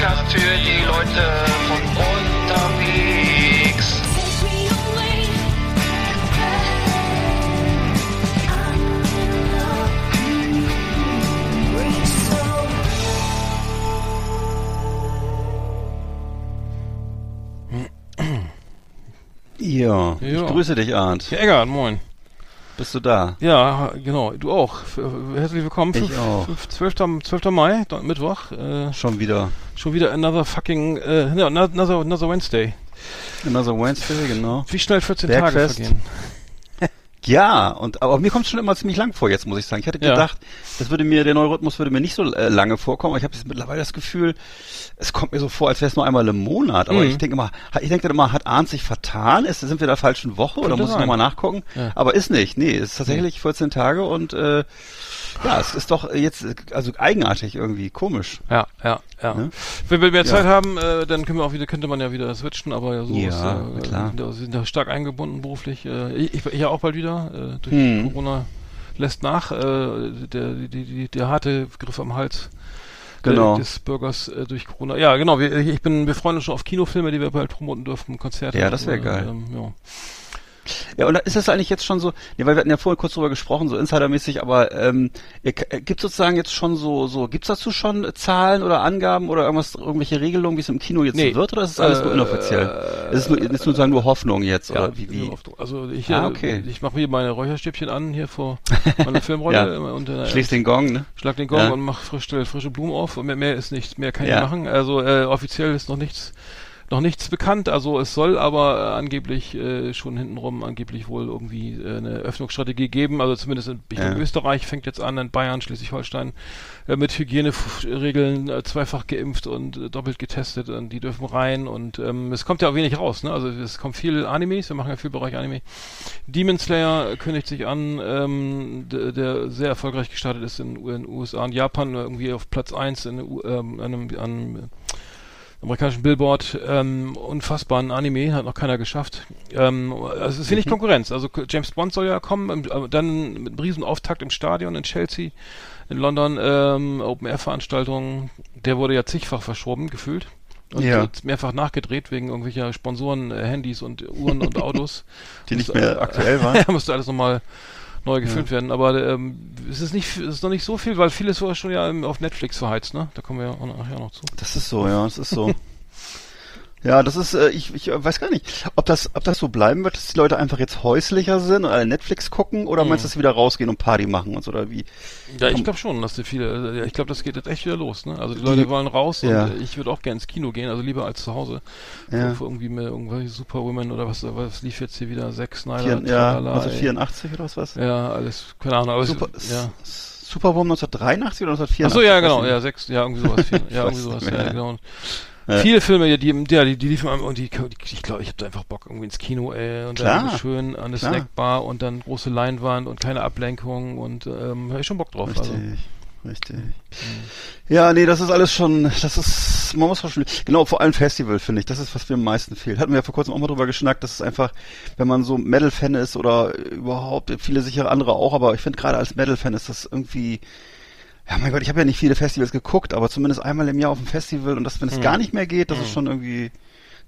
Podcast für die Leute von unterwegs. Ja. ich grüße dich, Arndt. Ja, Eggert, moin. Bist du da? Ja, genau, du auch. F- Herzlich willkommen. Ich Fünf- auch. fünf- 12. 12. Mai, Mittwoch. Äh, Schon wieder. schon wieder another fucking, äh, no, another, another Wednesday. Another Wednesday, genau. Wie schnell 14 Bergfest. Tage vergehen. Ja, und aber mir kommt schon immer ziemlich lang vor jetzt, muss ich sagen. Ich hatte Ja. gedacht, das würde mir, der neue Rhythmus würde mir nicht so äh, lange vorkommen, aber ich habe jetzt mittlerweile das Gefühl, es kommt mir so vor, als wäre es nur einmal im Monat. Aber Mhm. ich denke immer, ich denke immer, hat Arndt sich vertan? Ist, sind wir in der falschen Woche oder Könnte muss ich nochmal nachgucken? Ja. Aber ist nicht. Nee, es ist tatsächlich 14 Tage und äh, ja, es ist doch jetzt äh, also eigenartig irgendwie, komisch. Ja, ja, ja. Ne? Wenn wir mehr Ja. Zeit haben, äh, dann können wir auch wieder, könnte man ja wieder switchen, aber ja, so Ja, ist, äh, klar. Wir sind da stark eingebunden beruflich. Äh, ich, ich, ja auch bald wieder. Äh, durch Hm. Corona lässt nach. Äh, der, die, die, der harte Griff am Hals Genau. der, des Bürgers äh, durch Corona. Ja, genau. Wir, ich bin, wir freuen uns schon auf Kinofilme, die wir bald promoten dürfen, Konzerte. Ja, das wär Äh, geil. Ähm, ja. Ja, und da ist das eigentlich jetzt schon so, nee, weil wir hatten ja vorhin kurz drüber gesprochen, so insidermäßig, aber ähm, gibt sozusagen jetzt schon so, so gibt's dazu schon äh, Zahlen oder Angaben oder irgendwas, irgendwelche Regelungen, wie es im Kino jetzt Nee. so wird, oder ist es alles nur Äh, inoffiziell? ist es nur, ist sozusagen nur Hoffnung jetzt, Ja, oder wie, wie? Also ich, Ah, äh, okay. ich mache mir meine Räucherstäbchen an hier vor meiner Filmrolle Ja. und äh, Schließt den Gong, ne? Schlag den Gong Ja. und mach frisch, frische Blumen auf. Und mehr, mehr ist nicht, mehr kann ich Ja. nicht machen. Also äh, offiziell ist noch nichts, noch nichts bekannt. Also es soll aber äh, angeblich äh, schon hintenrum angeblich wohl irgendwie äh, eine Öffnungsstrategie geben. Also zumindest in, Ja. Österreich fängt jetzt an, in Bayern, Schleswig-Holstein äh, mit Hygieneregeln äh, zweifach geimpft und äh, doppelt getestet und die dürfen rein und ähm, es kommt ja auch wenig raus. Ne? Also es kommt viel Animes, wir machen ja viel Bereich Anime. Demon Slayer kündigt sich an, ähm, der, der sehr erfolgreich gestartet ist in den USA und Japan, irgendwie auf Platz 1 in ähm, einem, einem äh, amerikanischen Billboard. Ähm, unfassbaren Anime, hat noch keiner geschafft. Ähm, also es ist wenig Konkurrenz. Also James Bond soll ja kommen, dann mit einem riesen Auftakt im Stadion in Chelsea, in London, ähm, Open-Air-Veranstaltung. Der wurde ja zigfach verschoben, gefühlt. Und Ja. mehrfach nachgedreht wegen irgendwelcher Sponsoren, äh, Handys und Uhren und Autos. Die nicht mehr aktuell waren? ja, musste alles nochmal neu gefilmt werden. Aber ähm, es ist nicht, es ist noch nicht so viel, weil vieles war schon ja auf Netflix verheizt, ne? Da kommen wir ja auch nachher noch zu. Das ist so, ja, das ist so. Ja, das ist, äh, ich, ich äh, weiß gar nicht, ob das, ob das so bleiben wird, dass die Leute einfach jetzt häuslicher sind und alle Netflix gucken, oder meinst du, dass sie wieder rausgehen und Party machen und so, oder wie? Ja, ich glaube schon, dass die viele, ja, ich glaube, das geht jetzt echt wieder los, ne? Also die Leute wollen raus Ja. und äh, ich würde auch gerne ins Kino gehen, also lieber als zu Hause. Ja. Für, irgendwie mit irgendwelche Superwoman oder was, was lief jetzt hier wieder? Zack Snyder, Vier, ja, ey. 1984 oder was was? Ja, alles, keine Ahnung, aber Super, es, ja. Superwoman 1983 oder 1984? Ach so, ja, genau, ja, sechs, ja, irgendwie sowas, vier, ja, irgendwie sowas, ja, genau. Ja. Viele Filme, die, die, die, die liefen und die, ich glaube, ich habe da einfach Bock irgendwie ins Kino, ey, und Klar, dann schön an eine klar. Snackbar und dann große Leinwand und keine Ablenkung und ähm, hab ich schon Bock drauf. Richtig, Also. richtig. Ja, nee, das ist alles schon, das ist, man muss schon, genau, vor allem Festival, finde ich, das ist, was mir am meisten fehlt. Hatten wir ja vor kurzem auch mal drüber geschnackt, dass es einfach, wenn man so Metal-Fan ist oder überhaupt, viele sichere andere auch, aber ich finde gerade als Metal-Fan ist das irgendwie, ja mein Gott, ich habe ja nicht viele Festivals geguckt, aber zumindest einmal im Jahr auf dem Festival und das, wenn es Hm. gar nicht mehr geht, das ist schon irgendwie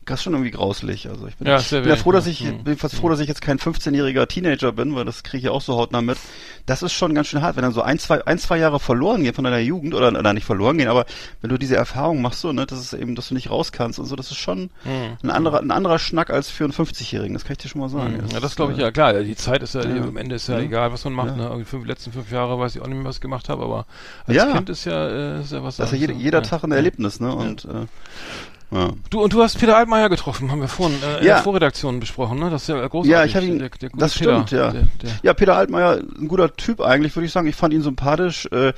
Das ist schon irgendwie grauslich. Also ich bin, Ja, bin ja froh, dass ja. ich Mhm. bin fast froh, dass ich jetzt kein 15-jähriger Teenager bin, weil das kriege ich auch so hautnah mit. Das ist schon ganz schön hart, wenn dann so ein, zwei, ein, zwei Jahre verloren gehen von deiner Jugend oder, oder nicht verloren gehen, aber wenn du diese Erfahrung machst, so, ne, das ist eben, dass du nicht raus kannst und so, das ist schon Mhm. ein anderer, ein anderer Schnack als für einen 50-Jährigen. Das kann ich dir schon mal sagen. Ja, das glaube ich äh, ja klar. Die Zeit ist ja, ja. am Ende ist ja, Ja. egal, was man macht. Ja. Ne? Irgendwie fünf, letzten fünf Jahre weiß ich auch nicht mehr, was ich gemacht habe, aber als Ja. Kind ist ja, äh, ist ja was. Das ist ja anderes, jeder, jeder ja. Tag ein Erlebnis, ne? Und äh, ja. Du und du hast Peter Altmaier getroffen, haben wir vorhin äh, in Ja. der Vorredaktion besprochen, ne? Das ist ja großartig. Ja, ich habe ihn. Der, der das Peter, stimmt, ja. Der, der, ja, Peter Altmaier, ein guter Typ eigentlich, würde ich sagen. Ich fand ihn sympathisch. Äh,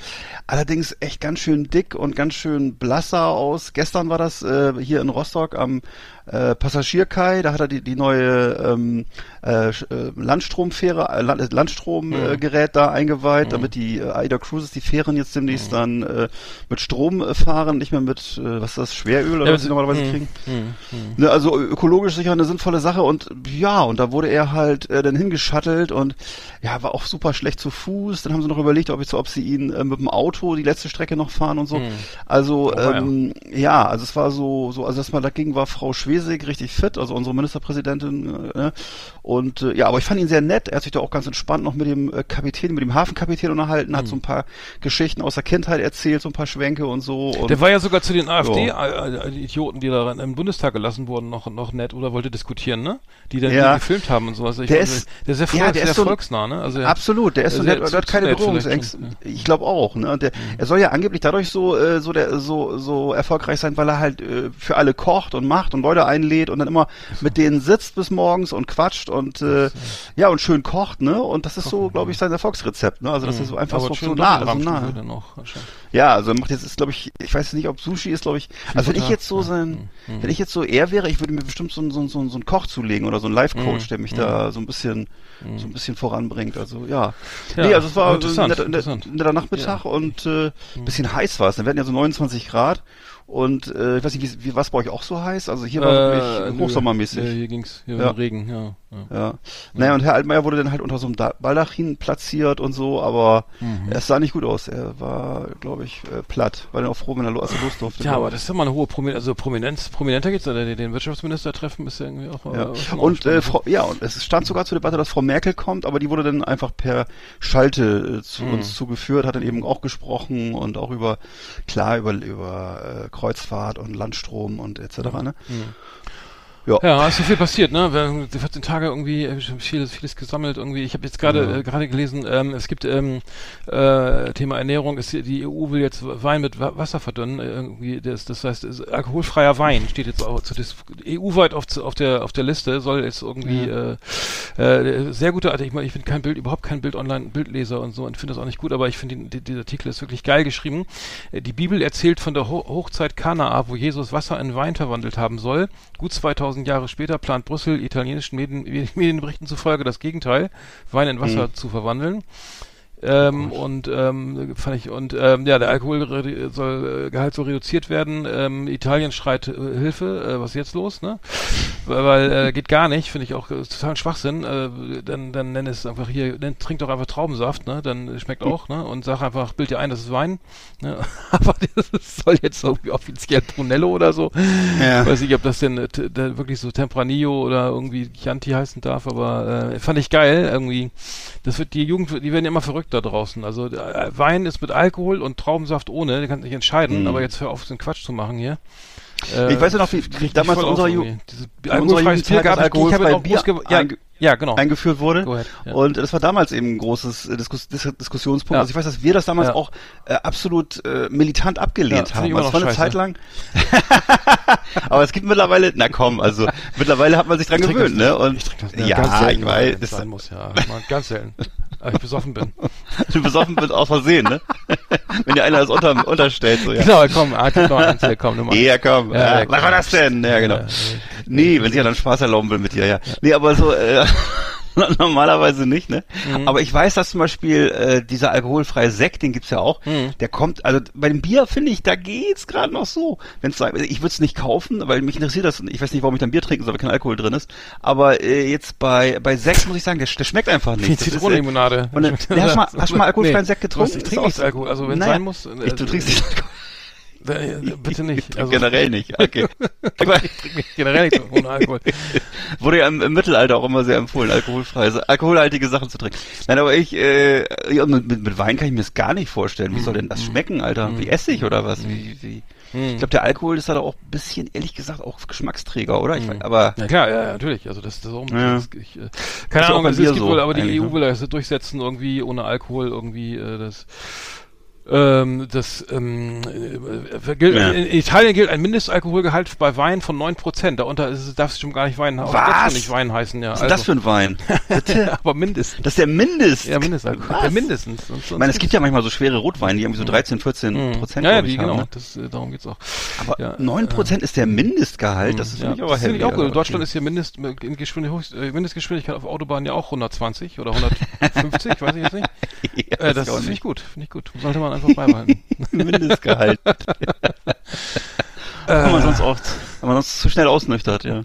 allerdings echt ganz schön dick und ganz schön blasser aus. Gestern war das äh, hier in Rostock am äh, Passagierkai. Da hat er die, die neue ähm, äh, äh, Landstromfähre, äh, Land, Landstromgerät äh, Gerät da eingeweiht, damit die äh, AIDA Cruises, die Fähren jetzt demnächst dann äh, mit Strom äh, fahren, nicht mehr mit, äh, was ist das, Schweröl oder Ja, was sie normalerweise hm, kriegen. hm, hm. Ne, also ökologisch sicher eine sinnvolle Sache und ja, und da wurde er halt äh, dann hingeschattelt und ja, war auch super schlecht zu Fuß. Dann haben sie noch überlegt, ob, ich, ob sie ihn äh, mit dem Auto die letzte Strecke noch fahren und so. Also Oh, ja. ähm, ja, also es war so, so, also erstmal dagegen war Frau Schwesig richtig fit, also unsere Ministerpräsidentin. Äh, ne? Und äh, ja, aber ich fand ihn sehr nett. Er hat sich da auch ganz entspannt noch mit dem äh, Kapitän, mit dem Hafenkapitän unterhalten, hat so ein paar Geschichten aus der Kindheit erzählt, so ein paar Schwenke und so. Und Der war ja sogar zu den AfD-Idioten, die da im Bundestag gelassen wurden, noch, noch nett oder wollte diskutieren, ne? Die dann Ja. gefilmt haben und sowas. Ich Der fand, ist- der ist sehr, ja, der ist sehr so ein- volksnah, ne? Also, Absolut, der ist so, der, zu- der hat keine nett Berührungsängste. schon, Ich glaube auch, ne? Und der, er soll ja angeblich dadurch so äh, so der so so erfolgreich sein, weil er halt äh, für alle kocht und macht und Leute einlädt und dann immer mit denen sitzt bis morgens und quatscht und äh, ja und schön kocht, ne? Und das ist so, glaube ich, sein Erfolgsrezept, ne? Also das ist so einfach so, so nah, so nah. dann. Ja, also er macht jetzt ist glaube ich, ich weiß nicht, ob Sushi ist, glaube ich. Also wenn ich jetzt so sein, wenn ich jetzt so er wäre, ich würde mir bestimmt so, einen- so, so, so einen Koch zulegen oder so einen Life Coach, der mich da so ein bisschen so ein bisschen voranbringt. Also ja. Ja, nee, also es war ein netter, interessant. netter Nachmittag und äh, bisschen heiß war es. Wir hatten ja so 29 Grad und äh, ich weiß nicht, wie, wie was bei euch auch so heiß? Also hier war Äh, wirklich nö. hochsommermäßig. Ja, hier ging's, hier Ja. Regen, ja. Ja. Ja. Naja, und Herr Altmaier wurde dann halt unter so einem Da- Baldachin platziert und so, aber Mhm. es sah nicht gut aus. Er war, glaube ich, äh, platt. War dann auch froh, wenn er los durfte. Ja, aber das ist mal eine hohe Prominenz, also Prominenz, prominenter geht's, oder den Wirtschaftsminister treffen ist ja irgendwie auch, Ja. äh, Und äh. Frau, ja, und es stand sogar zur Debatte, dass Frau Merkel kommt, aber die wurde dann einfach per Schalte äh, zu Mhm. uns zugeführt, hat dann eben auch gesprochen und auch über, klar, über, über äh, Kreuzfahrt und Landstrom und etc. Ne? Ja. Ja, ist so viel passiert, ne? Wir- Die 14 Tage irgendwie äh, schon vieles, vieles gesammelt irgendwie. Ich habe jetzt gerade Ja. äh, gerade gelesen, ähm, es gibt ähm, äh, Thema Ernährung, ist, die EU will jetzt Wein mit Wa- Wasser verdünnen. Äh, irgendwie das, das heißt, es- alkoholfreier Wein steht jetzt auch zu EU-weit auf, auf der auf der Liste, soll jetzt irgendwie äh, äh, sehr gute Artikel. Ich, meine, ich bin kein Bild, überhaupt kein Bild online, Bildleser und so und finde das auch nicht gut, aber ich finde die- dieser Artikel ist wirklich geil geschrieben. Äh, Die Bibel erzählt von der Ho Hochzeit Kanaa, wo Jesus Wasser in Wein verwandelt haben soll. Gut 2000 Jahre später plant Brüssel italienischen Medien, Medienberichten zufolge das Gegenteil, Wein in Wasser zu verwandeln. Ähm, und ähm, fand ich und ähm, ja der Alkohol soll äh, Gehalt soll reduziert werden. Ähm, Italien schreit äh, Hilfe. Äh, was ist jetzt los? Ne? Weil, äh, geht gar nicht. Finde ich auch äh, total Schwachsinn. Äh, dann dann nenn es einfach hier. Dann trink doch einfach Traubensaft. Ne? Dann schmeckt auch. Ne? Und sag einfach bild dir ein, das ist Wein. Ne? Aber das soll jetzt irgendwie offiziell Brunello oder so. Ja. Weiß nicht, ob das denn äh, wirklich so Tempranillo oder irgendwie Chianti heißen darf, aber äh, fand ich geil irgendwie. Das wird die Jugend, die werden immer verrückt da draußen. Also äh, Wein ist mit Alkohol und Traubensaft ohne, du kannst nicht entscheiden, Mhm. aber jetzt hör auf, den Quatsch zu machen hier. Ich weiß ja noch, wie- damals in unserer Ju-. Diese in unserer Bier gab das es, ich habe Bier ja, ja, genau. eingeführt wurde. Ahead, ja. Und das war damals eben ein großes äh, Diskus Dis Diskussionspunkt. Ja. Also ich weiß, dass wir das damals auch äh, absolut äh, militant abgelehnt haben. es war eine scheiße. Zeit lang. Aber es gibt mittlerweile, na komm, also mittlerweile hat man sich dran gewöhnt, das ne? Und Ich das ne, ja, ich weiß, sein muss, ja. Mal ganz selten. Aber ich besoffen bin. du besoffen bist aus Versehen, ne? Wenn dir einer das unter, unterstellt, so ja. Genau, komm, ah, gib noch eins, hier, komm, Nummer. Ja, komm. Ja, Ja, ja, was war das denn? Ja, genau. Ja, nee, wenn sich ja dann Spaß erlauben will mit dir, ja. Nee, aber so, äh, normalerweise nicht, ne? Mhm. Aber ich weiß, dass zum Beispiel äh, dieser alkoholfreie Sekt, den gibt's ja auch, Mhm. der kommt, also bei dem Bier finde ich, da geht's gerade noch so. Wenn's, ich würde es nicht kaufen, weil mich interessiert das, ich weiß nicht, warum ich dann Bier trinken soll, weil kein Alkohol drin ist. Aber äh, jetzt bei bei Sekt muss ich sagen, der, der schmeckt einfach nicht. Äh, Zitronenlimonade. Ja, hast du mal- hast mal alkoholfreien Sekt getrunken? Ich trinke so- Alkohol, also wenn Naja, sein muss. äh, Ich, du trinkst nicht Alkohol. Äh, bitte nicht. Also, Generell nicht. Okay. ich trinke mich generell nicht ohne Alkohol. Wurde ja im, im Mittelalter auch immer sehr empfohlen, alkoholfrei, also alkoholhaltige Sachen zu trinken. Nein, aber ich, äh, ja, mit, mit, Wein kann ich mir das gar nicht vorstellen. Wie soll denn das schmecken, Alter? Wie Essig oder was? Wie, wie? Ich glaube, der Alkohol ist halt auch ein bisschen, ehrlich gesagt, auch Geschmacksträger, oder? Ich weiß, aber Ja klar, ja, ja, natürlich. Also das, das ist auch Ja. das, ich, äh, keine Ahnung, es, gibt so wohl, aber die EU ne? will das durchsetzen irgendwie ohne Alkohol irgendwie äh, das ähm, das ähm, äh, gilt, Ja. in Italien gilt ein Mindestalkoholgehalt bei Wein von 9%. Darunter ist darf es schon gar nicht Wein, auch Was? nicht Wein heißen, ja. was ist das für ein Wein? Aber mindestens. Das ist der Mindest. Ja, Mindestalkohol. Ja, mindestens. Sonst, Ich meine, es gibt ja manchmal so schwere Rotweine, die irgendwie so 13, 14 Mhm. Prozent, ja, ja, die, haben, genau. ne? Das, äh, darum geht's auch. Aber ja, 9 Prozent ist der Mindestgehalt, das ist für ja, aber das heavy. auch. In Deutschland ist hier Mindest, in Geschwindigkeit, äh, Mindestgeschwindigkeit auf Autobahnen ja auch 120 oder 150, weiß ich jetzt nicht. ja, Äh, das ist auch finde ich nicht. gut, finde ich gut. Sollte man einfach beibehalten. Mindestgehalt. wenn man sonst auch, wenn man sonst zu schnell ausnüchtert, ja.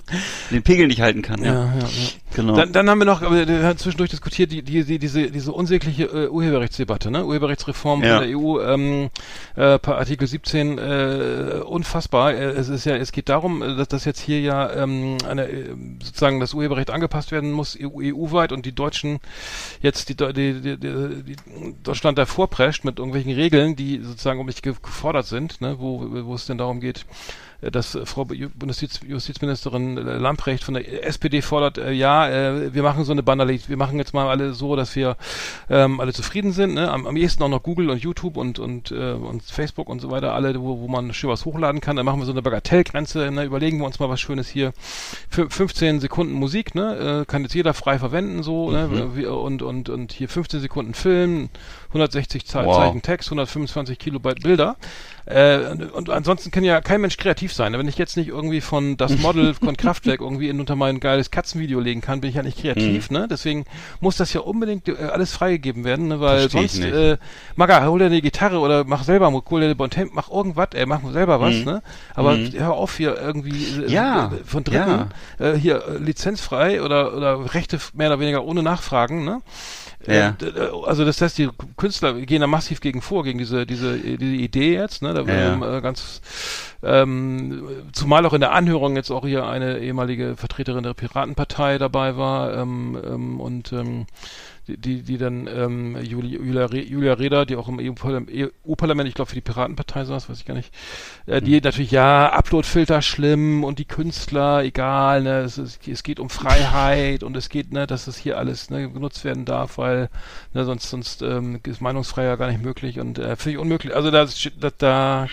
Den Pegel nicht halten kann, ja. ja, ja, ja. Genau. Dann, dann haben wir noch, aber wir haben zwischendurch diskutiert, die, die, die, diese, diese unsägliche äh, Urheberrechtsdebatte, ne? Urheberrechtsreform Ja. von der EU, ähm, äh, Artikel 17, äh, unfassbar. Äh, es ist ja, es geht darum, äh, dass, dass jetzt hier ja ähm, eine, äh, sozusagen das Urheberrecht angepasst werden muss, EU, EU-weit und die Deutschen jetzt die, die, die, die, die Deutschland davor prescht mit irgendwelchen Regeln, die sozusagen um mich ge- gefordert sind, ne? wo, wo es denn darum geht, dass äh, Frau Ju- Bundesjustiz- Justizministerin äh, Lamprecht von der SPD fordert, äh, ja, äh, wir machen so eine Banalität, wir machen jetzt mal alle so, dass wir ähm, alle zufrieden sind, ne? am, am ehesten auch noch Google und YouTube und und, äh, und Facebook und so weiter, alle, wo, wo man schön was hochladen kann, dann machen wir so eine Bagatellgrenze, ne? überlegen wir uns mal was Schönes hier, Fü- 15 Sekunden Musik, ne? äh, kann jetzt jeder frei verwenden, so, ne? Wie- und, und, und hier 15 Sekunden Film, 160 Ze Wow. Zeichen Text, 125 Kilobyte Bilder. Äh, und, und ansonsten kann ja kein Mensch kreativ sein. Wenn ich jetzt nicht irgendwie von das Model von Kraftwerk irgendwie in, unter mein geiles Katzenvideo legen kann, bin ich ja nicht kreativ. Ne? Deswegen muss das ja unbedingt äh, alles freigegeben werden, ne? weil Versteh ich sonst, äh, Maga, hol dir eine Gitarre oder mach selber, hol dir eine Bontemp, mach irgendwas, ey, mach selber was. Ne? Aber hör auf hier irgendwie äh, Ja, von Dritten äh, hier äh, lizenzfrei oder, oder Rechte mehr oder weniger ohne Nachfragen. Ne? Ja. Also das heißt, die Künstler gehen da massiv gegen vor, gegen diese, diese, diese Idee jetzt, ne? Da Ja. äh, ganz ähm, zumal auch in der Anhörung jetzt auch hier eine ehemalige Vertreterin der Piratenpartei dabei war ähm, ähm, und ähm, die, die, dann ähm, Juli, Julia, Julia Reda, die auch im EU-Parlament, EU-Parlament ich glaube für die Piratenpartei saß, weiß ich gar nicht, äh, die natürlich, ja, Uploadfilter schlimm und die Künstler, egal, ne, es, ist, es geht um Freiheit und es geht, ne, dass es hier alles ne, genutzt werden darf, weil ne, sonst, sonst ähm, ist Meinungsfreiheit gar nicht möglich und äh, ich unmöglich. Also da, da, da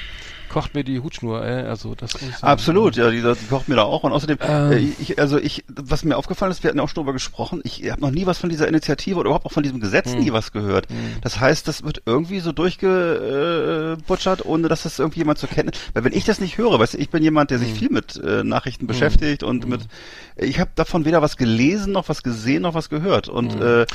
kocht mir die Hutschnur, ey. also das ich sagen. Absolut, ja, die, die kocht mir da auch. Und außerdem, Ähm. äh, ich, also ich, was mir aufgefallen ist, wir hatten ja auch schon drüber gesprochen, ich habe noch nie was von dieser Initiative oder überhaupt auch von diesem Gesetz Hm. nie was gehört. Das heißt, das wird irgendwie so durchgebutschert, ohne dass das irgendwie jemand zur Kenntnis. Weil wenn ich das nicht höre, weißt du, ich bin jemand, der sich Hm. viel mit äh, Nachrichten beschäftigt und mit, ich habe davon weder was gelesen, noch was gesehen, noch was gehört. Und Hm.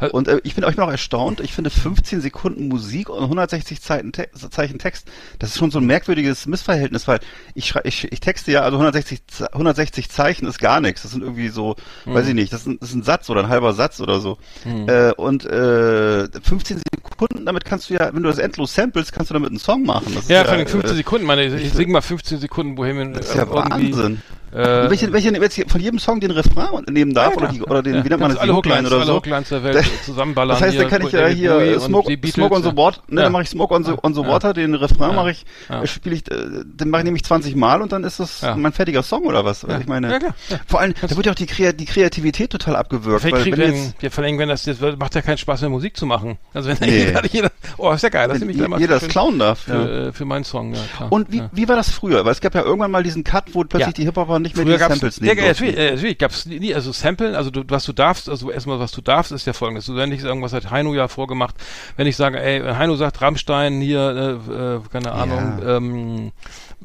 äh, und äh, ich bin bin auch erstaunt. Ich finde 15 Sekunden Musik und 160 Zeichen, Te Zeichen Text, das ist schon so ein merkwürdiges Missverhältnis, weil ich ich, ich texte ja, also 160, Ze- 160 Zeichen ist gar nichts. Das sind irgendwie so, weiß ich nicht, das ist, ein, das ist ein Satz oder ein halber Satz oder so. Äh, und äh, 15 Sekunden, damit kannst du ja, wenn du das endlos samples, kannst du damit einen Song machen. Das Ja, vor allem 15 äh, Sekunden, meine, ich, ich singe mal 15 Sekunden Bohemian Das ist ja Wahnsinn. Äh, welche, welche, welche von jedem Song den Refrain nehmen darf oder, die, oder den, ja, wie nennt man das, alle Hooklines, oder alle so. Hooklines der Welt zusammenballern. Das heißt, da hier, kann ich ja hier Smoke, on the ja. Water, ne, Ja. dann mache ich Smoke on the, on the Ja. Water, den Refrain Ja. mache ich, Ja. äh, spiele ich, äh, den mache ich nämlich 20 Mal und dann ist das Ja. mein fertiger Song oder was? Ja. Ich meine, Ja, klar. Ja. vor allem, da wird ja auch die, Krea die Kreativität total abgewürgt, weil kriegt wenn jetzt, ja, vor allem, wenn das, das wird- macht ja keinen Spaß mehr Musik zu machen. Also wenn Nee. jeder, jeder, oh, ist ja geil, das nehme ich mal jeder das klauen darf. für, Ja. äh, meinen Song, ja. Und wie, ja. wie war das früher? Weil es gab ja irgendwann mal diesen Cut, wo plötzlich Ja. die Hip-Hopper nicht mehr Früher die Samples ja, nehmen ja, natürlich, äh, natürlich gab's nie, also Samplen, also du, was du darfst, also erstmal was du darfst, ist ja folgendes. Du wenn ich irgendwas hat Heino ja vorgemacht, wenn ich sage, ey, Heino sagt Rammstein hier, äh, äh, keine Ahnung, ähm,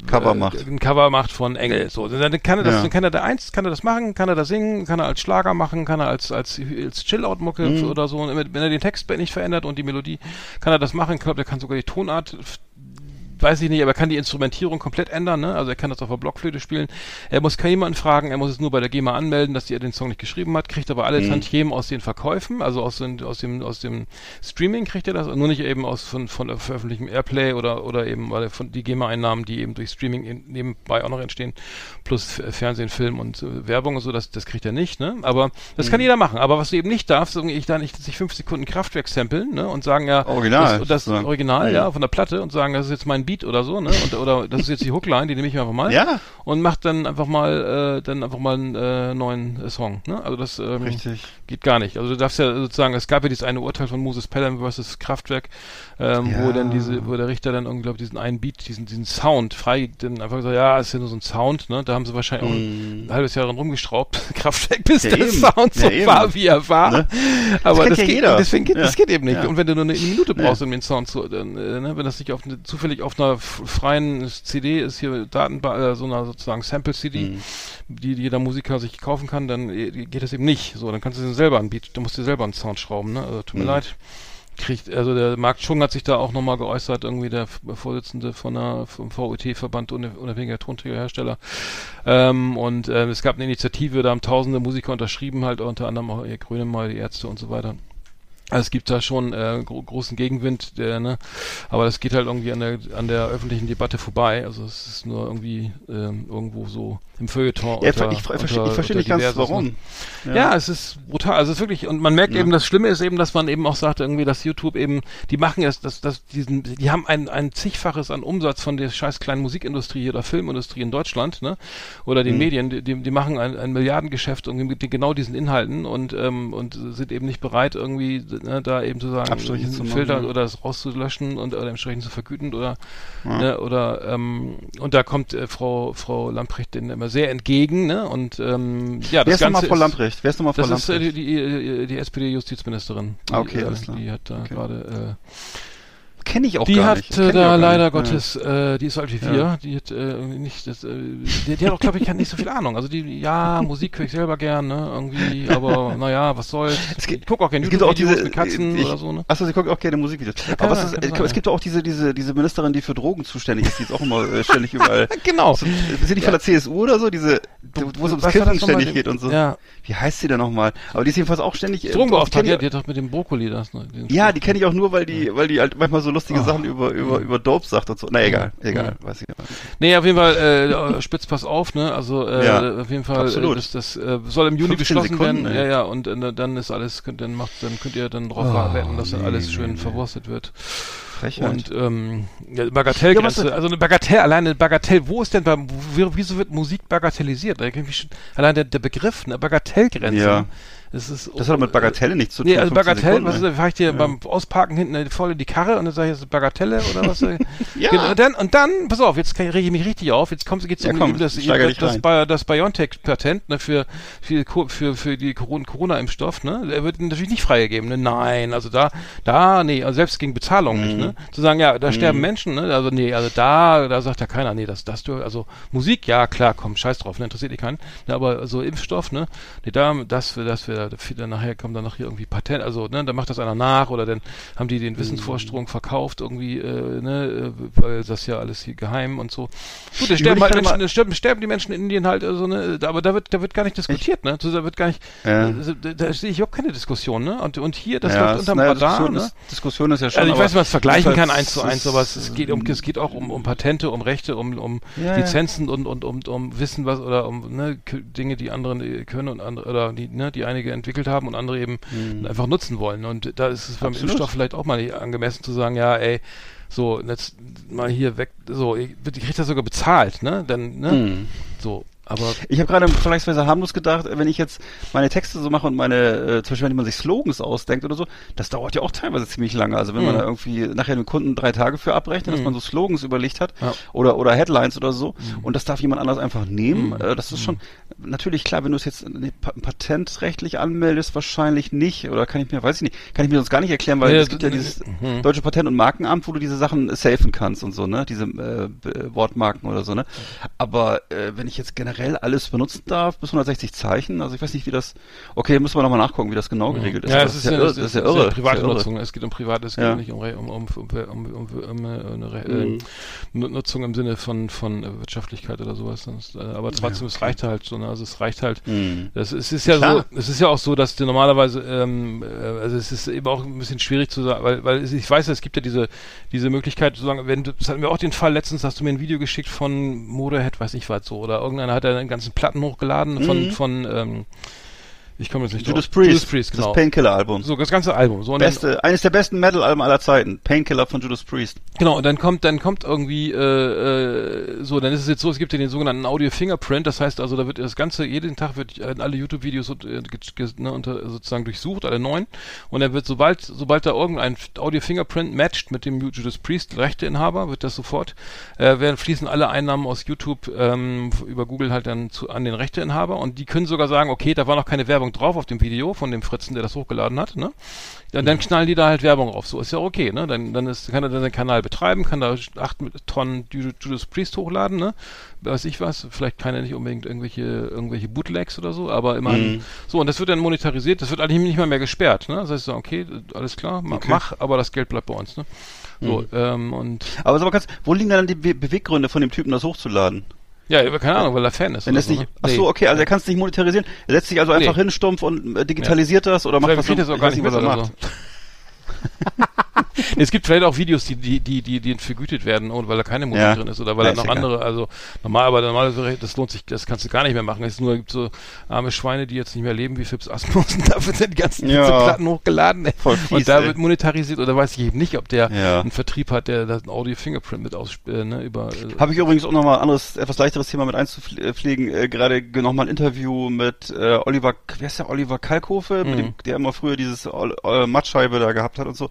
Cover äh, macht. ein Cover macht von Engel. So, dann kann er das, Ja. dann kann er da eins, kann er das machen, kann er das singen, kann er als Schlager machen, kann er als als, als Chill-Out-Mucke Mhm. oder so. Und Wenn er den Text nicht verändert und die Melodie, kann er das machen. Ich glaube, der kann sogar die Tonart weiß ich nicht, aber er kann die Instrumentierung komplett ändern, ne? Also er kann das auf der Blockflöte spielen. Er muss keinen jemanden fragen, er muss es nur bei der GEMA anmelden, dass er den Song nicht geschrieben hat, kriegt aber alle Mhm. Tantiemen aus den Verkäufen, also aus, den, aus dem aus dem Streaming kriegt er das, nur nicht eben aus von von der veröffentlichten Airplay oder oder eben weil von die GEMA-Einnahmen, die eben durch Streaming in, nebenbei auch noch entstehen, plus Fernsehen, Film und äh, Werbung und so, das das kriegt er nicht, ne? Aber das Mhm. kann jeder machen. Aber was du eben nicht darfst, irgendwie ich da nicht sich fünf Sekunden Kraftwerk samplen, ne? Und sagen ja Original, das, das. Original, ja, von der Platte und sagen, das ist jetzt mein Beat oder so, ne? Und, oder das ist jetzt die Hookline, die nehme ich einfach mal. Ja. Und macht dann einfach mal, äh, dann einfach mal einen äh, neuen äh, Song, ne? Also das ähm, Richtig. geht gar nicht. Also du darfst ja sozusagen, es gab ja dieses eine Urteil von Moses Pelham versus Kraftwerk, ähm, wo Ja. dann diese, wo der Richter dann irgendwie, glaub, diesen einen Beat, diesen, diesen Sound frei, dann einfach gesagt, ja, ist ja nur so ein Sound, ne? Da haben sie wahrscheinlich auch ein halbes Jahr dran rumgeschraubt, Kraftwerk, bis Mhm. Ja, der eben. Sound so Ja, eben. war, wie er war. Ne? Aber das, ja geht, jeder. deswegen geht, das geht eben nicht. Und wenn du nur eine Minute brauchst, um den Sound zu, dann, äh, ne, wenn das nicht auf zufällig auf einer f- freien CD ist, hier Datenbank, äh, so einer sozusagen Sample-CD, Mhm. die, die jeder Musiker sich kaufen kann, dann äh, geht das eben nicht. So, dann kannst du dir selber Beat, du musst dir selber einen Sound schrauben, ne? Also tut mir Mhm. leid. Kriegt, also der Marc Schung hat sich da auch nochmal geäußert, irgendwie der Vorsitzende von der, vom VUT-Verband unabhängiger Tonträgerhersteller. Ähm, und ähm, es gab eine Initiative, da haben tausende Musiker unterschrieben, halt unter anderem auch ihr Grönemeyer, die Ärzte und so weiter. Also es gibt da schon äh, gro großen Gegenwind, der, ne, aber das geht halt irgendwie an der an der öffentlichen Debatte vorbei. Also es ist nur irgendwie ähm, irgendwo so im Feuilleton. Ja, unter, ich, ich, verstehe- unter- ich verstehe nicht ganz, warum. Ja. es ist brutal. Also es ist wirklich, und man merkt Ja. eben, das Schlimme ist eben, dass man eben auch sagt, irgendwie, dass YouTube eben, die machen es, dass, dass diesen, die haben ein, ein zigfaches an Umsatz von der scheiß kleinen Musikindustrie oder Filmindustrie in Deutschland, ne? Oder Mhm. den Medien, die, die, die machen ein, ein Milliardengeschäft irgendwie mit genau diesen Inhalten und, ähm, und sind eben nicht bereit, irgendwie, ne, da eben zu sagen, Abstriche zu machen, Filter ja. oder das rauszulöschen und oder entsprechend zu vergüten oder Ja. ne, oder ähm, und da kommt äh, Frau Frau Lamprecht denen immer sehr entgegen, ne? Und ähm, ja, Wer das ist nochmal Ganze Frau ist- Lamprecht? Wer ist nochmal Frau das ist äh, Lamprecht? die, die, die SPD-Justizministerin. Die, Ah, okay, äh, alles klar. Die hat da Okay. gerade, Kenne ich auch die gar hat nicht. ich auch da leider. Gottes, äh, die ist so alt wie wir, Ja. die hat äh, nicht, das, äh, die, die hat auch, glaube ich, nicht so viel Ahnung. Also die, ja, Musik höre ich selber gern, ne, irgendwie, aber naja, was soll's. Es gibt- ich guck auch gerne gibt auch YouTube-Videos diese mit Katzen ich, oder so, ne? Achso, sie guckt auch gerne Musikvideos. kann Aber was ist, es gibt auch diese, diese, diese Ministerin, die für Drogen zuständig ist, die ist auch immer äh, ständig überall. Genau. So, sind die von der CSU oder so? Diese, wo es ums Kiffen ständig geht und so. Ja. Wie heißt sie denn nochmal? Aber die ist jedenfalls auch ständig. äh, Drogenbeauftragte, die ja, die hat doch mit dem Brokkoli das, ne? ja, die kenne ich auch nur, weil die, weil die halt manchmal so lustige Oh. Sachen über, über, über Dope sagt und so. Na egal, egal, Mhm. weiß ich nicht. Nee, auf jeden Fall, äh, spitz pass auf, ne? Also äh, Ja, auf jeden Fall, äh, absolut. das, das äh, soll im Juni 15 beschlossen Sekunden, werden. ey. Ja, ja, und äh, dann ist alles, könnt, dann macht, dann könnt ihr dann drauf Oh, wetten, dass dann nee, alles nee, schön nee. verwurstet wird. Frechheit. Und ähm, ja, Bagatellgrenze, Ja, also eine Bagatell, alleine Bagatell, wo ist denn beim, wieso wird Musik bagatellisiert? Allein der, der Begriff, eine Bagatellgrenze. Ja. Das ist das hat mit Bagatelle nichts zu tun. Nee, also 15 Bagatell, Sekunden, was ist, ey. da fahr ich dir beim Ausparken hinten voll in die Karre und dann sage ich, das ist Bagatelle oder was? Ja. Genau, und dann, und dann, pass auf, jetzt rege ich mich richtig auf, jetzt kommt, geht's Ja, um, komm, das, das, das. Bi- das BioNTech-Patent ne, für, für, für, für die Corona- Corona-Impfstoff, ne? Der wird natürlich nicht freigegeben, ne? Nein, also da, da, nee, also selbst gegen Bezahlung nicht, Mhm. ne? Zu sagen, ja, da sterben Menschen, ne? Also nee, also da, da sagt ja keiner, nee, das, das, du- also Musik, ja, klar, komm, scheiß drauf, ne? Interessiert dich keinen. Ne, aber so Impfstoff, ne? Nee, da, das, das dann nachher kommt dann noch hier irgendwie Patent, also, ne? Da macht das einer nach oder dann haben die den Wissensvorsprung verkauft irgendwie, äh, ne? äh, Weil das ja alles hier geheim und so. Gut, da sterben ich halt Menschen, sterben, sterben die Menschen in Indien halt, also, ne? Aber da wird, da wird gar nicht diskutiert, ne? Also, Da wird gar nicht, Ja. also, da, da sehe ich überhaupt keine Diskussion, ne? Und, und hier, das ja, läuft unterm naja, Radar, Diskussion, ne? ist, Diskussion ist ja schon. Also ich weiß, man es vergleichen kann, eins zu eins, aber es, es geht um, es geht auch um, um Patente, um Rechte, um, um Ja. Lizenzen und, und um, um Wissen, was oder um ne, Dinge, die andere äh, können und andere oder die, ne, die einige entwickelt haben und andere eben einfach nutzen wollen. Und da ist es beim Absolut. Impfstoff vielleicht auch mal nicht angemessen zu sagen, ja, ey, so, jetzt mal hier weg, so, ich, ich krieg das sogar bezahlt, ne? Dann, ne? Mhm. So, aber Ich habe gerade vergleichsweise harmlos gedacht, wenn ich jetzt meine Texte so mache und meine, äh, zum Beispiel wenn man sich Slogans ausdenkt oder so, das dauert ja auch teilweise ziemlich lange. Also wenn man Mhm. da irgendwie nachher den Kunden drei Tage für abrechnet, dass man so Slogans überlegt hat Ja. oder oder Headlines oder so und das darf jemand anders einfach nehmen, Mhm. äh, das ist schon natürlich klar, wenn du es jetzt pa- patentrechtlich anmeldest, wahrscheinlich nicht oder kann ich mir, weiß ich nicht, kann ich mir sonst gar nicht erklären, weil Ja, es gibt ja dieses mhm. deutsche Patent- und Markenamt, wo du diese Sachen safen kannst und so, ne, diese äh, Wortmarken oder so, ne. Aber äh, wenn ich jetzt generell generell alles benutzen darf, bis 160 Zeichen. Also ich weiß nicht, wie das. Okay, müssen wir nochmal nachgucken, wie das genau geregelt ist. Ja, es ist, ja das Das ist ja irre. private Das. Nutzung. Es geht um private, es geht Ja. nicht um, um, um, um, um, um, um, um eine Mhm. äh, Nutzung im Sinne von, von äh, Wirtschaftlichkeit oder sowas. Das, äh, aber trotzdem, es reicht halt so. Ne? Also es reicht halt. Mhm. Das, es ist ja so, es ist ja auch so, dass du normalerweise, ähm, äh, also es ist eben auch ein bisschen schwierig zu sagen, weil, weil ich weiß, es gibt ja diese, diese Möglichkeit zu sagen, wenn das hatten wir auch den Fall letztens, hast du mir ein Video geschickt von Motorhead, weiß ich was so, oder irgendeiner hat ja einen ganzen Platten hochgeladen von, Mhm. von, ähm, ich komme jetzt nicht Judas drauf. Priest. Judas Priest, genau. Das Painkiller-Album. So, das ganze Album. So, und dann- Beste, eines der besten Metal-Alben aller Zeiten. Painkiller von Judas Priest. Genau, und dann kommt, dann kommt irgendwie äh, äh, so, dann ist es jetzt so, es gibt ja den sogenannten Audio Fingerprint, das heißt also, da wird das Ganze, jeden Tag wird alle YouTube-Videos äh, ne, unter, sozusagen durchsucht, alle neun, und dann wird sobald, sobald da irgendein Audio Fingerprint matcht mit dem Judas Priest Rechteinhaber, wird das sofort, äh, werden fließen alle Einnahmen aus YouTube ähm, über Google halt dann zu, an den Rechteinhaber und die können sogar sagen, okay, da war noch keine Werbung drauf auf dem Video von dem Fritzen, der das hochgeladen hat, ne? Dann, dann knallen die da halt Werbung drauf. So ist ja okay, ne? Dann, dann ist, kann er dann den Kanal betreiben, kann da acht Tonnen Ju- Judas Priest hochladen, ne? Weiß ich was. Vielleicht kann er nicht unbedingt irgendwelche, irgendwelche Bootlegs oder so, aber immerhin. Mhm. So, und das wird dann monetarisiert, das wird eigentlich nicht mal mehr gesperrt, ne? Das heißt, so, okay, alles klar, ma, Okay. mach, aber das Geld bleibt bei uns, ne? So, Mhm. ähm, und Aber sag mal ganz, wo liegen dann die Be Beweggründe von dem Typen, das hochzuladen? Ja, keine Ahnung, weil er Fan ist. Wenn das so, nicht, ne? ach Nee. so, okay, also er kann es nicht monetarisieren. Er setzt sich also Nee. einfach hin, stumpf und äh, digitalisiert das oder macht Vielleicht was es auch gar nicht was er macht. es gibt vielleicht auch Videos, die, die, die, die, die vergütet werden, und weil da keine Musik Ja. drin ist oder weil Ja, er ist noch egal. andere, also normal, aber normalerweise, das lohnt sich, das kannst du gar nicht mehr machen. Es ist nur, gibt so arme Schweine, die jetzt nicht mehr leben wie Phipps Asmus und dafür sind die ganzen Ja. Platten hochgeladen. Voll fies, und da ey. wird monetarisiert oder weiß ich eben nicht, ob der Ja. einen Vertrieb hat, der das ein Audio Fingerprint mit aus, äh, ne, über, äh, Habe ich übrigens auch nochmal ein anderes, etwas leichteres Thema mit einzupflegen. Äh, Gerade nochmal ein Interview mit äh, Oliver, wer ist der Oliver Kalkofe, Mhm. dem, der immer früher dieses äh, Mattscheibe da gehabt hat und so.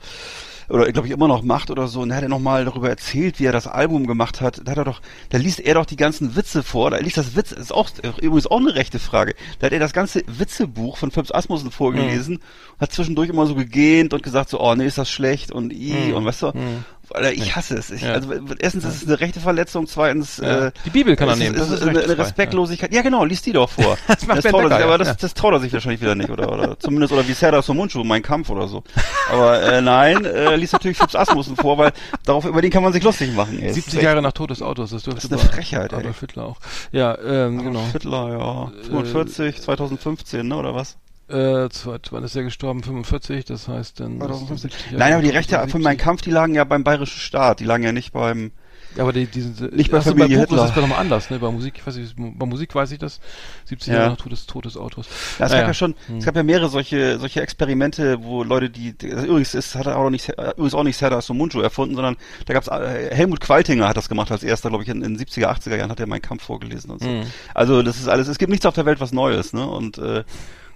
Oder glaube ich immer noch macht oder so. Und da hat er nochmal darüber erzählt, wie er das Album gemacht hat. Da hat er doch, da liest er doch die ganzen Witze vor. Da liest das Witz, ist auch übrigens auch eine rechte Frage. Da hat er das ganze Witzebuch von Phipps Asmussen vorgelesen, hat zwischendurch immer so gegähnt und gesagt so, oh nee, ist das schlecht und i Mhm. und weißt du. Mhm. Alter, ich hasse es. Ich, Ja. Also erstens ist es eine rechte Verletzung, zweitens Ja. äh, Die Bibel kann er nehmen, Ist, das ist ist eine, eine Respektlosigkeit. Ja. genau, liest die doch vor. Das macht Ben traut sich, aber ja. das, Ja. das traut er sich wahrscheinlich wieder nicht oder oder zumindest oder wie Serdar Somuncu, mein Kampf oder so. Aber äh, nein, äh, liest natürlich Phipps Asmussen vor, weil darauf über den kann man sich lustig machen. Ey. 70 Jahre nach Tod des Autos, das dürfte Das ist eine Frechheit, ey. Adolf Hitler auch. Ja, ähm, genau. Fittler, ja. 45, 2015, ne, oder was? Äh, wann ist er gestorben? 45, das heißt dann. 2015. 70 Jahre Nein, aber die Rechte 70. für meinen Kampf, die lagen ja beim bayerischen Staat, die lagen ja nicht beim Ja, aber die, die sind, Nicht bei Familie bei Buch Hitler. ist das nochmal anders, ne? Bei Musik, ich weiß nicht, bei Musik weiß ich das. 70 Ja. Jahre nach Tod des, Tod des Autos. Ja, es Naja. gab ja schon, Hm. es gab ja mehrere solche, solche Experimente, wo Leute, die, die also übrigens ist, hat er auch nicht, übrigens auch nicht Serdar Somuncu erfunden, sondern da gab's äh, Helmut Qualtinger hat das gemacht als erster, glaube ich, in, den 70er, 80er Jahren hat er meinen Kampf vorgelesen und so. Mhm. Also das ist alles, es gibt nichts auf der Welt was Neues, ne? Und äh,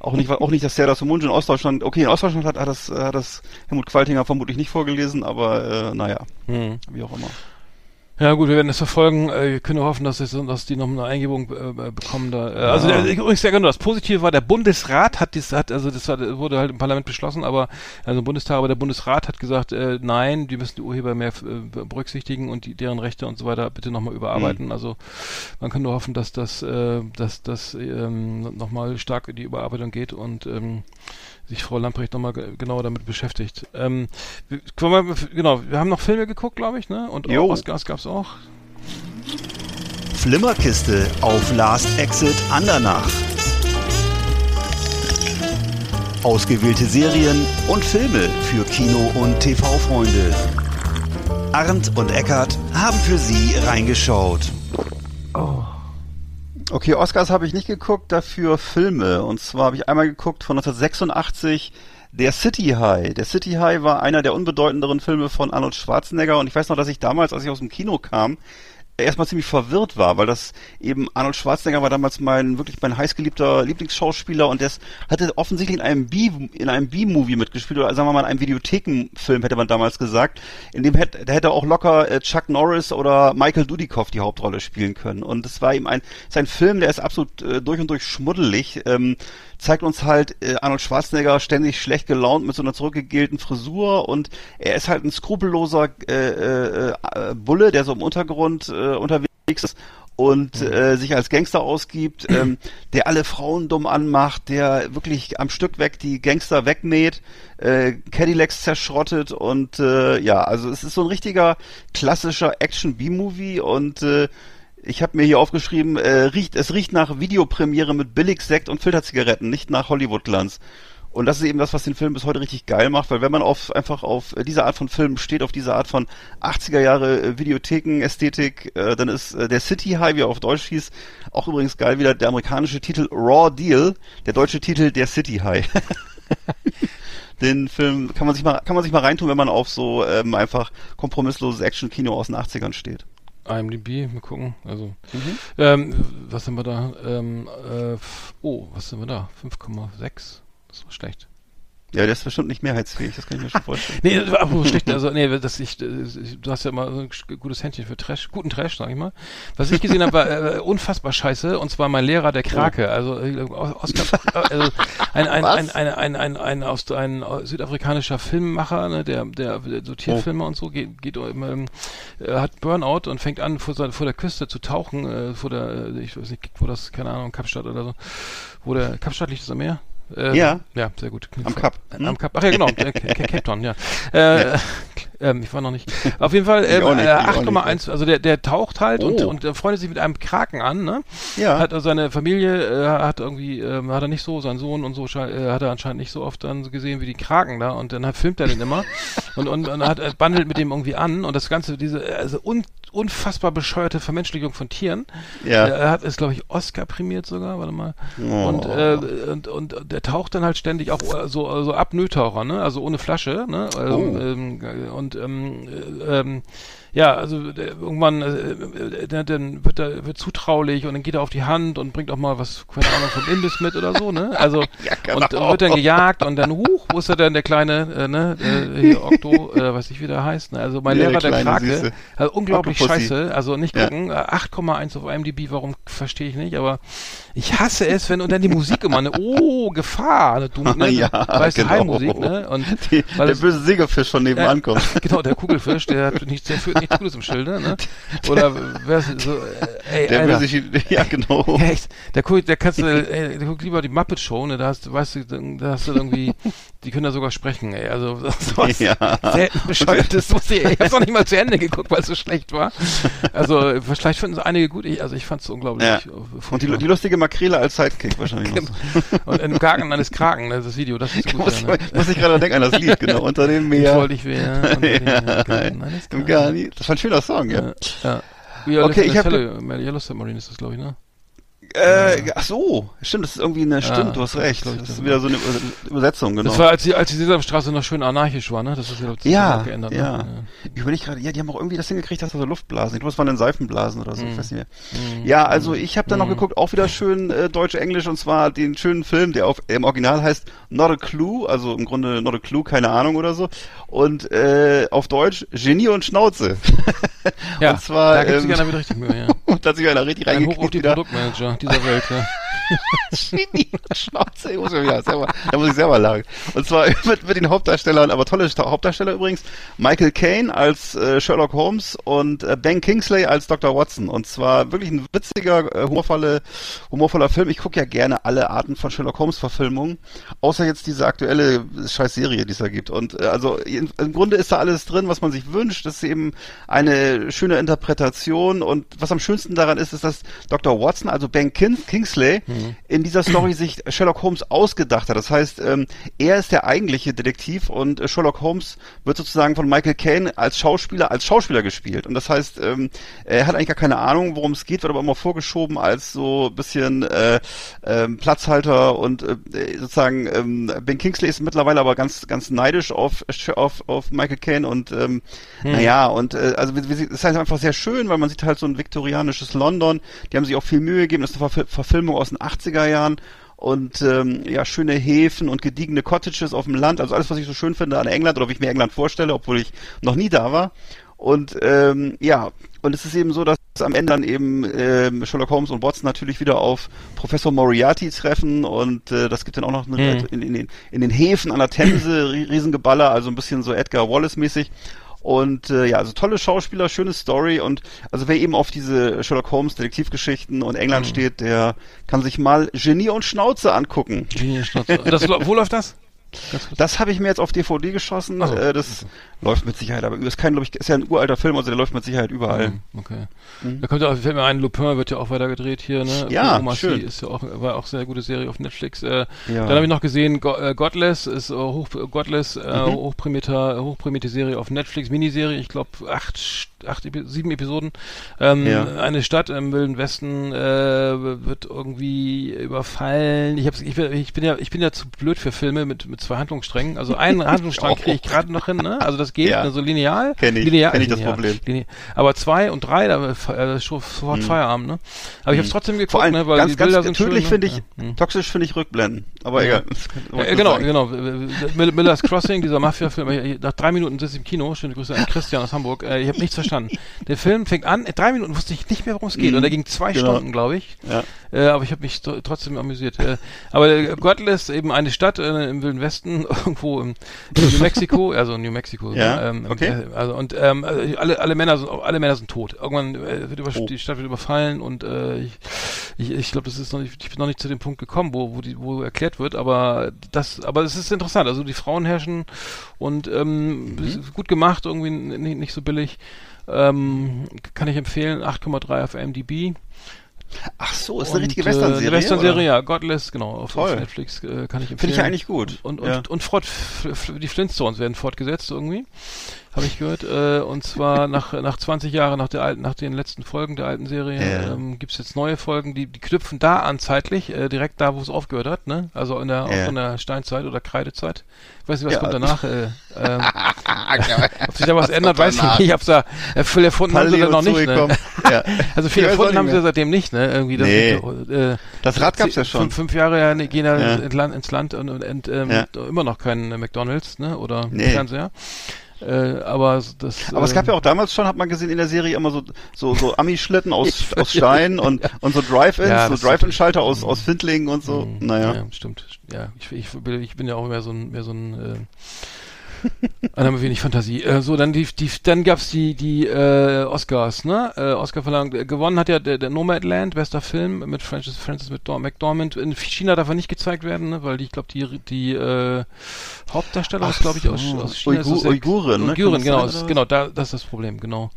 auch nicht, auch nicht, dass Serdar Somuncu in Ostdeutschland, okay, in Ostdeutschland hat, hat das, hat das Helmut Qualtinger vermutlich nicht vorgelesen, aber äh, naja, Hm. wie auch immer. Ja gut, wir werden es verfolgen. Äh, wir können nur hoffen, dass, es, dass die noch eine Eingebung äh, bekommen. Da. Äh, Also Ja. der, übrigens sehr genau. Das Positive war, der Bundesrat hat dies, hat also das wurde halt im Parlament beschlossen, aber also im Bundestag, aber der Bundesrat hat gesagt, äh, nein, die müssen die Urheber mehr äh, berücksichtigen und die, deren Rechte und so weiter bitte nochmal überarbeiten. Mhm. Also man kann nur hoffen, dass das, äh, dass das ähm, nochmal stark in die Überarbeitung geht und ähm, sich Frau Lamprecht nochmal ge genauer damit beschäftigt. Ähm, wir, genau, wir haben noch Filme geguckt, glaube ich, ne? Und Jo. auch Oscars gab's auch. Flimmerkiste auf Last Exit Andernach. Ausgewählte Serien und Filme für Kino- und TV-Freunde. Arndt und Eckart haben für Sie reingeschaut. Okay, Oscars habe ich nicht geguckt, dafür Filme. Und zwar habe ich einmal geguckt von 1986 der City High. Der City High war einer der unbedeutenderen Filme von Arnold Schwarzenegger. Und ich weiß noch, dass ich damals, als ich aus dem Kino kam, erstmal ziemlich verwirrt war, weil das eben Arnold Schwarzenegger war damals mein wirklich mein heißgeliebter Lieblingsschauspieler und der hatte offensichtlich in einem B-Movie mitgespielt oder sagen wir mal in einem Videothekenfilm hätte man damals gesagt, in dem hätte da hätte auch locker äh, Chuck Norris oder Michael Dudikoff die Hauptrolle spielen können und es war eben ein ist ein Film, der ist absolut äh, durch und durch schmuddelig. Ähm, zeigt uns halt äh, Arnold Schwarzenegger ständig schlecht gelaunt mit so einer zurückgegelten Frisur und er ist halt ein skrupelloser äh, äh, äh, Bulle, der so im Untergrund äh, unterwegs ist und äh, sich als Gangster ausgibt, ähm, der alle Frauen dumm anmacht, der wirklich am Stück weg die Gangster wegmäht, äh, Cadillacs zerschrottet und äh, ja, also es ist so ein richtiger klassischer Action-B-Movie und äh, ich habe mir hier aufgeschrieben, äh, riecht, es riecht nach Videopremiere mit Billigsekt und Filterzigaretten, nicht nach Hollywood-Glanz. Und das ist eben das, was den Film bis heute richtig geil macht, weil wenn man auf einfach auf diese Art von Film steht, auf diese Art von 80er Jahre äh, Videotheken, Ästhetik, äh, dann ist äh, der City High, wie er auf Deutsch hieß, auch übrigens geil wieder der amerikanische Titel Raw Deal, der deutsche Titel der City High. Den Film kann man sich mal kann man sich mal reintun, wenn man auf so ähm, einfach kompromissloses Action-Kino aus den 80ern steht. IMDb, mal gucken. Also, ähm, was sind wir da? Ähm, äh, oh, was sind wir da? 5,6. Das war schlecht. Ja, der ist bestimmt nicht mehrheitsfähig, das kann ich mir schon vorstellen. Nee, apropos schlecht, also nee, das ich, äh, du hast ja immer so ein gutes Händchen für Trash, guten Trash, sag ich mal. Was ich gesehen habe, war äh, unfassbar scheiße und zwar mein Lehrer der Krake, also äh, Oscar, also ein ein, ein, ein, ein, ein, ein, aus, ein südafrikanischer Filmemacher, ne, der, der, der so Tierfilme und so geht, geht ähm, äh, hat Burnout und fängt an vor, vor der Küste zu tauchen, äh, vor der, äh, ich weiß nicht, wo das, keine Ahnung, Kapstadt oder so, wo der Kapstadt liegt das am Meer? Äh, Ja. Ja, sehr gut. Am Kap. Am Kap. Ach ja, genau. äh, Ca- Ca- Cape Town, ja. Äh, ähm, ich war noch nicht. Auf jeden Fall ähm, auch nicht, äh. 8,1. Also der, der taucht halt und, Oh. und äh, freundet sich mit einem Kraken an, ne? Ja. Hat also seine Familie, äh, hat irgendwie, ähm, hat er nicht so, sein Sohn und so, äh, hat er anscheinend nicht so oft dann gesehen wie die Kraken da und dann hat, filmt er den immer und, und, und hat, äh, bandelt mit dem irgendwie an und das Ganze, diese, also un, unfassbar bescheuerte Vermenschlichung von Tieren. Ja. Äh, Er hat es, glaube ich, Oscar prämiert sogar, warte mal. Oh. Und, äh, und, und der taucht dann halt ständig auch äh, so, so Apnoe-Taucher, ne? Also ohne Flasche, ne? Ähm, Oh. ähm, und ähm, äh, ähm, ja, also der, irgendwann äh, äh, der, dann wird er wird zutraulich und dann geht er auf die Hand und bringt auch mal was, keine Ahnung, vom Imbiss mit oder so, ne? Also genau. und, und wird dann gejagt und dann huch, wo ist er denn der kleine, äh, ne? Äh, hier Okto, äh, weiß ich wie der heißt, ne? Also mein Ja, Lehrer der der, Krake, also unglaublich scheiße, also nicht Ja. gucken, äh, 8,1 auf IMDb, warum verstehe ich nicht, aber ich hasse es, wenn und dann die Musik immer, ne? Oh, Gefahr, ne? Du, ne? Ja, weißt genau. Heimmusik, ne? Und Die, weil der böse Segelfisch von nebenan kommt. Genau, der Kugelfisch, der hat nichts, der führt nichts Gutes im Schilde, ne? Oder wer so, äh, ey, Der Alter. böse, Chi- ja genau. Ja, echt. Der guckt, der kannst du, ey, der guckt lieber die Muppet Show, ne? Da hast, weißt du, da hast du irgendwie, die können da sogar sprechen, ey. Also sowas Ja. selten bescheuertes muss ich, ich hab's noch nicht mal zu Ende geguckt, weil es so schlecht war. Also vielleicht finden es einige gut, ich, also ich fand's unglaublich. Ja. äh, Und die, die lustige Makrele als Sidekick wahrscheinlich noch. Und im Garten eines Kraken, ne, das Video, das ist gut. muss, ja, ne? muss ich gerade denken an das Lied, genau, unter dem Ich Meer. wollte ich wieder. eines Im. Garni. Das war ein schöner Song, ja. Ja. ja. Okay, ich in hab Yellow- Yellow Submarine ist das, glaube ich, ne? Äh, ach so, stimmt, das ist irgendwie eine, stimmt, Ja, du hast recht. Das das ist wieder so eine Über- Übersetzung, genau. Das war, als die, als die Sesamstraße noch schön anarchisch war, ne? Das ist ja, das ja, sich geändert, ja. Ne? Ich überlege gerade, ja, die haben auch irgendwie das hingekriegt, dass da so Luftblasen. Ich glaube, es waren dann Seifenblasen oder so, Mhm. ich weiß nicht mehr. Ja, also ich habe dann noch geguckt, auch wieder schön äh, Deutsch-Englisch und zwar den schönen Film, der auf, im Original heißt Not a Clue, also im Grunde Not a Clue, keine Ahnung oder so. Und äh, auf Deutsch Genie und Schnauze. Ja, und zwar, da gibt sich ähm, einer wieder richtig Mühe, ja. und da hat sich einer richtig Ein Hoch auf reingekriegt die. Produktmanager dieser Welt, ja. Genie Schnauze, ich muss ja selber, da muss ich selber lachen. Und zwar mit, mit den Hauptdarstellern, aber tolle Hauptdarsteller übrigens, Michael Caine als äh, Sherlock Holmes und äh, Ben Kingsley als Dr. Watson. Und zwar wirklich ein witziger, äh, humorvolle, humorvoller Film. Ich gucke ja gerne alle Arten von Sherlock Holmes Verfilmungen, außer jetzt diese aktuelle Scheißserie, die es da gibt. Und äh, also in, im Grunde ist da alles drin, was man sich wünscht. Das ist eben eine schöne Interpretation. Und was am schönsten daran ist, ist, dass Dr. Watson, also Ben Kin Kingsley, in dieser Story sich Sherlock Holmes ausgedacht hat. Das heißt, ähm, er ist der eigentliche Detektiv und äh, Sherlock Holmes wird sozusagen von Michael Caine als Schauspieler als Schauspieler gespielt. Und das heißt, ähm, er hat eigentlich gar keine Ahnung, worum es geht, wird aber immer vorgeschoben als so ein bisschen äh, ähm, Platzhalter und äh, sozusagen ähm, Ben Kingsley ist mittlerweile aber ganz ganz neidisch auf auf, auf Michael Caine und ähm, naja und äh, also es ist halt einfach sehr schön, weil man sieht halt so ein viktorianisches London. Die haben sich auch viel Mühe gegeben. Das ist eine Verfil- Verfilmung aus den 80er Jahren und ähm, ja schöne Häfen und gediegene Cottages auf dem Land. Also alles, was ich so schön finde an England oder wie ich mir England vorstelle, obwohl ich noch nie da war. Und ähm, ja, und es ist eben so, dass am Ende dann eben ähm, Sherlock Holmes und Watson natürlich wieder auf Professor Moriarty treffen und äh, das gibt dann auch noch eine, Mhm. in, in, den, in den Häfen an der Themse rie- Riesengeballer, also ein bisschen so Edgar Wallace mäßig. Und äh, ja, also tolle Schauspieler, schöne Story und also wer eben auf diese Sherlock Holmes Detektivgeschichten und England Mhm. steht, der kann sich mal Genie und Schnauze angucken. Linienschnauze. Das, wo läuft das? Das habe ich mir jetzt auf DVD geschossen. So. Äh, das läuft mit Sicherheit, aber ist kein, glaube ich, ist ja ein uralter Film, also der läuft mit Sicherheit überall. Mhm, Okay. Da kommt ja auch, fällt mir ein, Lupin wird ja auch weiter gedreht hier, ne? Ja, Oma schön. Ist ja auch, war auch sehr gute Serie auf Netflix. Äh, Ja. Dann habe ich noch gesehen, Go äh, Godless ist äh, hoch, Godless, äh, Mhm. hochprämierter, hochprämierte Serie auf Netflix, Miniserie, ich glaube acht, acht, sieben Episoden. Ähm, Ja. Eine Stadt im Wilden Westen äh, wird irgendwie überfallen. Ich, hab's, ich, bin- ich bin ja, ich bin ja zu blöd für Filme mit mit zwei Handlungssträngen. Also einen Handlungsstrang kriege ich gerade noch hin, ne? Also das geht, Ja. also lineal. Kenn ich, lineal, kenn ich das lineal, Problem. Lineal. Aber zwei und drei, da äh, ist schon sofort Feierabend, ne? Aber ich habe es trotzdem geguckt, Vor allem ne? Weil ganz, die Bilder ganz sind tödlich schön, finde ne? ich, Ja. Hm. toxisch finde ich Rückblenden. Aber egal. Das Ja, ich genau, genau. Mill- Miller's Crossing, dieser Mafia-Film, nach drei Minuten sitze ich im Kino, schöne Grüße an Christian aus Hamburg, äh, ich habe nichts verstanden. Der Film fängt an, in drei Minuten wusste ich nicht mehr, worum es geht. Und er ging zwei Genau. Stunden, glaube ich. Ja. Äh, aber ich habe mich tr- trotzdem amüsiert. Äh, aber äh, Godless, eben eine Stadt äh, im Wilden Westen, irgendwo im in New Mexico, also New Mexico. Ja, ne, ähm, okay. äh, Also und ähm, äh, alle alle Männer sind alle Männer sind tot. Irgendwann äh, wird über, Oh. die Stadt wird überfallen und äh, ich ich, ich glaube, das ist noch nicht ich bin noch nicht zu dem Punkt gekommen, wo wo die wo erklärt wird, aber das aber es ist interessant. Also die Frauen herrschen und ähm, Mhm. gut gemacht, irgendwie nicht, nicht so billig. Ähm, kann ich empfehlen, 8,3 auf MDB. Ach so, ist eine Und, richtige äh, Western-Serie. Eine Western-Serie, ja. Godless, genau, auf, auf. Netflix äh, kann ich empfehlen. Finde ich eigentlich gut. Und, und, Ja. und, und fort, f- f- die Flintstones werden fortgesetzt irgendwie, habe ich gehört. Äh, und zwar nach, nach 20 Jahren, nach, der alten, nach den letzten Folgen der alten Serie, Ja. ähm, gibt es jetzt neue Folgen, die, die knüpfen da an zeitlich, äh, direkt da, wo es aufgehört hat, ne? Also in der, auch Ja. in der Steinzeit oder Kreidezeit. Ich weiß nicht, was Ja. kommt danach. Äh, ähm, ob sich da was ändert, weiß ich nicht. Ich hab's da äh, viel erfunden haben sie da noch nicht. Ne? Ja. Also viel auch erfunden haben sie mehr. seitdem nicht, ne? Irgendwie das Nee. sind, äh, Das Rad gab's ja Fünf, schon. fünf Jahre ja, ne, gehen ja, Ja. Ins, Land, ins Land und, und, und ähm, Ja. immer noch kein äh, McDonalds, ne? Oder Nee. Fernseher. Äh, aber das. Aber es gab äh, ja auch damals schon, hat man gesehen in der Serie immer so so, so Ami-Schlitten aus, aus Stein und, und so Drive-Ins, Ja, so Drive-In-Schalter aus, aus Findlingen und so. mh, Naja. Ja, stimmt. Ja, ich, ich, bin- ich bin ja auch mehr so ein, mehr so ein, äh, einer mit wenig Fantasie. Äh, so, dann die, die, dann gab's die, die, äh, Oscars, ne? Äh, Oscar verlangt, äh, gewonnen hat ja der, der Nomadland, bester Film mit Francis, Francis McDor- McDormand. In China darf er nicht gezeigt werden, ne? Weil die, ich glaube, die, die, äh, Hauptdarsteller Ach ist, glaube ich, aus, so. aus China. Uigur- ist das der- Uiguren, ne? Uiguren, das genau, oder was? genau, da, das ist das Problem, genau.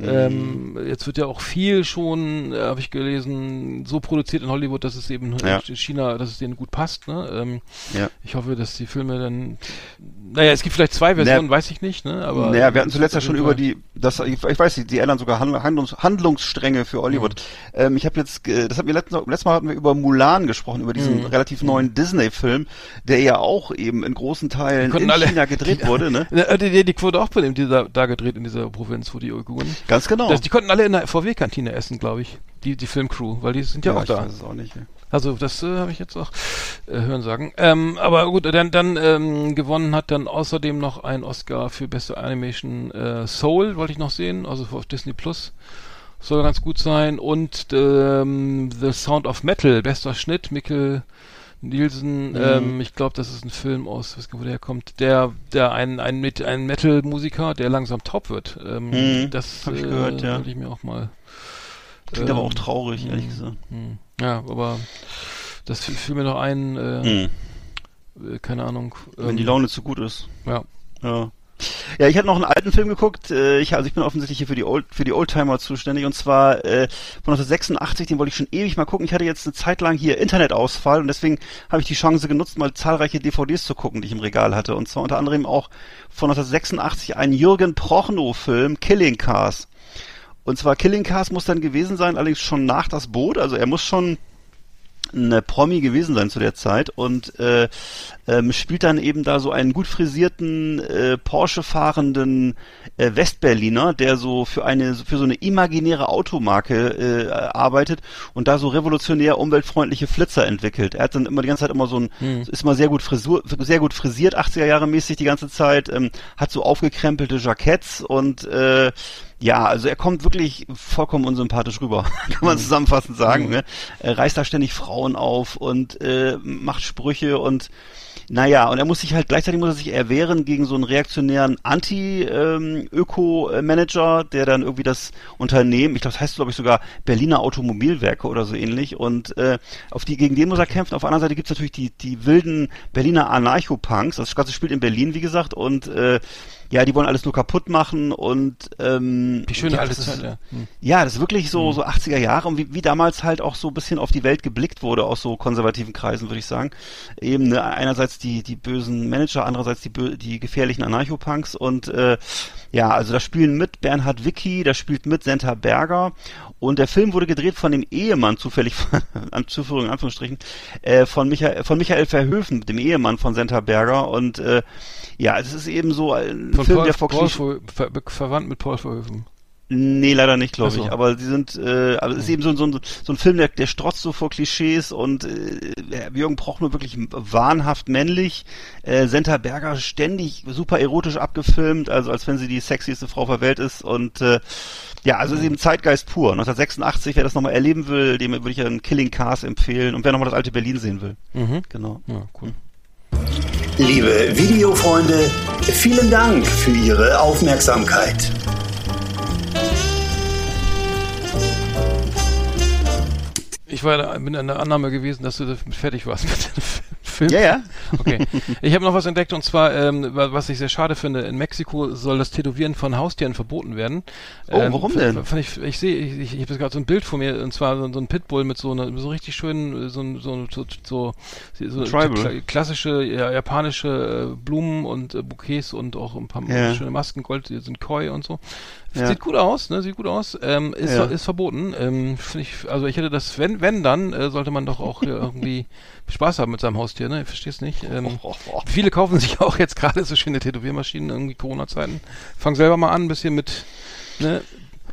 Ähm, jetzt wird ja auch viel schon, äh, habe ich gelesen, so produziert in Hollywood, dass es eben Ja. in China, dass es denen gut passt. Ne? Ähm, Ja. Ich hoffe, dass die Filme dann. Naja, es gibt vielleicht zwei Versionen, weiß ich nicht. Ne? Aber naja, wir hatten zuletzt ja schon über die, das, ich, ich weiß nicht, die ändern sogar Handl- Handlungs, Handlungsstränge für Hollywood. Mhm. Ähm, ich habe jetzt, das hatten wir letztes, letztes Mal hatten wir über Mulan gesprochen, über diesen Mhm. relativ neuen Disney-Film, der ja auch eben in großen Teilen in alle- China gedreht wurde, ne? Die, die, die wurde auch bei dem, dieser, da gedreht in dieser Provinz, wo die Uiguren. Ganz genau. Das, die konnten alle in der VW-Kantine essen, glaube ich. Die, die Filmcrew, weil die sind ja, auch ich da. weiß es auch nicht. ja. Also das äh, habe ich jetzt auch äh, hören sagen. Ähm, aber gut, dann, dann ähm, gewonnen hat dann außerdem noch ein Oscar für beste Animation äh, Soul, wollte ich noch sehen, also auf Disney Plus. Soll ganz gut sein. Und ähm, The Sound of Metal, bester Schnitt, Mikkel Nielsen, Mhm. ähm, ich glaube, das ist ein Film aus, weiß gar nicht, wo der herkommt, der, der ein, ein, mit, ein Metal-Musiker, der langsam taub wird. Ähm, Mhm, das hab ich äh, gehört, ja. wollte ich mir auch mal. Klingt aber ähm, auch traurig, ehrlich mh, gesagt. mh. Ja, aber das fiel, fiel mir noch ein, äh, Mhm. äh, keine Ahnung. Wenn ähm, die Laune zu gut ist. Ja. Ja. Ja, ich hatte noch einen alten Film geguckt. Äh, ich, also ich bin offensichtlich hier für die Old, für die Oldtimer zuständig und zwar äh, von 1986. Den wollte ich schon ewig mal gucken. Ich hatte jetzt eine Zeit lang hier Internetausfall und deswegen habe ich die Chance genutzt, mal zahlreiche DVDs zu gucken, die ich im Regal hatte. Und zwar unter anderem auch von 1986 ein Jürgen Prochnow-Film Killing Cars. Und zwar Killing Cars muss dann gewesen sein, allerdings schon nach das Boot. Also er muss schon ein Promi gewesen sein zu der Zeit und äh, ähm, spielt dann eben da so einen gut frisierten äh, Porsche fahrenden äh, Westberliner, der so für eine für so eine imaginäre Automarke äh, arbeitet und da so revolutionär umweltfreundliche Flitzer entwickelt. Er hat dann immer die ganze Zeit immer so ein ist mal sehr gut Frisur sehr gut frisiert 80er Jahre mäßig die ganze Zeit, ähm, hat so aufgekrempelte Jacketts und äh, Ja, also er kommt wirklich vollkommen unsympathisch rüber, kann man zusammenfassend sagen. Ne? Er reißt da ständig Frauen auf und äh, macht Sprüche und naja, und er muss sich halt gleichzeitig muss er sich erwehren gegen so einen reaktionären Anti-Öko-Manager, der dann irgendwie das Unternehmen, ich glaube, das heißt glaube ich sogar Berliner Automobilwerke oder so ähnlich, und äh, auf die gegen den muss er kämpfen. Auf der anderen Seite gibt's natürlich die die wilden Berliner Anarcho-Punks. Das Ganze spielt in Berlin, wie gesagt, und äh, ja, die wollen alles nur kaputt machen und ähm, Die schöne ja, alte Zeit, ja. Hm. ja, das ist wirklich so, so 80er Jahre und wie, wie damals halt auch so ein bisschen auf die Welt geblickt wurde aus so konservativen Kreisen, würde ich sagen. Eben ne, einerseits die, die bösen Manager, andererseits die, die gefährlichen Anarchopunks und äh, ja, also da spielen mit Bernhard Wicki, da spielt mit Senta Berger und der Film wurde gedreht von dem Ehemann, zufällig, an Zuführung in Anführungsstrichen, äh, von, Michael, von Michael Verhöfen, dem Ehemann von Senta Berger und äh, ja, es ist eben so ein Von Film, Paul, der vor Paul Klischee- ver, ver, verwandt mit Paul Verhoeven. Nee, leider nicht, glaube so. ich. Aber sie sind, äh, aber es ist eben so, so, ein- so ein Film, der, der strotzt so vor Klischees und äh, Jürgen Prochnow wirklich wahnhaft männlich. Äh, Senta Berger ständig super erotisch abgefilmt, also als wenn sie die sexieste Frau der Welt ist und äh, ja, also es ist eben Zeitgeist pur. 1986, wer das nochmal erleben will, dem würde ich einen Killing Cars empfehlen und wer nochmal das alte Berlin sehen will. Mhm. Genau. Ja, cool. Liebe Videofreunde, vielen Dank für Ihre Aufmerksamkeit. Ich war bin an der Annahme gewesen, dass du fertig warst mit dem Film. Ja, ja. Okay. Ich habe noch was entdeckt und zwar, ähm, wa- was ich sehr schade finde, in Mexiko soll das Tätowieren von Haustieren verboten werden. Oh, Ähm, warum denn? Fand ich, ich sehe, ich, ich, ich habe jetzt gerade so ein Bild vor mir und zwar so, so ein Pitbull mit so einer so richtig schönen, so, so, so, so, so Tribal. klassische ja, japanische äh, Blumen und äh, Bouquets und auch ein paar Ja. schöne Masken, Gold, sind Koi und so. Ja. Sieht gut aus, ne? Sieht gut aus. Ähm, ist, Ja. ist verboten. Ähm, ich, also ich hätte das, wenn, wenn dann, äh, sollte man doch auch irgendwie Spaß haben mit seinem Haustier, ne? Ich versteh's nicht. Ähm, viele kaufen sich auch jetzt gerade so schöne Tätowiermaschinen, irgendwie Corona-Zeiten. Fang selber mal an, ein bisschen mit, ne?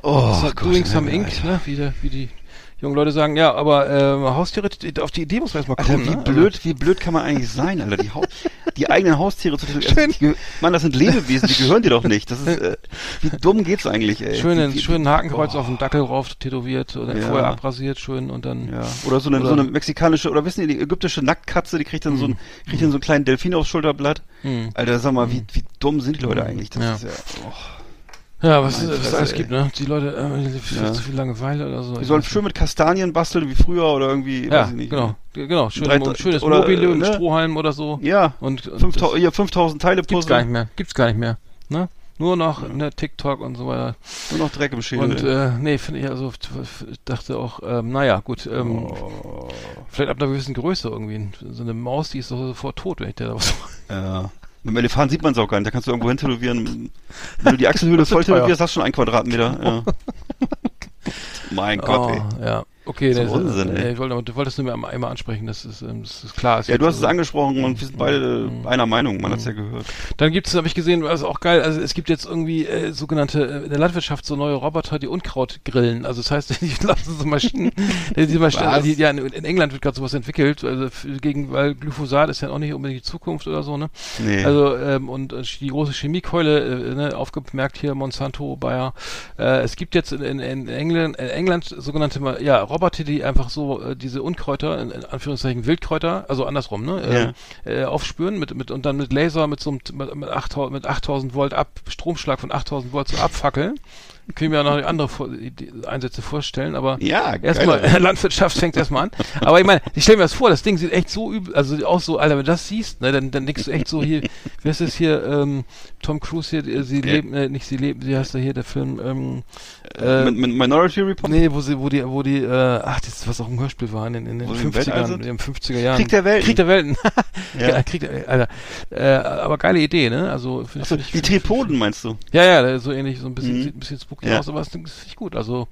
Oh, So- Gott, doing some Alter. ink, ne? Wie, der, wie die jungen Leute sagen, ja, aber äh, Haustiere, auf die Idee muss man erstmal Alter, kommen, wie ne? blöd, wie blöd kann man eigentlich sein, Alter? Die, Haus die eigenen Haustiere zu. Also, die, Mann, das sind Lebewesen, die gehören dir doch nicht. Das ist, äh, wie dumm geht's eigentlich, ey? Schönen, wie, wie, schönen Hakenkreuz auf dem Dackel rauf tätowiert oder Ja. vorher abrasiert schön und dann Ja. Oder so eine, Oder- so eine mexikanische, oder wissen die, die ägyptische Nacktkatze, die kriegt dann so ein, kriegt dann so einen kleinen Delfin aufs Schulterblatt. Hm. Alter, sag mal, wie, wie dumm sind die Leute eigentlich? Das Ja. ist ja, oh. Ja, was es alles ey. gibt, ne? Die Leute, äh, viel Ja. zu viel Langeweile oder so. Die sollen schön mit Kastanien basteln wie früher oder irgendwie, Ja, weiß ich nicht. genau, G- genau. Schön, Drei- ein schönes oder, Mobile und ne? Strohhalm oder so. Ja. Und, und 5000, das hier 5000 Teile gibt's gar nicht mehr. Gibt's gar nicht mehr. Ne? Nur noch ne, TikTok und so weiter. Nur noch Dreck im Schädel. Und äh, nee, finde ich also, dachte auch, ähm, naja, gut, ähm, Oh. vielleicht ab einer gewissen Größe irgendwie. So eine Maus, die ist doch sofort tot, wenn ich der da was Ja. Mit dem Elefant sieht man es auch gar nicht. Da kannst du irgendwo hin tätowieren. Wenn du die Achselhöhle voll tätowierst, hast du schon einen Quadratmeter. Ja. mein Gott, ey. Oh, ja. Okay, das, Unsinn, äh, ey. ich wollte, du wolltest nur einmal, einmal ansprechen, das ist, ähm, das ist klar. Ist Ja, du hast es so- angesprochen und wir sind beide Mhm. einer Meinung. Man hat's ja gehört. Dann gibt es, habe ich gesehen, was auch geil, also es gibt jetzt irgendwie äh, sogenannte, äh, in der Landwirtschaft so neue Roboter, die Unkraut grillen. Also das heißt, die lassen so Maschinen, die, Maschinen Was? die, ja, in, in England wird gerade sowas entwickelt, also gegen, weil Glyphosat ist ja auch nicht unbedingt die Zukunft oder so, ne? Nee. Also ähm, und äh, die große Chemiekeule, äh, ne, aufgemerkt hier Monsanto, Bayer. Äh, es gibt jetzt in, in, in England, in England sogenannte ja, Roboter, die einfach so äh, diese Unkräuter, in, in Anführungszeichen Wildkräuter, also andersrum, ne, äh, äh, aufspüren mit, mit und dann mit Laser mit so einem mit, mit 8000 mit 8000 Volt ab Stromschlag von 8000 Volt so abfackeln. Können wir ja noch andere Vor Einsätze vorstellen, aber ja, Erstmal. Landwirtschaft fängt erstmal an. Aber ich meine, ich stelle mir das vor, das Ding sieht echt so übel, also auch so, Alter, wenn du das siehst, ne, dann, dann denkst du echt so hier, wie heißt das hier, ähm, Tom Cruise hier, äh, sie Ja. leben, äh, nicht sie leben, wie heißt der hier, der Film, ähm, äh, mit, mit Minority Report? nee, wo sie, wo die, wo die, äh, ach, das ist was auch ein Hörspiel war in, den- in den Wo sie im Weltall 50ern, sind? in den 50er Jahren. Krieg der Welten. Krieg der Welten. Ja. Krieg der, Alter. Äh, aber geile Idee, ne? Also, find, Achso, find die Tripoden meinst du? ja, ja, so ähnlich, so ein bisschen, Mhm. sieht ein bisschen spooky Ja. aus, aber das ist nicht gut. Also,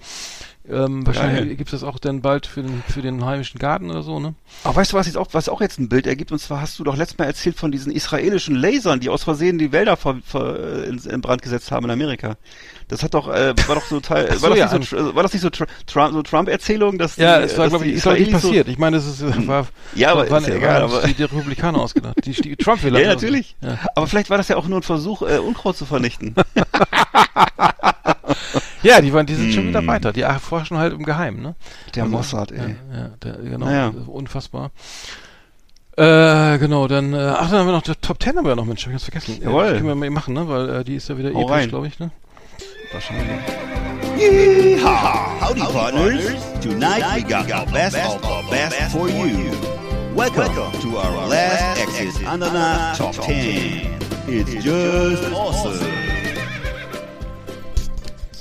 ähm, wahrscheinlich gibt's das auch dann bald für den, für den heimischen Garten oder so, ne? Aber weißt du, was jetzt auch, was auch jetzt ein Bild ergibt? Und zwar hast du doch letztes Mal erzählt von diesen israelischen Lasern, die aus Versehen die Wälder ver, ver, in, in Brand gesetzt haben in Amerika. Das hat doch, äh, war doch so Teil, so, war, das ja, nicht so, war das nicht so Tr- Trump, so Trump-Erzählung, dass die, Ja, es war, dass glaube ich, Israelis so- passiert. Ich meine, das ist, war, Ja, aber waren, ist ja egal, aber- die, die Republikaner ausgedacht. Die, die Trump-Wähler. Ja, natürlich. Ja. Aber vielleicht war das ja auch nur ein Versuch, äh, Unkraut zu vernichten. Ja, die waren, die sind schon Hm. wieder weiter. Die forschen halt im Geheimen, ne? Der Also, Mossad, ey. Ja, ja der, genau. Naja. Unfassbar. Äh, genau, dann, äh, ach, dann haben wir noch die Top 10 haben wir noch, Mensch, hab ich ganz vergessen. Jawohl. Äh, können wir mal machen, ne? Weil äh, die ist ja wieder Hau episch, glaube ich, ne? Wahrscheinlich. Yeehaw! Howdy, partners. Tonight we got our best of our best for you. Welcome to our last Exit Ananas Top 10. It's just awesome.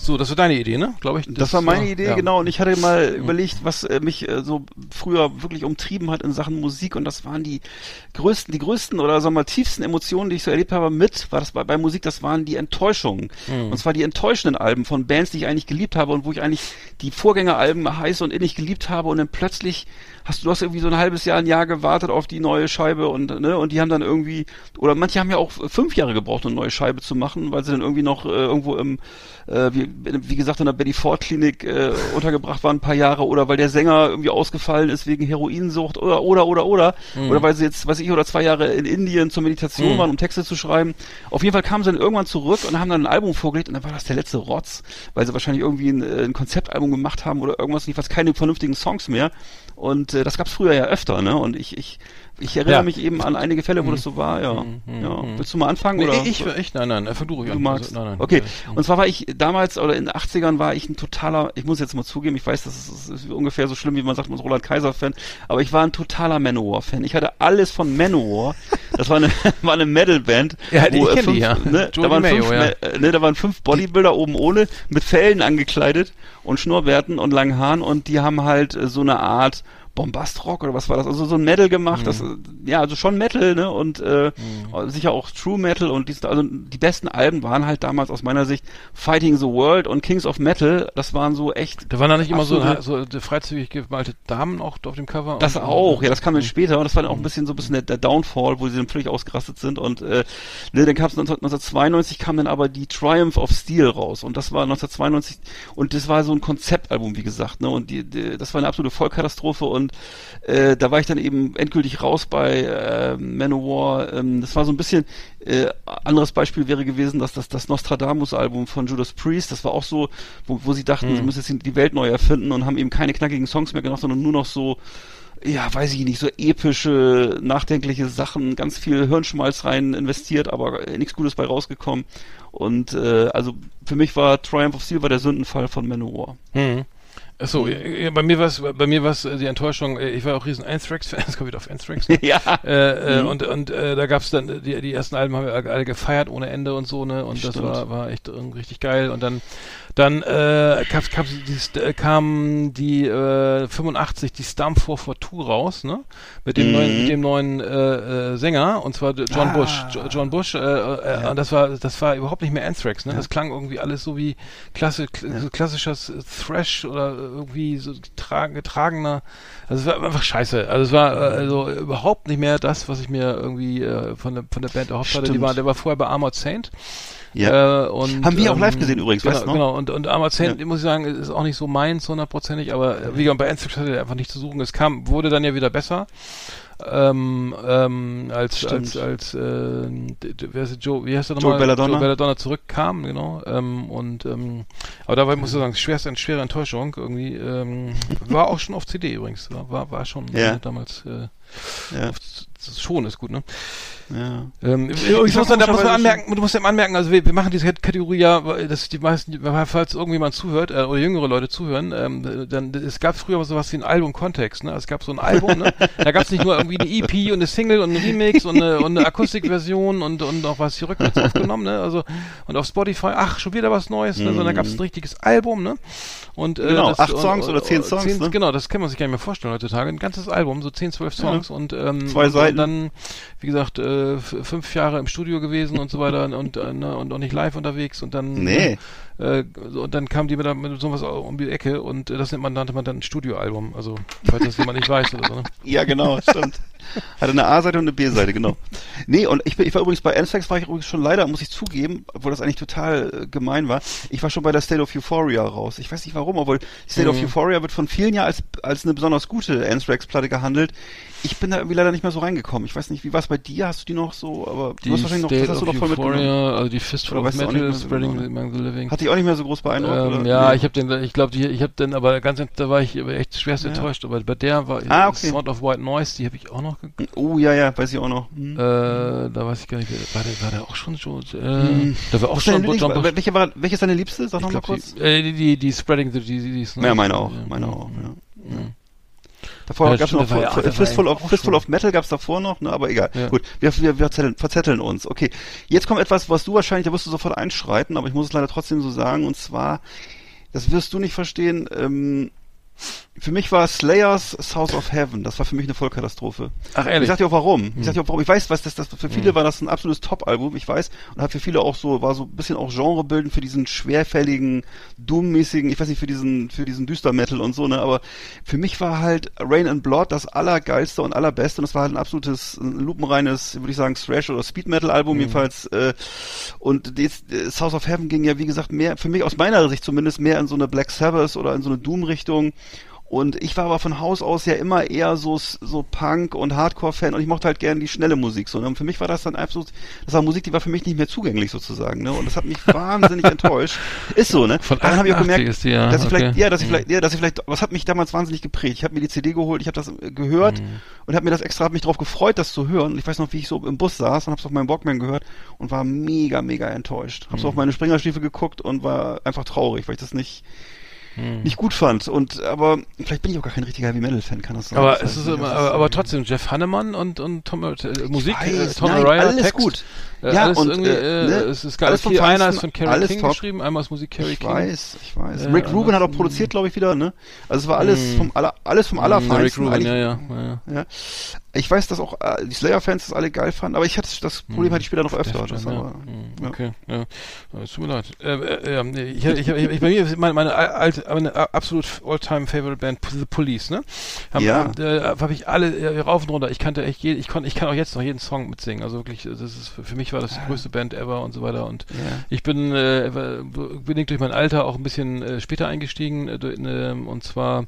So, das war deine Idee, ne? Glaube ich. Das, war meine Idee, ja. genau. Und ich hatte mal überlegt, was äh, mich äh, so früher wirklich umtrieben hat in Sachen Musik. Und das waren die größten, die größten oder sagen wir mal tiefsten Emotionen, die ich so erlebt habe mit, war das bei, bei Musik, das waren die Enttäuschungen. Hm. Und zwar die enttäuschenden Alben von Bands, die ich eigentlich geliebt habe und wo ich eigentlich die Vorgängeralben heiß und innig geliebt habe und dann plötzlich hast du, hast irgendwie so ein halbes Jahr, ein Jahr gewartet auf die neue Scheibe und, ne, und die haben dann irgendwie, oder manche haben ja auch fünf Jahre gebraucht, um eine neue Scheibe zu machen, weil sie dann irgendwie noch äh, irgendwo im, äh, wie, wie gesagt, in der Betty Ford Klinik äh, untergebracht waren ein paar Jahre oder weil der Sänger irgendwie ausgefallen ist wegen Heroinsucht oder, oder, oder, oder, oder weil sie jetzt, weiß ich, oder zwei Jahre in Indien zur Meditation waren, um Texte zu schreiben. Auf jeden Fall kamen sie dann irgendwann zurück und haben dann ein Album vorgelegt und dann war das der letzte Rotz, weil sie wahrscheinlich irgendwie ein, äh, ein Konzeptalbum gemacht haben oder irgendwas, jedenfalls keine vernünftigen Songs mehr. Und äh, das gab's früher ja öfter, ne? Und ich, ich, ich erinnere Ja. mich eben an einige Fälle, wo das so war, ja. ja. Willst du mal anfangen? Nee, oder? ich, ich, nein, nein, fang du ruhig Du an. magst. Also, nein, nein. Okay. Und zwar war ich damals oder in den 80ern war ich ein totaler, ich muss jetzt mal zugeben, ich weiß, das ist, das ist ungefähr so schlimm, wie man sagt, man ist Roland Kaiser Fan, aber ich war ein totaler Manowar Fan. Ich hatte alles von Manowar. Das war eine, war eine Metal-Band. Ja, ich wo, äh, kenn die, ja. Ne, da, waren Mayo, fünf, ja. äh, ne, da waren fünf Bodybuilder oben ohne, mit Fellen angekleidet und Schnurrbärten und langen Haaren und die haben halt äh, so eine Art Bombastrock oder was war das? Also so ein Metal gemacht, das Mhm. äh, ja, also schon Metal, ne? Und äh, sicher auch True Metal und dies, also die besten Alben waren halt damals aus meiner Sicht Fighting the World und Kings of Metal. Das waren so echt. Da waren da nicht immer so, so freizügig gemalte Damen auch auf dem Cover? Das auch, ja, das kam dann später und das war dann auch ein bisschen so ein bisschen der, der Downfall, wo sie dann völlig ausgerastet sind und äh, ne, dann kam es 1992 kam dann aber die Triumph of Steel raus und das war 1992 und das war so ein Konzeptalbum, wie gesagt, ne und die, die das war eine absolute Vollkatastrophe und äh, da war ich dann eben endgültig raus bei äh, Manowar. Ähm, das war so ein bisschen äh, anderes Beispiel wäre gewesen, dass das das Nostradamus-Album von Judas Priest, das war auch so, wo, wo sie dachten, sie müssen jetzt die Welt neu erfinden und haben eben keine knackigen Songs mehr gemacht, sondern nur noch so ja, weiß ich nicht, so epische, nachdenkliche Sachen, ganz viel Hirnschmalz rein investiert, aber äh, nichts Gutes bei rausgekommen. Und äh, also für mich war Triumph of Steel war der Sündenfall von Manowar. Mhm. Achso, ja, ja, bei mir war es bei mir war's äh, die Enttäuschung, äh, ich war auch riesen Anthrax-Fan, es kommt wieder auf Anthrax. Ne? ja. Äh, äh, Mhm. Und und äh, da gab's dann äh, die, die ersten Alben haben wir alle gefeiert ohne Ende und so ne und das Stimmt. war war echt richtig geil und dann dann äh, gab's, gab's die, äh, kam die äh, 85 die Stump 442 raus ne? Mit dem Mhm. neuen mit dem neuen äh, äh, Sänger und zwar John Ah. Bush Jo- John Bush äh, äh, und das war das war überhaupt nicht mehr Anthrax ne? Das klang irgendwie alles so wie klasse, kl so klassischer Thrash oder irgendwie so getragen, getragener. Also es war einfach scheiße. Also es war äh, also überhaupt nicht mehr das was ich mir irgendwie äh, von der von der Band erhofft hatte. Die war der war vorher bei Armored Saint Ja. äh, und, Haben wir auch live gesehen übrigens, genau, weißt du? Genau, und, und Saint, Ja. muss ich sagen, ist auch nicht so meins hundertprozentig, aber äh, wie gesagt, bei Anthrax hatte er einfach nicht zu suchen. Es kam, wurde dann ja wieder besser. Ähm, ähm, als, als, Stimmt. als, äh, wer ist der Joe, wie heißt der Joe nochmal? Belladonna. Joe Belladonna zurückkam, genau, ähm, und, ähm, aber da war, muss ich sagen, schwerste, schwere Enttäuschung irgendwie, ähm, war auch schon auf CD übrigens, war, war, war schon Ja. äh, damals, äh, Ja. auf, schon ist gut, ne? Ja. Ähm, ich, muss dann, da muss man anmerken, du musst ja anmerken, also wir, wir machen diese Kategorie ja, weil dass die meisten, falls irgendjemand zuhört, äh, oder jüngere Leute zuhören, ähm, dann, es gab früher sowas wie ein Album-Kontext, ne? Es gab so ein Album, ne? Da gab es nicht nur irgendwie eine EP und eine Single und ein Remix und eine, und eine Akustikversion und, und auch was hier rückwärts aufgenommen, ne? Also, und auf Spotify, ach, schon wieder was Neues, ne? Sondern da gab es ein richtiges Album, ne? Und, äh, Mhm. Genau, das, acht Songs und- oder zehn Songs, zehn, ne? Genau, das kann man sich gar nicht mehr vorstellen heutzutage. Ein ganzes Album, so 10, 12 Songs und, ähm, Zwei Seiten. und dann, wie gesagt, äh, fünf Jahre im Studio gewesen und so weiter und, äh, ne, und auch nicht live unterwegs und dann Nee. äh, so, und dann kam die mit, mit sowas um die Ecke und äh, das nennt man, nannte man dann ein Studioalbum. Also, falls das jemand nicht weiß oder so. Ne? Ja, genau, stimmt. Hatte eine A-Seite und eine B-Seite, genau. Nee, und ich, bin, ich war übrigens bei Anthrax, war ich übrigens schon leider, muss ich zugeben, obwohl das eigentlich total äh, gemein war. Ich war schon bei der State of Euphoria raus. Ich weiß nicht warum, obwohl die State of Mhm. Euphoria wird von vielen ja als, als eine besonders gute Anthrax-Platte gehandelt. Ich bin da irgendwie leider nicht mehr so reingekommen. Ich weiß nicht, wie war es bei dir? Hast du die noch so, aber du hast wahrscheinlich noch, das hast du noch voll mitgenommen. also die Fistful of Metal, nicht mehr so Spreading genau? Among the Living. Hatte ich dich auch nicht mehr so groß beeindruckt? Ähm, ja, Nee. ich habe den, ich glaube, ich habe den, aber ganz, da war ich echt schwerst Ja. enttäuscht. Aber bei der war Ah, okay. Sound of White Noise, die habe ich auch noch. Ge Oh, ja, ja, weiß ich auch noch. Hm. äh, da weiß ich gar nicht, war der, war der auch schon so? Äh, Hm. Da war auch Was ist deine schon John Bush. welche, war, welche ist deine Liebste? Sag Ich noch mal glaub, kurz. die, äh, die, die, die Spreading the Disease. ne? Ja, meine auch, Ja. meine auch, ja. Ja. Davor Ja, gab's stimmt, noch ja Fistful, of, Fistful of Metal gab's davor noch, ne, aber egal. Ja. Gut, wir, wir, wir zetteln, verzetteln uns. Okay, jetzt kommt etwas, was du wahrscheinlich, da wirst du sofort einschreiten, aber ich muss es leider trotzdem so sagen, und zwar, das wirst du nicht verstehen, ähm, für mich war Slayers South of Heaven, das war für mich eine Vollkatastrophe. Ach, Ich ehrlich? sag dir auch warum. Ich sag dir auch warum. Ich weiß, was das, das für viele war das ein absolutes Top-Album, ich weiß, und hat für viele auch so, war so ein bisschen auch Genrebildend für diesen schwerfälligen, Doom-mäßigen, ich weiß nicht, für diesen, für diesen Düster-Metal und so, ne, aber für mich war halt Rain and Blood das allergeilste und allerbeste und das war halt ein absolutes, ein lupenreines, würde ich sagen, Thrash- oder Speed-Metal-Album jedenfalls, äh, und jetzt, äh, South of Heaven ging ja, wie gesagt, mehr, für mich aus meiner Sicht zumindest, mehr in so eine Black Sabbath oder in so eine Doom-Richtung und ich war aber von Haus aus ja immer eher so, so Punk und Hardcore-Fan und ich mochte halt gerne die schnelle Musik. So, ne? Und für mich war das dann absolut, das war Musik, die war für mich nicht mehr zugänglich sozusagen. Ne? Und das hat mich wahnsinnig enttäuscht. Ist so, ne? Von Dann habe ich auch 88 gemerkt, ist die, ja, dass ich vielleicht, okay. ja, dass ich Mhm. vielleicht, ja, dass ich vielleicht, was hat mich damals wahnsinnig geprägt? Ich habe mir die CD geholt, ich habe das äh, gehört Mhm. und habe mir das extra, habe mich darauf gefreut, das zu hören. Und ich weiß noch, wie ich so im Bus saß und habe es auf meinem Walkman gehört und war mega, mega enttäuscht. Habe Mhm. so auf meine Springerstiefel geguckt und war einfach traurig, weil ich das nicht Hm. nicht gut fand. Und aber vielleicht bin ich auch gar kein richtiger Heavy Metal Fan, kann das sein? Aber Das es ist immer, aber, aber trotzdem Jeff Hannemann und und Tom äh, Musik, weiß, äh, Tom nein, Araya, alles Text, gut. Äh, Ja, alles und, irgendwie, äh, äh, ne, es ist geil. alles Viel, einer ist von Carrie King top. geschrieben, einmal ist Musik Carrie Ich King. weiß, ich weiß. Ja, Rick Rubin hat auch anders- produziert, glaube ich, wieder, ne? Also es war alles Mm. vom aller, alles vom Mm, allerfeinsten. Rick Rubin, ja, ja, ja, ja. Ich weiß, dass auch äh, die Slayer-Fans das alle geil fanden, aber ich hatte das Problem hatte ich später noch öfter. Das Jam, aber, ja. Okay, ja. Ja, Es tut mir leid. Äh, äh, ich, ich, ich, ich, bei mir ist meine, meine alte, meine absolut all-time favorite Band The Police, ne? Haben, Ja. äh, habe ich alle äh, rauf und runter. Ich kannte echt je, ich konnte, ich kann auch jetzt noch jeden Song mitsingen. Also wirklich, das ist für mich war das die größte Band ever und so weiter. Und Ja. ich bin äh, bedingt durch mein Alter auch ein bisschen äh, später eingestiegen äh, äh, und zwar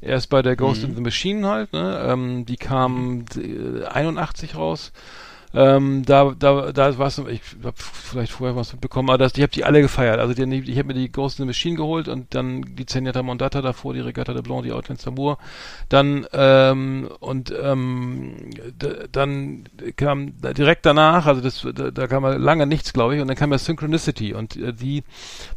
erst bei der Ghost Mhm. in the Machine halt. Ne? Ähm, die kam äh, 81 raus. Ähm, da, da, da war es, ich habe vielleicht vorher was mitbekommen, aber das, ich habe die alle gefeiert. Also die, ich habe mir die Ghost in the Machine geholt und dann die Zenyatta Mondata davor, die Regatta de Blanc, die Outlands d'Amour. Dann ähm, und ähm, dann kam direkt danach, also das, da, da kam lange nichts, glaube ich, und dann kam ja Synchronicity und äh, die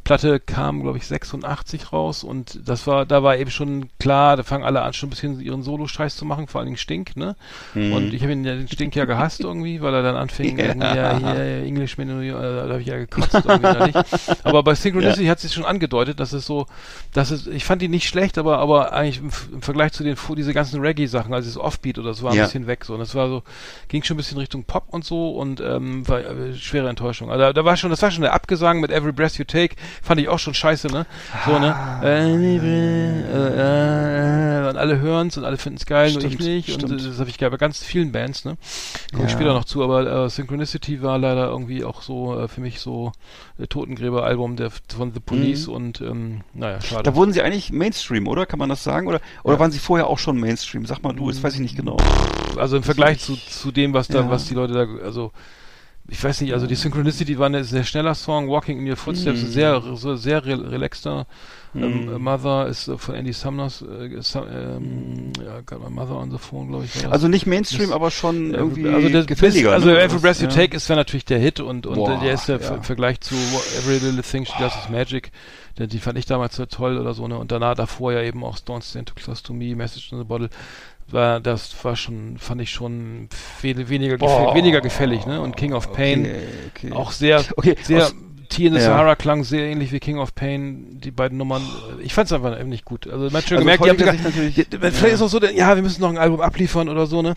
Platte kam, glaube ich, 86 raus und das war, da war eben schon klar, da fangen alle an, schon ein bisschen ihren Solo-Scheiß zu machen, vor allen Dingen Stink, ne? Mhm. Und ich habe ja, den Stink ja gehasst irgendwie, weil er dann anfing, Ja. irgendwie, ja, hier, Englishman, äh, da habe ich ja gekotzt. Aber bei Synchronicity hat sich schon angedeutet, dass es so, dass es, ich fand die nicht schlecht, aber, aber eigentlich im, im Vergleich zu den, diese ganzen Reggae-Sachen, also das Offbeat oder so, war ein Ja. bisschen weg so. Und das war so, ging schon ein bisschen Richtung Pop und so und ähm, war äh, schwere Enttäuschung. Also da, da war schon, das war schon der Abgesang mit Every Breath You Take, fand ich auch schon scheiße, ne? So, ne? Ah. Äh, äh, und alle hören's und alle finden's geil, nur ich Stimmt, nicht. Und stimmt. das habe ich bei ganz vielen Bands, ne? Komme ich Ja. später noch zu, aber äh, Synchronicity war leider irgendwie auch so äh, für mich so äh, Totengräber-Album der von The Police und ähm, naja, schade. Mhm. Da wurden sie eigentlich Mainstream, oder? Kann man das sagen? Oder, oder waren sie vorher auch schon Mainstream? Sag mal du, das weiß ich nicht genau. also im Vergleich zu, zu dem, was da, Ja. was die Leute da, also ich weiß nicht, also die Synchronicity war ein sehr schneller Song, Walking in Your Footsteps, Mhm. sehr, so sehr re relaxter. Ähm, Mhm. Mother ist äh, von Andy Summers, äh, Su ähm, ja, got my Mother on the phone, glaube ich. Also nicht Mainstream, Das- aber schon irgendwie also das gefälliger. Ist, also ne? Every Breath You Ja. Take ist wäre natürlich der Hit und, und Boah, der ist der ja. im Vergleich zu Every Little Thing She Does Is Magic, der, die fand ich damals so toll oder so, ne? Und danach davor ja eben auch Don't Stand Too Close to Me, Message in the Bottle. War, das war schon, fand ich schon we weniger, gefäll weniger gefällig, ne? Und King of Pain Okay, okay. auch sehr, Okay, sehr, aus- Tea in the Ja. Sahara klang sehr ähnlich wie King of Pain, die beiden Nummern. Ich fand es einfach eben nicht gut. Also man hat schon Also gemerkt, die haben die- vielleicht ja. ist auch so, ja, wir müssen noch ein Album abliefern oder so, ne?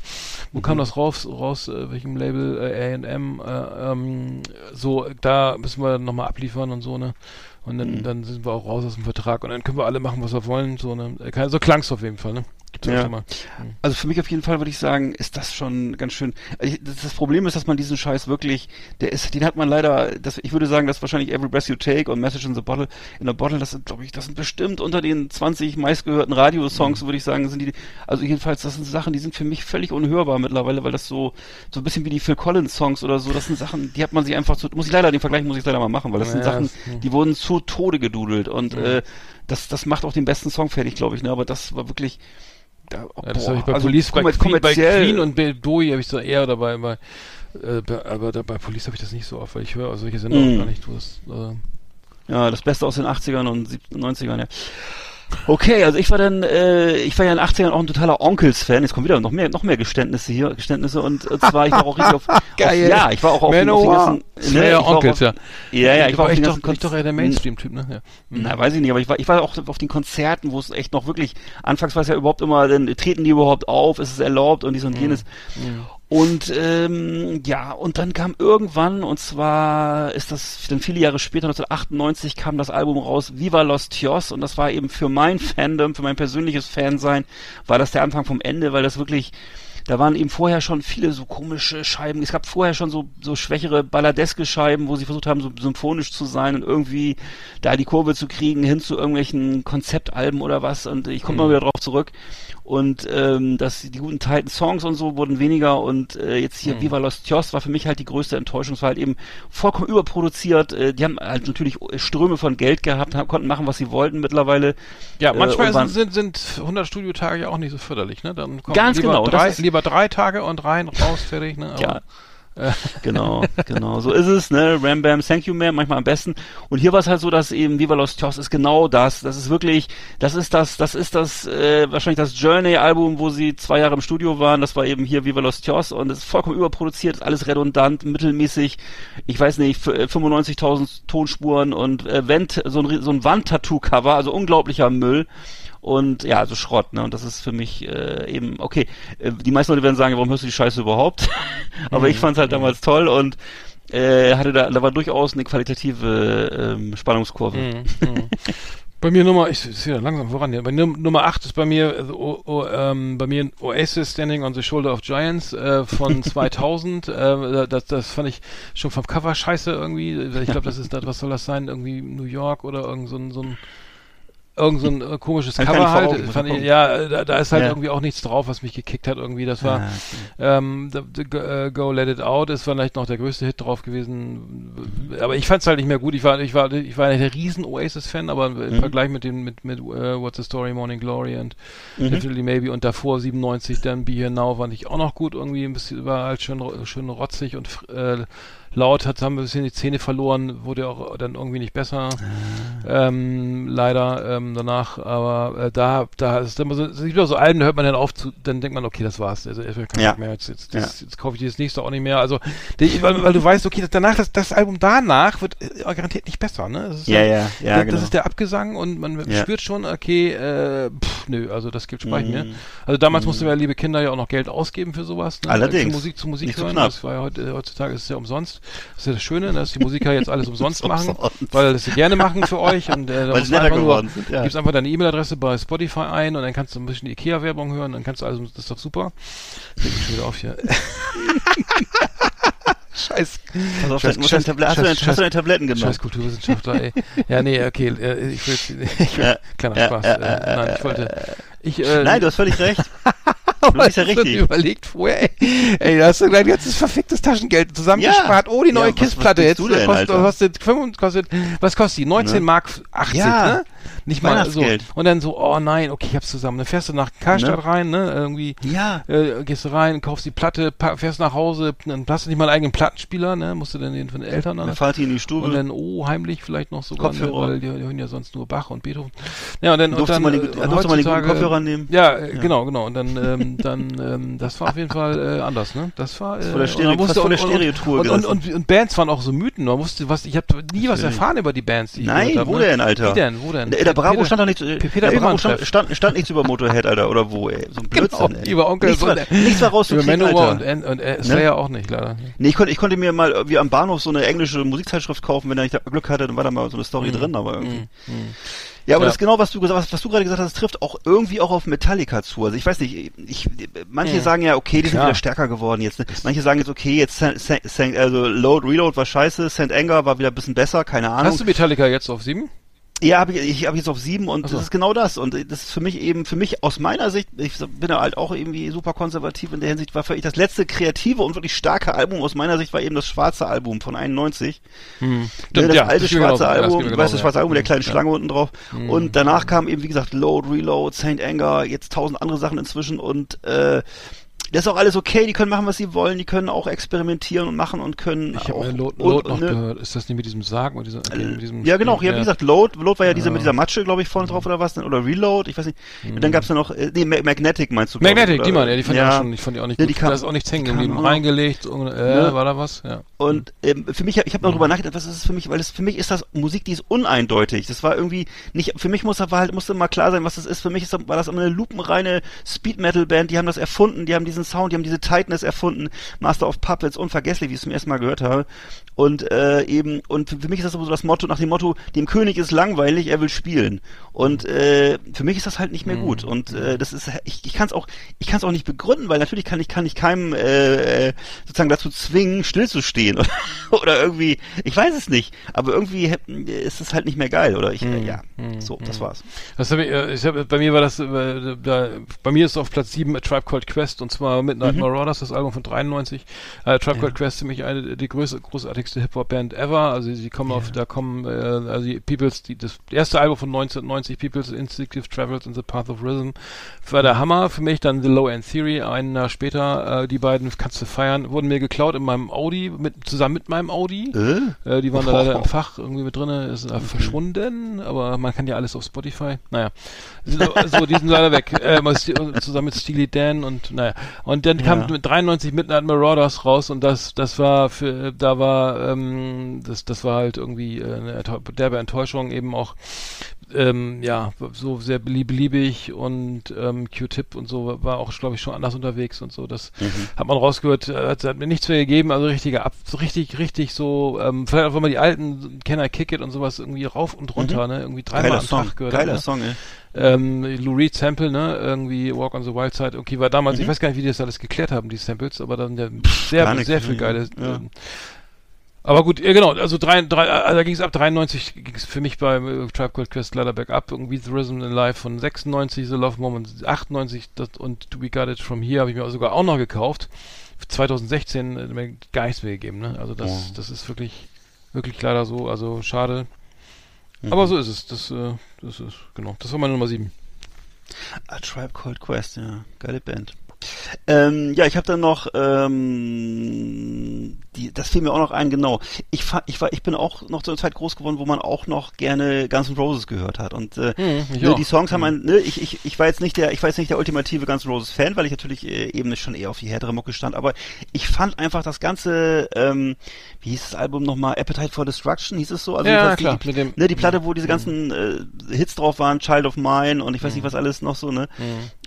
Wo Mhm. kam das raus, raus, äh, welchem Label, äh, A&M, äh, ähm, so, da müssen wir nochmal abliefern und so, ne? Und dann, Mhm. dann sind wir auch raus aus dem Vertrag und dann können wir alle machen, was wir wollen, so, ne? Äh, So klang's auf jeden Fall, ne? Ja. mal. Also für mich auf jeden Fall würde ich sagen, ist das schon ganz schön. Das, Problem ist, dass man diesen Scheiß wirklich, der ist, den hat man leider, das, ich würde sagen, dass wahrscheinlich Every Breath You Take und Message in the Bottle, in the Bottle, das sind, glaube ich, das sind bestimmt unter den 20 meistgehörten Radiosongs, würde ich sagen, sind die, also jedenfalls, das sind Sachen, die sind für mich völlig unhörbar mittlerweile, weil das so, so ein bisschen wie die Phil Collins Songs oder so, das sind Sachen, die hat man sich einfach zu, muss ich leider, den Vergleich muss ich leider mal machen, weil das sind Ja, Sachen, das- die wurden zu Tode gedudelt und, äh, das, das macht auch den besten Song fertig, glaube ich, ne, aber das war wirklich, da, Ja, das habe ich bei also Police, bei, Queen, bei Queen und bei Bowie habe ich so eher dabei, bei, äh, bei, aber da, bei Police habe ich das nicht so oft, weil ich höre also solche Sender Mm. gar nicht. Du hast, äh, Ja, das Beste aus den 80ern und 70, 90ern, ja. Okay, also ich war dann, äh, ich war ja in den 80ern auch ein totaler Onkels-Fan. Jetzt kommen wieder noch mehr, noch mehr Geständnisse hier, Geständnisse und, zwar, ich war auch richtig auf, Geil. auf ja, ich war auch auf, den- auf den ganzen, ja, war auch Onkels, auf, ja. Ja, ja, ich war auf ich den doch, ich doch eher der Mainstream-Typ, ne? Ja. Mhm. Na, weiß ich nicht, aber ich war, ich war auch auf den Konzerten, wo es echt noch wirklich, anfangs war es ja überhaupt immer, dann treten die überhaupt auf, ist es erlaubt und dies und jenes. Und ähm, ja, und dann kam irgendwann, und zwar ist das dann viele Jahre später, 1998, kam das Album raus, Viva Los Tios, und das war eben für mein Fandom, für mein persönliches Fansein, war das der Anfang vom Ende, weil das wirklich, da waren eben vorher schon viele so komische Scheiben. Es gab vorher schon so, so schwächere balladeske Scheiben, wo sie versucht haben, so symphonisch zu sein und irgendwie da die Kurve zu kriegen hin zu irgendwelchen Konzeptalben oder was. Und ich komme mal wieder drauf zurück. Und ähm, dass die guten Titan Songs und so wurden weniger und äh, jetzt hier Viva Los Tios war für mich halt die größte Enttäuschung. Es war halt eben vollkommen überproduziert. Äh, die haben halt natürlich Ströme von Geld gehabt, haben, konnten machen, was sie wollten mittlerweile. Ja, Äh, manchmal und waren- sind, sind, sind 100 Studiotage ja auch nicht so förderlich, ne? Dann kommen Ganz lieber, genau, drei, lieber drei Tage und rein, raus, fertig, ne? Aber, Ja. genau, genau, so ist es, ne? Ram Bam, Thank You Ma'am, manchmal am besten. Und hier war es halt so, dass eben Viva Los Tios ist genau das. Das ist wirklich, das ist das, das ist das, äh, wahrscheinlich das Journey-Album, wo sie zwei Jahre im Studio waren. Das war eben hier Viva Los Tios und es ist vollkommen überproduziert, ist alles redundant, mittelmäßig. Ich weiß nicht, f- äh, 95.000 Tonspuren und äh, Wand, so ein, so ein Wandtattoo-Cover, also unglaublicher Müll. Und ja, also Schrott, ne? Und das ist für mich äh, eben, okay, äh, die meisten Leute werden sagen, warum hörst du die Scheiße überhaupt? Aber ich fand's halt damals toll und äh, hatte da, da war durchaus eine qualitative ähm, Spannungskurve. Mhm, mhm. Bei mir Nummer, ich sehe da langsam voran hier. Bei Num Nummer 8 ist bei mir, also, o, o, ähm, bei mir Oasis Standing on the Shoulder of Giants äh, von 2000. äh, das, das fand ich schon vom Cover scheiße irgendwie. Ich glaube, das ist, das, was soll das sein? Irgendwie New York oder irgend so ein, so ein irgend so ein äh, komisches ich Cover nicht halt. Augen, Fand ich, ja, da, da ist halt Ja. irgendwie auch nichts drauf, was mich gekickt hat irgendwie. Das war Ah, ähm, the, the, Go- äh, Go Let It Out ist vielleicht noch der größte Hit drauf gewesen. Aber ich fand es halt nicht mehr gut. Ich war, ich war, ich war ein riesen Oasis-Fan, aber im Mhm. Vergleich mit dem, mit, mit äh, What's the Story, Morning Glory und Mhm. Definitely Maybe und davor 97 dann Be Here Now fand ich auch noch gut. Irgendwie ein bisschen, war halt schön, schön rotzig und äh, laut, hat, haben wir ein bisschen die Zähne verloren, wurde auch dann irgendwie nicht besser. Ah. Ähm, leider ähm, danach, aber äh, da, da ist immer so, es gibt auch so Alben, da hört man dann auf, zu, dann denkt man, okay, das war's. Also ich keinen Ja. Bock mehr, jetzt, jetzt, das, jetzt kaufe ich dieses nächste auch nicht mehr. Also die, weil, weil du weißt, okay, das, danach, das, das Album danach wird äh, garantiert nicht besser, ne? Das ist Ja, dann- ja, ja, das, genau. das ist der Abgesang und man Ja. spürt schon, okay, äh, pff, nö, also das gibt Speichen Mhm. mehr. Also damals mussten wir ja, liebe Kinder, ja auch noch Geld ausgeben für sowas. Ne? Allerdings. Für Musik zu Musik Nicht so hören. knapp. Das war ja heute, heutzutage ist es ja umsonst. Das ist ja das Schöne, ne, dass die Musiker jetzt alles umsonst machen, umsonst. weil das sie gerne machen für euch. Und, äh, Weil sie netter geworden nur, sind, ja. gibst einfach deine E-Mail-Adresse bei Spotify ein und dann kannst du ein bisschen Ikea-Werbung hören, dann kannst du also, das ist doch super. Leg mich schon wieder auf hier. Scheiß. Pass auf, Scheiß- Scheiß- Tablet- hast, du deine, Scheiß- hast du deine Tabletten genommen? Scheiß Kulturwissenschaftler, ey. Ja, nee, okay, äh, ich will jetzt, ich will, kleiner Spaß. äh, nein, ich wollte, ich, äh, Nein, du hast völlig recht. Du bist ja hast richtig. überlegt vorher, ey. ey, da hast du dein ganzes verficktes Taschengeld zusammengespart. Ja. Oh, die neue Ja, KISS-Platte jetzt. du denn, kostet, kostet, 25 kostet, was kostet die? 19 Ne? Mark 80, Ja. ne? Nicht mal so. Und dann so, oh nein, okay, ich hab's zusammen. Dann fährst du nach Karstadt Ne? rein, ne? Irgendwie, Ja. äh, gehst du rein, kaufst die Platte, fährst nach Hause, dann hast du nicht mal einen eigenen Plattenspieler, ne? Musst du dann den von den Eltern Dann an. fahrt ihr in die Stube. Und dann, oh, heimlich vielleicht noch sogar, ne, weil die, die hören ja sonst nur Bach und Beethoven. Ja, und dann, und dann, man die- äh, guten heutzutage- Kopfhörer nehmen? Ja, äh, genau, genau. Und dann, ähm, dann, ähm, das war auf jeden Fall äh, anders, ne? Das war, äh, vor der und Stereo- fast vor der Stereotruhe und, und, und, und Bands waren auch so Mythen. Man wusste, was, ich habe nie was erfahren über die Bands, die ich Nein, wo ne? denn, Alter? Wie denn, wo denn? Der, der Bravo Peter- stand doch nicht, äh, Peter der Bravo stand, stand, stand nichts über Motorhead, Alter, oder wo, ey. So ein Blödsinn, Genau, ey. über Onkel nichts, so- war, nichts war Über rauszukriegen, Alter. und, und, und äh, Slayer auch nicht, leider. Nee, ich konnte, ich konnte mir mal irgendwie am Bahnhof so eine englische Musikzeitschrift kaufen, wenn ich da Glück hatte, dann war da mal so eine Story drin, aber irgendwie. Ja, aber Ja. das ist genau, was du gesagt hast, was du gerade gesagt hast, das trifft auch irgendwie auch auf Metallica zu. Also ich weiß nicht, ich, manche sagen ja, okay, die sind Klar. wieder stärker geworden jetzt. Ne? Manche sagen jetzt, okay, jetzt Saint, Saint, Saint, also Load, Reload war scheiße, St. Anger war wieder ein bisschen besser, keine Ahnung. Hast du Metallica jetzt auf sieben? Ja, habe ich, ich habe jetzt auf sieben und so. das ist genau das. Und das ist für mich eben, für mich aus meiner Sicht, ich bin ja halt auch irgendwie super konservativ in der Hinsicht, war für ich das letzte kreative und wirklich starke Album aus meiner Sicht war eben das schwarze Album von 91. Hm. Ne, das ja, alte das schwarze. Ja, das Album, mir du weißt, das genauso, schwarze ja. Album mit der kleinen Ja. Schlange unten drauf. Mhm. Und danach kam eben, wie gesagt, Load, Reload, Saint Anger, jetzt tausend andere Sachen inzwischen und äh, das ist auch alles okay, die können machen, was sie wollen, die können auch experimentieren und machen und können Ich habe Load, Load noch ne, gehört. Ist das nicht mit diesem Sarg? Mit, dieser, mit diesem ja, genau. Ja, wie gesagt, Load, Load war ja dieser Ja. mit dieser Matsche, glaube ich, vorne drauf oder was, oder Reload, ich weiß nicht. Und dann gab's ja noch, äh, nee, Ma- Magnetic meinst du? Magnetic, oder- die man, ja, die fand ich auch schon, ich fand die auch nicht Ja, gut. die kam- da ist auch nichts hängen die geblieben. Reingelegt, und, äh, Ne? war da was? Ja. Und ähm, für mich, ich habe noch drüber nachgedacht, was ist das für mich, weil das für mich ist das Musik, die ist uneindeutig. Das war irgendwie nicht, für mich muss war halt musste mal klar sein, was das ist. Für mich ist, war das immer eine lupenreine Speed Metal Band. Die haben das erfunden, die haben diesen Sound, die haben diese Tightness erfunden. Master of Puppets, unvergesslich, wie ich es zum ersten Mal gehört habe. Und äh, eben und für, mich ist das so das Motto nach dem Motto, dem König ist langweilig, er will spielen. Und äh, für mich ist das halt nicht mehr gut. Und äh, das ist, ich, ich kann es auch, ich kann es auch nicht begründen, weil natürlich kann ich kann ich keinem äh, äh, sozusagen dazu zwingen, stillzustehen oder, oder irgendwie, ich weiß es nicht, aber irgendwie ist es halt nicht mehr geil oder ich, äh, ja, so, das war's. Das hab ich, äh, ich hab, bei mir war das, äh, da, bei mir ist auf Platz 7 A Tribe Called Quest und zwar Midnight Mhm. Marauders, das Album von 93. Äh, Tribe Called Quest ziemlich eine, die größte, großartigste Hip-Hop-Band ever. Also sie kommen auf, da kommen, äh, also die People's, die, das erste Album von 1990, People's Instinctive Travels in the Path of Rhythm, war der Hammer für mich. Dann The Low End Theory, ein Jahr später, äh, die beiden kannst du feiern, wurden mir geklaut in meinem Audi, mit, zusammen mit meinem Audi. Äh? Äh, die waren da Oh. leider im Fach irgendwie mit drinne, ist äh, verschwunden, aber man kann ja alles auf Spotify. Naja, so, so die sind leider weg. Äh, mal zusammen mit Steely Dan und naja. Und dann kam Ja. mit 93 Midnight Marauders raus und das, das war für, da war, ähm, das, das war halt irgendwie äh, eine derbe Enttäuschung eben auch ähm, ja, so sehr belie- beliebig und ähm, Q-Tip und so war auch, glaube ich, schon anders unterwegs und so. Das hat man rausgehört, äh, hat, hat mir nichts mehr gegeben, also richtiger Ab, richtig, richtig so, ähm, vielleicht auch wenn man die alten I Kick It und sowas irgendwie rauf und runter, ne, irgendwie dreimal am Song, Tag gehört. geiler ne? Song, ey. Ähm, Lou Reed Sample, ne, irgendwie Walk on the Wild Side, okay, war damals, Mhm. ich weiß gar nicht, wie die das alles geklärt haben, die Samples, aber dann der, gar sehr, sehr viel ja. geile, Ja. ähm, aber gut, ja genau, also drei, drei, äh, da ging es ab 93, ging es für mich bei äh, Tribe Called Quest leider bergab, irgendwie The Rhythm in Life von 96, The Love Moment 98 das, und To Be Got It From Here habe ich mir sogar auch noch gekauft. 2016 äh, mir gar nichts mehr gegeben, ne? Also das, Oh. das ist wirklich, wirklich leider so, also schade. Mhm. Aber so ist es, das, äh, das ist, genau, das war meine Nummer 7. A Tribe Called Quest, ja, geile Band. Ähm, ja, ich habe dann noch, ähm, die, das fiel mir auch noch ein, genau. Ich, ich war, ich bin auch noch zu einer Zeit groß geworden, wo man auch noch gerne Guns N' Roses gehört hat. Und äh, Hm, ne, die Songs haben ein, ne, ich, ich, ich war jetzt nicht der, ich war jetzt nicht der ultimative Guns N' Roses Fan, weil ich natürlich äh, eben schon eher auf die härtere Mucke stand. Aber ich fand einfach das ganze, ähm, wie hieß das Album nochmal? Appetite for Destruction hieß es so? Also Ja, klar, die, mit dem- ne, die Platte, wo diese ganzen äh, Hits drauf waren, Child of Mine und ich weiß nicht was alles noch so, ne?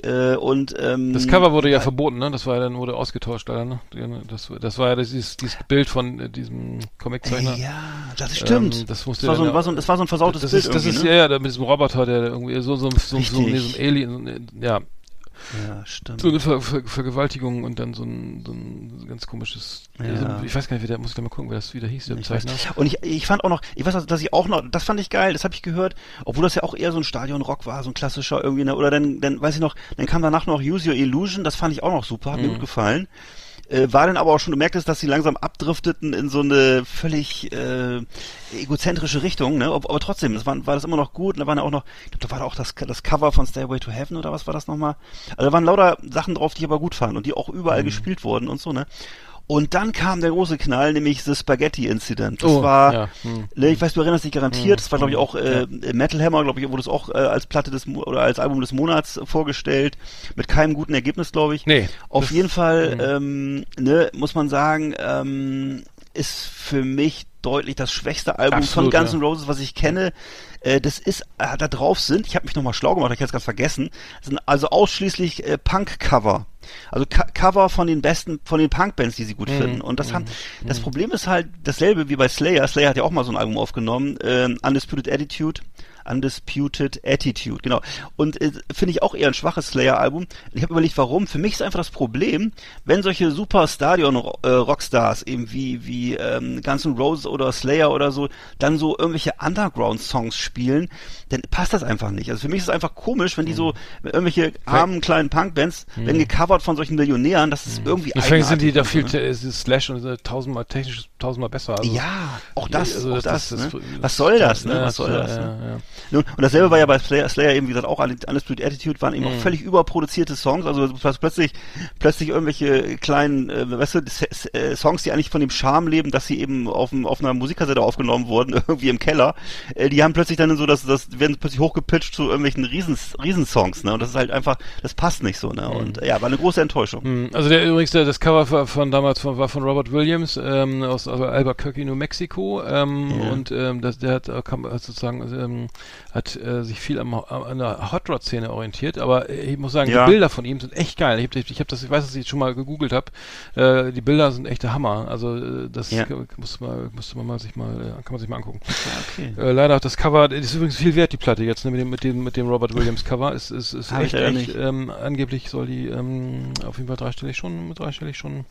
Äh, und ähm, Das Cover wurde ja verboten, ne? Das war ja dann, wurde ausgetauscht leider, ne? Das, das war ja dieses, dieses Bild von äh, diesem Comiczeichner. Ja, das stimmt. Ähm, das musste das, war so, ein- war so, ein- das war so ein versautes das Bild ist, das ist irgendwie, ja, ja, mit diesem Roboter, der irgendwie so, so, so, so, so, nee, so ein Alien, ja, ne? Ja, stimmt. so eine Ver, Ver, Vergewaltigung und dann so ein, so ein ganz komisches, Ja. so ein, ich weiß gar nicht, wie der, muss ich gleich mal gucken, wer das wieder hieß, der Ich weiß. Zeichner. Und ich, ich fand auch noch, ich weiß, dass ich auch noch, das fand ich geil, das habe ich gehört, obwohl das ja auch eher so ein Stadionrock war, so ein klassischer irgendwie, ne, oder dann, dann weiß ich noch, dann kam danach noch Use Your Illusion, das fand ich auch noch super, hat mir Mhm. gut gefallen. Äh, war dann aber auch schon, du merktest, dass sie langsam abdrifteten in so eine völlig äh, egozentrische Richtung, ne? Ob, aber trotzdem, das war, war das immer noch gut. Und da waren ja auch noch, ich glaube, da war da auch das, das Cover von Stairway to Heaven oder was war das nochmal? Also da waren lauter Sachen drauf, die ich aber gut fand und die auch Mhm. überall gespielt wurden und so, ne? Und dann kam der große Knall, nämlich The Spaghetti Incident. Das Oh, war, ja, hm. ne, ich weiß, du erinnerst dich garantiert, Hm, das war glaube ich auch äh, Metal Hammer, glaube ich, wurde es auch äh, als Platte des Mo oder als Album des Monats vorgestellt, mit keinem guten Ergebnis, glaube ich. Nee. Auf jeden Fall, hm. ähm, ne, muss man sagen, ähm, ist für mich deutlich das schwächste Album Absolut, von Guns ja. N' Roses, was ich kenne. Äh, das ist, äh, da drauf sind, ich habe mich nochmal schlau gemacht, ich hätte es ganz vergessen, sind also ausschließlich äh, Punk-Cover. Also Co Cover von den besten, von den Punk-Bands, die sie gut Mhm, finden. Und das haben, das Problem ist halt dasselbe wie bei Slayer. Slayer hat ja auch mal so ein Album aufgenommen, ähm, Undisputed Attitude. Undisputed Attitude, genau. Und äh, finde ich auch eher ein schwaches Slayer-Album. Ich habe überlegt, warum. Für mich ist einfach das Problem, wenn solche super Stadion-Rockstars eben wie, wie ähm, Guns N' Roses oder Slayer oder so, dann so irgendwelche Underground-Songs spielen, dann passt das einfach nicht. Also für mich ist es einfach komisch, wenn die so irgendwelche armen kleinen Punkbands werden gecovert von solchen Millionären, das ist irgendwie Deswegen sind die da viel, ne? Slash und sind tausendmal technisch tausendmal besser. Also, Ja, auch das, also auch das, das- ne? das- Was soll das, ne? Ja, Was soll ja, das? ja, ne? ja. Nun, Und dasselbe war ja bei Slayer, Slayer eben, wie gesagt, auch Undisputed Attitude waren eben Mhm. auch völlig überproduzierte Songs, also plötzlich plötzlich, irgendwelche kleinen, äh, weißt du, äh, Songs, die eigentlich von dem Charme leben, dass sie eben auf, auf einer Musikkassette aufgenommen wurden, irgendwie im Keller, äh, die haben plötzlich dann so, dass das werden plötzlich hochgepitcht zu irgendwelchen Riesens, Riesensongs, ne? Und das ist halt einfach, das passt nicht so, ne? Und äh, ja, war eine große Enttäuschung. Hm, Also der übrigens der, das Cover von, von damals von, war von Robert Williams ähm, aus also Albuquerque, New Mexico ähm, Ja. und ähm, das, der hat, äh, kam, hat sozusagen ähm, hat äh, sich viel am, an der Hot Rod Szene orientiert, aber äh, ich muss sagen, Ja. die Bilder von ihm sind echt geil. Ich habe ich hab das, ich weiß, dass ich schon mal gegoogelt habe. Äh, die Bilder sind echt der Hammer. Also äh, das Ja. muss man musste man mal sich mal äh, kann man sich mal angucken. okay. Äh, leider auch das Cover, das ist übrigens viel wert, die Platte jetzt, ne, mit dem, mit dem, mit dem Robert Williams Cover. Ist, ist, ist Hab ich echt, echt, ähm, angeblich soll die, ähm, auf jeden Fall dreistellig schon, dreistellig schon,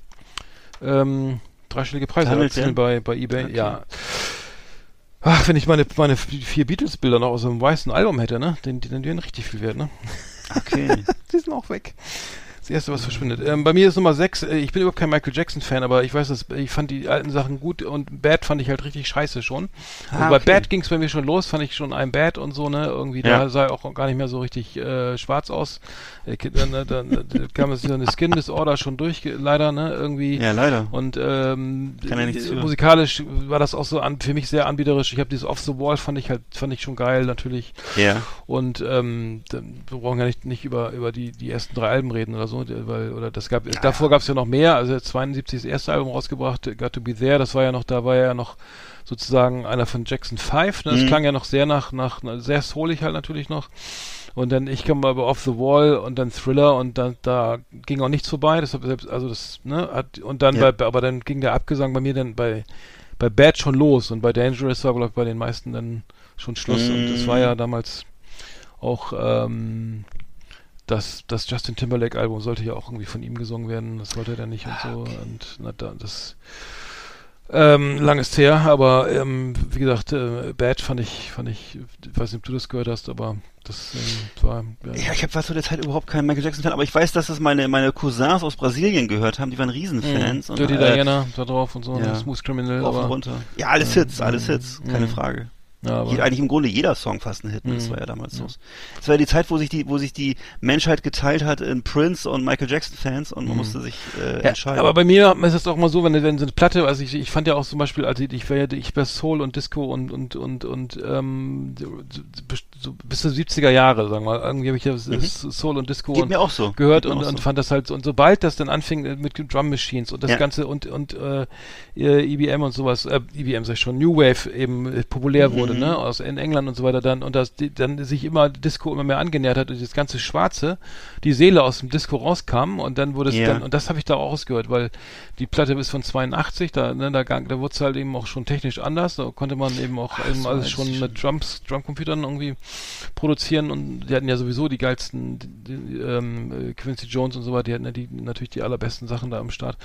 ähm, dreistellige Preise erzielen bei, bei eBay, Okay. ja. Ach, wenn ich meine, meine vier Beatles-Bilder noch aus einem weißen Album hätte, ne, die, dann wären richtig viel wert, ne? Okay. Die sind auch weg. Das erste, was verschwindet. Ähm, bei mir ist Nummer 6, äh, ich bin überhaupt kein Michael Jackson-Fan, aber ich weiß, dass ich fand die alten Sachen gut und Bad fand ich halt richtig scheiße schon. Also Ah, bei okay. Bad ging es bei mir schon los, fand ich schon ein Bad und so, ne? Irgendwie, Ja. da sah er auch gar nicht mehr so richtig äh, schwarz aus. Äh, dann, dann, kam es so eine Skin Disorder schon durch, leider, ne? Irgendwie. Ja, leider. Und ähm, Kann ja nichts musikalisch war das auch so an, für mich sehr anbieterisch. Ich habe dieses Off the Wall fand ich halt fand ich schon geil natürlich. Ja. Und ähm, dann, wir brauchen ja nicht, nicht über, über die, die ersten drei Alben reden oder so, weil, oder das gab, davor gab es ja noch mehr, also er hat 72 das erste Album rausgebracht, Got to Be There, das war ja noch, da war ja noch sozusagen einer von Jackson 5, ne? das Mhm. klang ja noch sehr nach, nach, na, sehr soulig halt natürlich noch. Und dann, ich kam aber Off the Wall und dann Thriller und dann, da ging auch nichts vorbei, das, selbst, also das, ne, hat, und dann Ja. bei, aber dann ging der Abgesang bei mir dann bei, bei Bad schon los und bei Dangerous war, glaube ich, bei den meisten dann schon Schluss. Und das war ja damals auch ähm, das, das Justin Timberlake Album sollte ja auch irgendwie von ihm gesungen werden, das wollte er dann nicht und so. Und na, da, das ähm, lang ist her, aber ähm, wie gesagt, äh, Bad fand ich, fand ich, weiß nicht, ob du das gehört hast, aber das ähm, war Ja, ich habe war zu der Zeit überhaupt kein Michael Jackson Fan, aber ich weiß, dass das meine meine Cousins aus Brasilien gehört haben, die waren Riesenfans. Mhm. und, Dirty äh, Diana da drauf und so, ja. Smooth Criminal, Rauf und aber runter. Ja, alles Hits, alles Hits, keine Mhm. Frage. Ja, aber eigentlich im Grunde jeder Song fast ein Hit, ne? das Mhm. war ja damals so. Das war ja die Zeit, wo sich die, wo sich die Menschheit geteilt hat in Prince und Michael Jackson Fans und man musste sich äh, Mhm. Ja, entscheiden. aber bei mir ist es auch mal so, wenn, wenn so eine Platte, also ich, ich fand ja auch zum Beispiel, also ich, ja, ich war Soul und Disco und und und und ähm, so, so bis zu 70er Jahre, sagen wir mal. Irgendwie habe ich ja s- Soul und Disco Mhm. Und so. gehört und, auch und so. fand das halt und sobald das dann anfing äh, mit Drum Machines und das Ja. ganze und und äh, äh, EBM und sowas, äh, EBM sag ich schon, New Wave eben äh, populär wurde, Mhm. ne, aus in England und so weiter dann und das die, dann sich immer Disco immer mehr angenähert hat und das ganze Schwarze, die Seele aus dem Disco rauskam und dann wurde es Ja. dann und das habe ich da auch ausgehört, weil die Platte ist von 82, da ne, da, da wurde es halt eben auch schon technisch anders, da konnte man eben auch eben so alles schon mit Drums, Drumcomputern irgendwie produzieren und die hatten ja sowieso die geilsten die, die, ähm, äh, Quincy Jones und so weiter, die hatten ja die natürlich die allerbesten Sachen da am Start.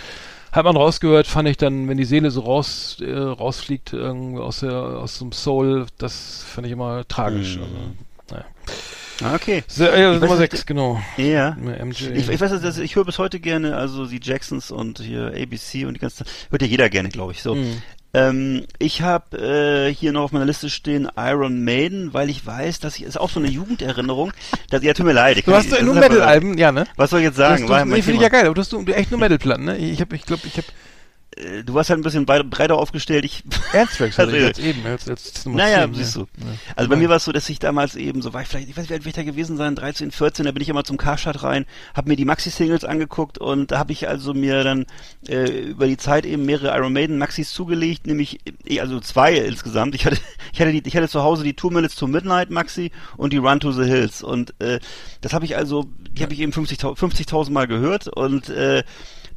Hat man rausgehört, fand ich dann, wenn die Seele so raus äh, rausfliegt irgendwie aus der aus dem Soul, das fand ich immer tragisch. Mhm. Also, naja. Ah, okay. Äh, Nummer nicht, 6, genau. Ja. MJ. Ich, ich weiß, dass ich höre bis heute gerne, also die Jacksons und hier ABC und die ganze hört ja jeder gerne, glaube ich. So. Mhm. Ähm, ich habe äh, hier noch auf meiner Liste stehen Iron Maiden, weil ich weiß, dass ich ist auch so eine Jugenderinnerung. Dass, ja, tut mir leid. Ich Du hast das nur Metal-Alben, ja, ne? Was soll ich jetzt sagen? du, nee, finde ich ja geil, aber du hast du, echt nur Metal-Platten, ne? Ich habe, ich glaube, ich habe Du warst halt ein bisschen brei- breiter aufgestellt. Ich Ernsttracks, Also, also jetzt eben, jetzt, jetzt Naja, 10, siehst du. Ja. Also bei mir war es so, dass ich damals eben, so war ich vielleicht, ich weiß nicht, wie alt ich da gewesen sein, 13, 14, da bin ich immer zum Karstadt rein, habe mir die Maxi-Singles angeguckt und da habe ich also mir dann äh, über die Zeit eben mehrere Iron Maiden Maxis zugelegt, nämlich eh, also zwei insgesamt. Ich hatte ich hatte die ich hatte zu Hause die Two Minutes to Midnight Maxi und die Run to the Hills und äh, das habe ich also, die habe ich eben 50.000 50.000 Mal gehört und äh,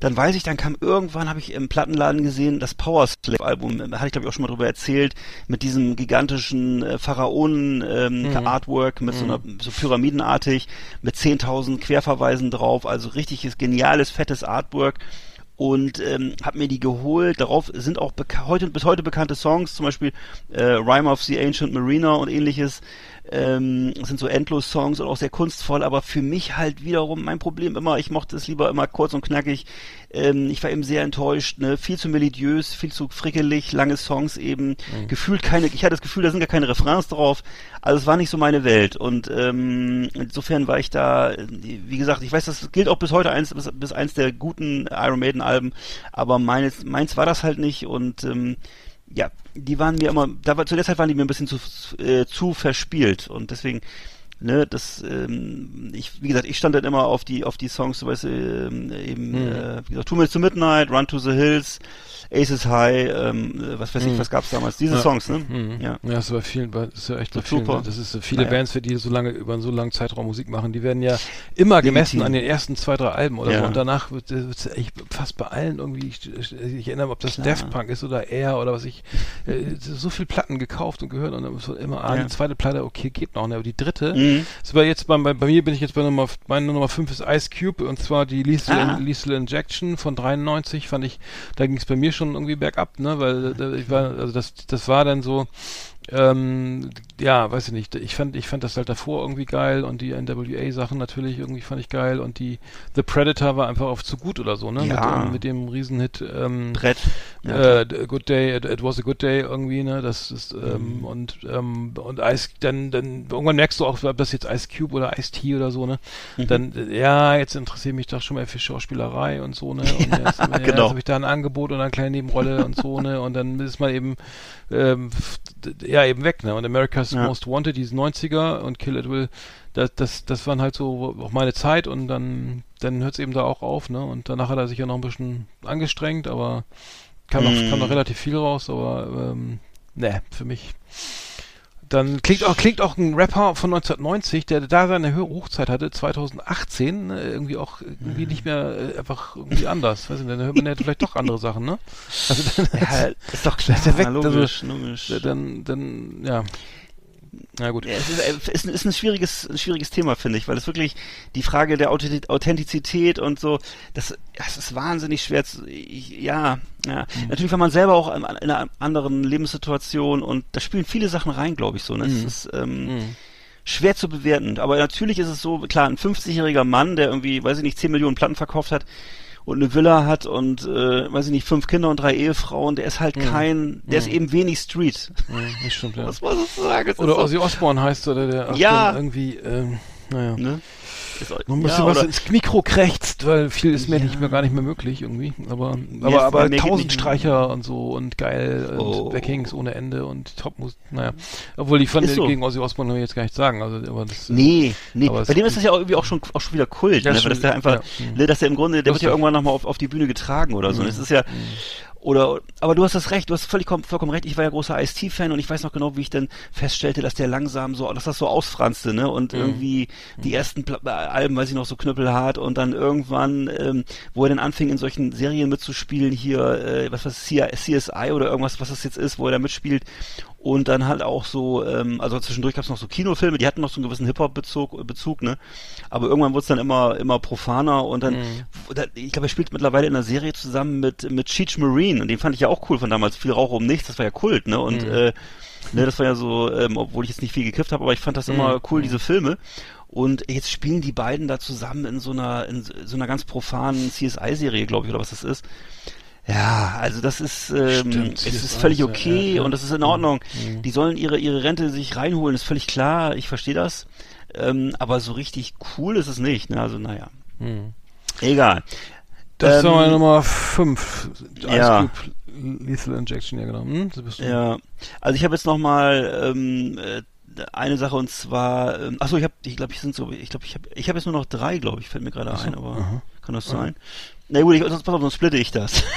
dann weiß ich, dann kam irgendwann, habe ich im Plattenladen gesehen, das Power Slave Album, da hatte ich glaube ich auch schon mal drüber erzählt, mit diesem gigantischen äh, Pharaonen ähm, Mhm. Artwork, mit so einer, so pyramidenartig, mit 10.000 Querverweisen drauf, also richtiges, geniales, fettes Artwork und ähm, habe mir die geholt. Darauf sind auch heute bis heute bekannte Songs, zum Beispiel äh, Rhyme of the Ancient Marina und ähnliches. Ähm, sind so endlos Songs und auch sehr kunstvoll, aber für mich halt wiederum mein Problem immer, ich mochte es lieber immer kurz und knackig. Ähm, ich war eben sehr enttäuscht, ne? viel zu melodiös, viel zu frickelig, lange Songs eben, gefühlt keine, ich hatte das Gefühl, da sind gar keine Refrains drauf, also es war nicht so meine Welt und ähm, insofern war ich da, wie gesagt, ich weiß, das gilt auch bis heute eins, bis, bis eins der guten Iron Maiden Alben, aber meins, meins war das halt nicht und ähm, ja, die waren mir immer, da war, zu der Zeit waren die mir ein bisschen zu, äh, zu verspielt und deswegen, ne, das, ähm, ich, wie gesagt, ich stand dann immer auf die, auf die Songs, so weißt du, ähm, eben, äh, wie gesagt, Two Minutes to Midnight, Run to the Hills, Aces High, ähm, äh, was weiß ich, was gab's damals, diese Ja. Songs, ne? Mhm. Ja. Ja, das ist bei vielen, bei- das ist ja echt Das vielen, super. das ist so viele Naja. Bands, für die so lange, über einen so langen Zeitraum Musik machen, die werden ja immer gemessen Legitim. an den ersten zwei, drei Alben oder Ja. so und danach wird es echt fast bei allen irgendwie, ich, ich erinnere mich, ob das Klar. Daft Punk ist oder Air oder was ich, äh, so viel Platten gekauft und gehört und dann immer, ah, die zweite Platte, okay, geht noch, ne, aber die dritte, Mhm. war jetzt bei, bei, bei mir bin ich jetzt bei Nummer, meine Nummer 5 ist Ice Cube und zwar die Lethal, Ah. Lethal Injection von 93 fand ich, da ging es bei mir schon irgendwie bergab, ne, weil da, ich war, also das, das war dann so, ähm, ja, weiß ich nicht, ich fand, ich fand das halt davor irgendwie geil und die NWA-Sachen natürlich irgendwie fand ich geil und die The Predator war einfach auf zu gut oder so, ne, Ja. mit, dem- mit dem Riesenhit, ähm, Brett. Ja, äh, Good Day, it, it was a good day irgendwie, ne? Das ist ähm, und ähm, und Ice, dann dann irgendwann merkst du auch, ob das jetzt Ice Cube oder Ice Tea oder so, ne? Dann äh, ja, jetzt interessiert mich doch schon mal für Schauspielerei und so, ne? Und jetzt, ja, genau. jetzt habe ich da ein Angebot oder eine kleine Nebenrolle und so, ne? Und dann ist man eben ähm, d- ja eben weg, ne? Und America's Ja. Most Wanted, diese 90er und Kill It Will, das, das, das waren halt so auch meine Zeit und dann, dann hört es eben da auch auf, ne? Und danach hat er sich ja noch ein bisschen angestrengt, aber kam noch, Mm. kam noch relativ viel raus, aber ähm, ne, für mich. Dann klingt auch, klingt auch ein Rapper von 1990, der da seine Hochzeit hatte, 2018, ne, irgendwie auch irgendwie nicht mehr äh, einfach irgendwie anders. Weiß nicht, dann hört man ja vielleicht doch andere Sachen, ne? Also dann, Ja, ist doch klar, der weg, also, logisch, logisch. dann, dann, ja. Na gut. Es ist, äh, ist, ein- ist ein schwieriges, ein schwieriges Thema, finde ich, weil es wirklich die Frage der Authentiz- Authentizität und so, das, das ist wahnsinnig schwer zu, ja, ja. Natürlich war man selber auch in, in einer anderen Lebenssituation und da spielen viele Sachen rein, glaube ich, so, ne? Es ist, ähm, schwer zu bewerten, aber natürlich ist es so, klar, ein 50-jähriger Mann, der irgendwie, weiß ich nicht, 10 Millionen Platten verkauft hat, und eine Villa hat und äh, weiß ich nicht fünf Kinder und drei Ehefrauen, der ist halt kein, der ist eben wenig Street. Ja, das stimmt, ja. Was muss ich sagen? Es Oder ist so- Ozzy Osbourne heißt oder der Ja. irgendwie, ähm, naja. Ne? Ist, Noch ein bisschen ja, was ins Mikro krächzt, weil viel ist mir Ja. nicht mehr gar nicht mehr möglich irgendwie. Aber aber, aber tausend Streicher und so und geil und Oh. Backings ohne Ende und Topmusik. Naja. Obwohl ich fand so. gegen Ozzy Osbourne will ich jetzt gar nicht sagen. Also aber das Nee, nee. Aber Bei dem ist das ja auch irgendwie auch schon, auch schon wieder Kult, ne? schon- Weil das der einfach, ja. Mhm. ne, dass der im Grunde, der wird Lustig. ja irgendwann nochmal auf, auf die Bühne getragen oder so. Mhm. Es ist ja, oder, aber du hast das recht, du hast völlig, vollkommen recht. Ich war ja großer Ice-T-Fan und ich weiß noch genau, wie ich dann feststellte, dass der langsam so, dass das so ausfranste, ne? Und Mhm. irgendwie die ersten Pla äh, Alben, weiß ich noch, so knüppelhart und dann irgendwann, ähm, wo er dann anfing, in solchen Serien mitzuspielen, hier, äh, was was CSI oder irgendwas, was das jetzt ist, wo er da mitspielt. Und dann halt auch so, ähm, also zwischendurch gab es noch so Kinofilme, die hatten noch so einen gewissen Hip-Hop-Bezug, Bezug, ne? Aber irgendwann wurde es dann immer, immer profaner und dann, Mhm. da, ich glaube, er spielt mittlerweile in einer Serie zusammen mit, mit Cheech Marine und den fand ich ja auch cool von damals. Viel Rauch um nichts, das war ja Kult, ne? Und, Mhm. äh, ne, das war ja so, ähm, obwohl ich jetzt nicht viel gekifft habe, aber ich fand das immer Mhm. cool, diese Filme. Und jetzt spielen die beiden da zusammen in so einer, in so einer ganz profanen CSI-Serie, glaube ich, oder was das ist. Ja, also das ist, ähm, Stimmt, es ist CSI, völlig okay ja, ja. und das ist in Ordnung. Mhm. Die sollen ihre, ihre Rente sich reinholen, ist völlig klar, ich verstehe das. Ähm, aber so richtig cool ist es nicht, ne? Also naja. Mhm. Egal. Das Ähm, war meine Nummer 5. ja. Lethal Injection, ja genau. Hm. Ja, also ich habe jetzt noch mal ähm, äh, eine Sache und zwar, ähm, achso, ich habe, ich glaube, ich sind so, ich glaube, ich habe, ich habe jetzt nur noch drei, glaube ich, fällt mir gerade ein, aber aha. kann das sein? Na gut, ich, sonst pass auf, sonst splitte ich das.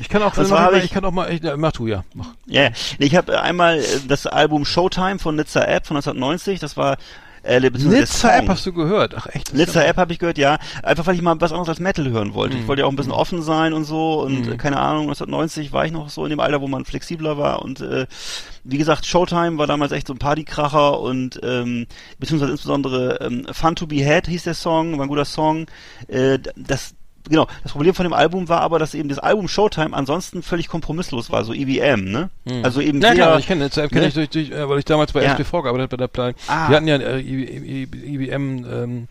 Ich kann auch, Das mal, ich- ich kann auch mal, ich, ja, mach du, ja. Mach. Ja, nee, ich habe einmal äh, das Album Showtime von Nizza App von 1990, das war Äh, Nizza App hast du gehört. Ach echt? Nizza App habe ich gehört, ja. Einfach weil ich mal was anderes als Metal hören wollte. Mhm. Ich wollte ja auch ein bisschen offen sein und so und äh, keine Ahnung, 1990 war ich noch so in dem Alter, wo man flexibler war und äh, wie gesagt, Showtime war damals echt so ein Partykracher und ähm, beziehungsweise insbesondere ähm, Fun to be Had hieß der Song, war ein guter Song. Äh, das Genau, das Problem von dem Album war aber, dass eben das Album Showtime ansonsten völlig kompromisslos war, so EBM, ne? Also eben Ja klar, ich kenne kenne ne? ich durch, durch äh, weil ich damals bei Ja. SPV gearbeitet habe bei der Plan. Ah. Die hatten ja äh, IBM ähm,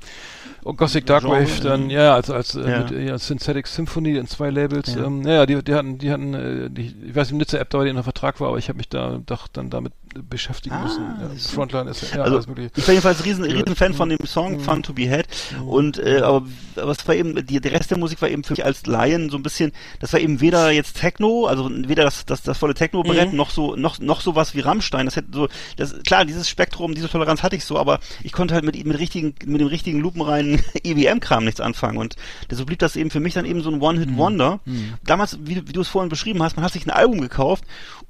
und Gothic Darkwave Genre, dann, ja. ja, als als äh, Ja. mit ja, Synthetic Symphony in zwei Labels. Ja. Ähm, ja, die, die hatten, die hatten, äh, die, ich weiß nicht, Nizza App da die unter Vertrag war, aber ich habe mich da doch dann damit beschäftigen Ah, müssen. Du. Frontline ist ja also alles mögliche. ich war jedenfalls riesen, riesen Fan von dem Song Fun to be Had. Und äh, aber, aber es war eben die, der Rest der Musik war eben für mich als Laien so ein bisschen das war eben weder jetzt Techno also weder das das, das volle Techno Brett noch so noch noch sowas wie Rammstein. Das hätte so das klar dieses Spektrum diese Toleranz hatte ich so aber ich konnte halt mit mit richtigen mit dem richtigen lupenreinen EBM Kram nichts anfangen. Und so blieb das eben für mich dann eben so ein One Hit Wonder. Damals wie, wie du es vorhin beschrieben hast man hat sich ein Album gekauft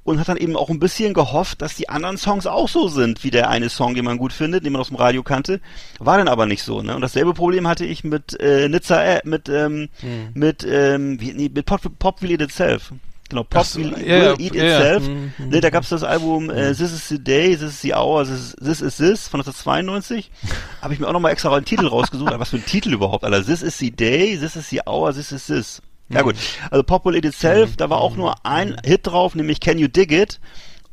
und hat dann eben auch ein bisschen gehofft, dass die anderen Songs auch so sind wie der eine Song, den man gut findet, den man aus dem Radio kannte. War dann aber nicht so. Ne? Und dasselbe Problem hatte ich mit äh, Nizza, äh, mit ähm, mit ähm, wie, nee, mit Pop, Pop Will Eat Itself. Genau, Pop so, Will, ja, will Eat ja. Itself. Mhm, mhm, Ne, da gab's das Album äh, This is the Day, This is the Hour, This is This, is this von 1992. Habe ich mir auch nochmal extra einen Titel rausgesucht. Aber Was für ein Titel überhaupt, Alter. This is the Day, This is the Hour, This is this. Ja gut, also Pop Will Eat Itself, da war auch nur ein Hit drauf, nämlich Can You Dig It?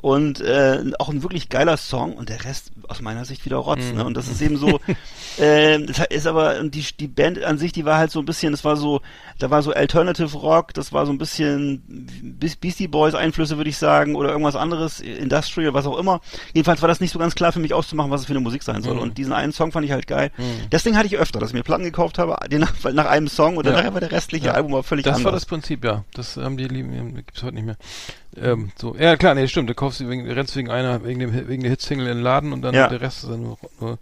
Und äh, auch ein wirklich geiler Song und der Rest aus meiner Sicht wieder Rotz. Ne? Und das ist eben so, ähm, das ist aber, und die, die Band an sich, die war halt so ein bisschen, das war so, da war so Alternative Rock, das war so ein bisschen Be- Beastie Boys Einflüsse, würde ich sagen, oder irgendwas anderes, Industrial, was auch immer. Jedenfalls war das nicht so ganz klar für mich auszumachen, was es für eine Musik sein soll. Und diesen einen Song fand ich halt geil. Das Ding hatte ich öfter, dass ich mir Platten gekauft habe, den nach, nach einem Song und Ja. nachher war der restliche Ja. Album aber völlig Das war anders. das Prinzip, ja. Das haben die lieben, gibt's heute nicht mehr. Ähm, so, ja klar, nee, stimmt. Du kaufst wegen, rennst wegen einer, wegen dem, wegen der Hitsingle in den Laden und dann Ja. der Rest ist dann nur, nur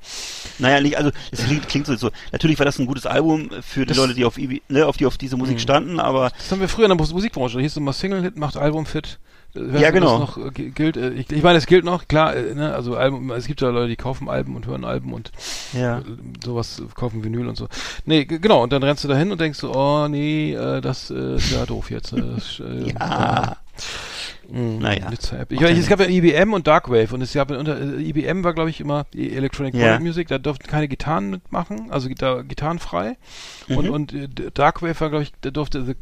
Naja, nicht, also es klingt, klingt so, so. Natürlich war das ein gutes Album für die Das- Leute, die auf, ne, auf die auf diese Musik standen, aber Das haben wir früher in der Mus- Musikbranche. Da hieß es immer Single-Hit macht Album-Fit. Äh, Ja, genau. Das noch äh, gilt. Äh, ich, ich meine, es gilt noch, klar, ne, also Album, es gibt ja Leute, die kaufen Alben und hören Alben und ja. sowas, kaufen Vinyl und so. Nee, genau, und dann rennst du dahin und denkst so, oh nee, das ist ja doof jetzt. Das, äh, Ja. Mm, Naja. Nizza App. Ich weiß, es gab ja IBM und Darkwave und es gab unter äh, IBM war glaube ich immer Electronic Ja. Music Music, da durften keine Gitarren mitmachen, also Gitar gitarrenfrei. Mhm. Und und äh, Darkwave war glaube ich, da durfte the,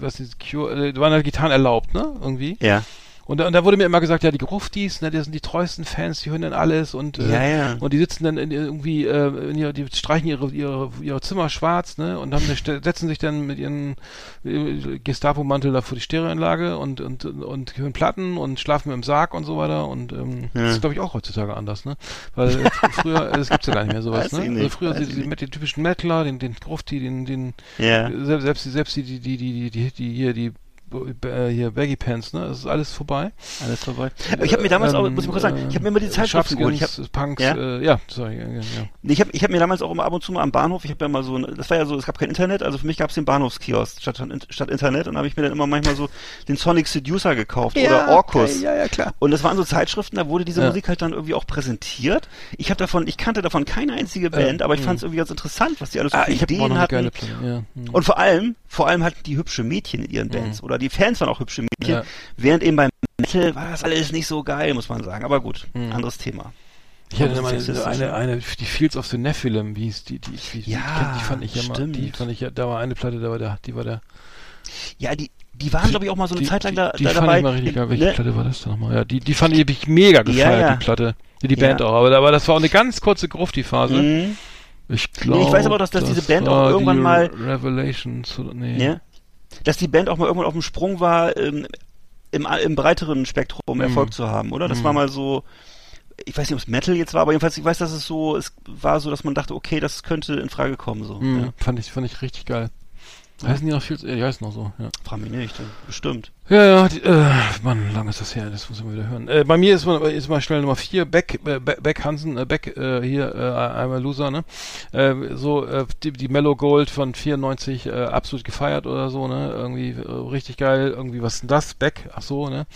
was ist Cure, äh, da waren halt Gitarren erlaubt, ne? Irgendwie. Ja. Und, da- und da wurde mir immer gesagt, ja, die Gruftis, ne, die sind die treuesten Fans, die hören dann alles und äh, Ja, ja. und die sitzen dann in, irgendwie, äh, in ihre, die streichen ihre, ihre, ihre Zimmer schwarz, ne, und haben setzen sich dann mit ihren äh, Gestapo-Mantel da vor die Stereoanlage und, und, und hören Platten und schlafen im Sarg und so weiter und ähm, das ist, glaube ich, auch heutzutage anders, ne, weil äh, früher, äh, das gibt's ja gar nicht mehr sowas, ne, also früher die, die, mit den typischen Metaler, den, den Grufti, den, den, Ja. selbst, selbst die, selbst die, die, die, die, die, die hier, die, äh, hier Baggy Pants, ne, das ist alles vorbei. Alles vorbei. Aber ich habe mir damals auch, Ähm, muss ich mal kurz sagen, ich habe mir immer die äh, Zeitschriften geholt. Ich habe Sharpskins, Punks, Ja? äh, ja, sorry, ja, ja, ja. ich hab, ich hab mir damals auch immer ab und zu mal am Bahnhof, ich habe ja mal so, das war ja so, es gab kein Internet, also für mich gab es den Bahnhofskiosk statt, statt Internet und habe ich mir dann immer manchmal so den Sonic Seducer gekauft oder Orkus. ja, ja, klar. Und das waren so Zeitschriften, da wurde diese Ja. Musik halt dann irgendwie auch präsentiert. Ich habe davon, ich kannte davon keine einzige Band, aber ich fand es irgendwie ganz interessant, was die alles so Ah, für ich habe auch Ideen hatten. ja. hm. Und vor allem, vor allem hatten die hübsche Mädchen in ihren Bands. Oder die Fans waren auch hübsche Mädchen. Ja. Während eben beim Metal war das alles nicht so geil, muss man sagen. Aber gut, anderes Thema. Ich hatte das mal eine, eine, eine, die Fields of the Nephilim, wie hieß die, die, die, die, Ja, die fand ich ja mal, stimmt. die fand ich ja, da war eine Platte, da war der, die war der, Ja, die, die waren, glaube ich, auch mal so eine die, Zeit lang die, da, die da fand dabei. ich mal richtig geil. Welche Ne? Platte war das da nochmal? Ja, die, die fand ich, ich mega gefeiert, ja. die Platte. Die, die Ja. Band auch, aber, aber das war auch eine ganz kurze Grufti-Phase. Mhm. Ich glaube. ich weiß aber, dass- dass diese Band auch irgendwann mal- Revelations oder, nee. Ja. Dass die Band auch mal irgendwann auf dem Sprung war, ähm, im, im breiteren Spektrum Erfolg zu haben, oder? Das Mhm. war mal so, ich weiß nicht, ob es Metal jetzt war, aber jedenfalls, ich weiß, dass es so, es war so, dass man dachte, okay, das könnte in Frage kommen, so. Mhm, Ja. Fand ich, fand ich richtig geil. Heißen die noch viel, äh, die heißen noch so, ja. Frag mich nicht, bestimmt. Ja, ja, die, äh, Mann, lang ist das her, das muss man wieder hören. Äh, bei mir ist mal, ist mal schnell Nummer vier Beck, äh, Beck, Beck Hansen, äh, Beck, äh, hier, äh, I'm a Loser, ne? Äh, so, äh, die, die Mellow Gold von 94, äh, absolut gefeiert oder so, ne? Irgendwie äh, richtig geil, irgendwie, was ist denn das? Beck, ach so, ne?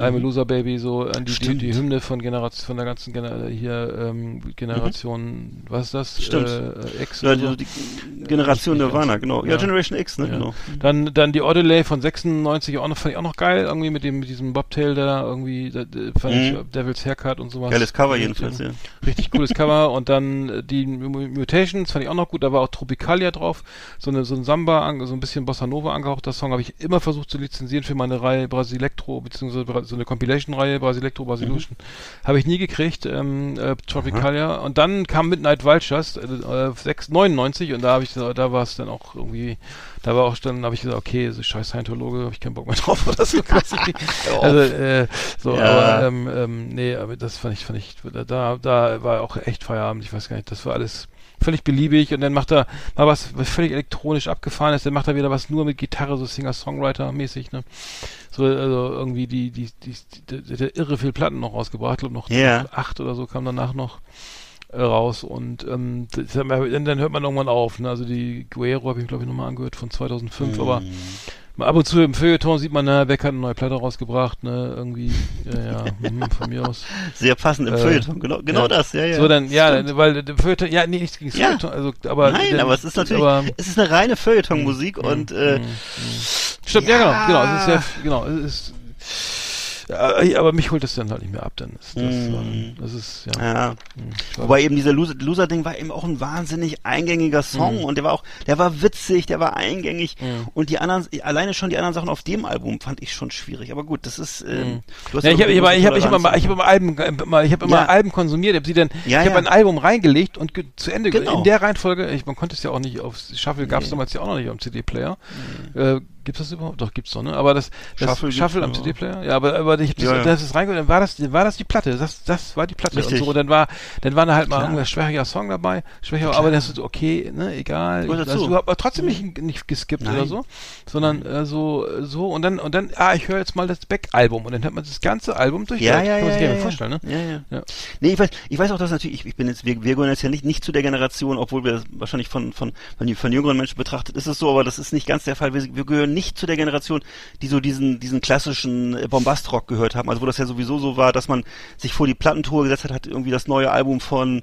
I'm a Loser Baby, so an die, die, die Hymne von Generation, von der ganzen Gener hier ähm, Generation, was ist das? Stimmt. Äh, X Ja, die, die Generation Nirvana, genau. Ja, Ja. Generation X, ne, Ja. genau. Dann, dann die Odelay von 96 auch noch, fand ich auch noch geil, irgendwie mit dem, mit diesem Bobtail, da irgendwie, da, fand Mhm. ich Devil's Haircut und sowas. Geiles Cover jedenfalls, ja. Richtig cooles Cover und dann äh, die Mu- Mutations fand ich auch noch gut, da war auch Tropicalia drauf, so eine so ein Samba, so ein bisschen Bossa Nova angehauchter Song, habe ich immer versucht zu lizenzieren für meine Reihe Brasilektro, beziehungsweise so eine Compilation-Reihe Brasilektro, Brasilution, habe ich nie gekriegt, ähm, äh, Tropicalia und dann kam Midnight Vultures, äh, äh, 6, 99 und da habe ich, da war es dann auch irgendwie, da war auch dann, habe ich gesagt, okay, so scheiß Scientologe, habe ich keinen Bock mehr drauf oder so, also, äh, so, Ja. aber, ähm, ähm, nee, aber das fand ich, fand ich, da, da war auch echt Feierabend, ich weiß gar nicht, das war alles völlig beliebig und dann macht er mal was, was völlig elektronisch abgefahren ist, dann macht er wieder was nur mit Gitarre, so Singer-Songwriter-mäßig, ne? So, also irgendwie die, die, die, die, die, der irre viel Platten noch rausgebracht, glaube noch Ja. acht oder so kam danach noch äh, raus und ähm, dann, hört man irgendwann auf, ne? Also die Guerrero habe ich glaube ich nochmal angehört von 2005, Mhm. aber mal ab und zu im Feuilleton sieht man, na, Beck hat eine neue Platte rausgebracht, ne, irgendwie, ja, ja, mhm, von mir aus. Sehr passend im Äh, Feuilleton, genau, genau ja. das, ja, ja. So, dann, ja, Stimmt. weil der Feuilleton, ja, nee, nichts gegen Ja. Feuilleton, also, aber. Nein, dann- aber es ist natürlich, aber- es ist eine reine Feuilleton-Musik und äh, Mhm. Stimmt, ja, genau, genau, es ist ja, genau, es ist, aber mich holt das dann halt nicht mehr ab, dann ist das, Mhm. ähm, das ist, ja. ja. hm. Wobei eben dieser Loser- Loser-Ding war eben auch ein wahnsinnig eingängiger Song Mhm. und der war auch, der war witzig, der war eingängig Mhm. und die anderen, alleine schon die anderen Sachen auf dem Album fand ich schon schwierig. Aber gut, das ist, ähm, du hast Ja, ich habe hab, ich immer, ich hab immer Alben, äh, immer- ich habe immer Ja. Alben konsumiert. Ich habe sie dann, Ja, ich habe ein Album reingelegt und ge zu Ende ge- Genau. in der Reihenfolge. Ich, man konnte es ja auch nicht auf Shuffle gab es damals ja auch noch nicht am CD-Player. Äh, gibt's das überhaupt? Doch gibt's doch, ne? Aber das, das Shuffle Shuffle, am ja. CD-Player. Ja, aber aber ich hab das, Ja, ja. das ist reingeholt, dann war das, war das die Platte. Das, das war die Platte Richtig. und so. Und dann war, dann war da halt mal Klar. irgendein schwächiger Song dabei, schwächer, aber das ist okay, ne? Egal. Ich, also, du hast aber trotzdem nicht, nicht geskippt Nein. oder so, sondern äh, so, so und dann und dann, ah, ich höre jetzt mal das Beck-Album und dann hört man das ganze Album durch. Ja, ja, Kann man ja, sich ja, ja. vorstellen, ne? Ja, ja. Ja. Nee, ich weiß, ich weiß auch, dass natürlich, ich, ich bin jetzt, wir, wir gehören jetzt ja nicht, nicht zu der Generation, obwohl wir das wahrscheinlich von, von, von, von jüngeren Menschen betrachtet ist es so, aber das ist nicht ganz der Fall. Wir, wir gehören nicht zu der Generation, die so diesen, diesen klassischen äh, Bombastrock gehört haben. Also wo das ja sowieso so war, dass man sich vor die Plattentour gesetzt hat, hat irgendwie das neue Album von,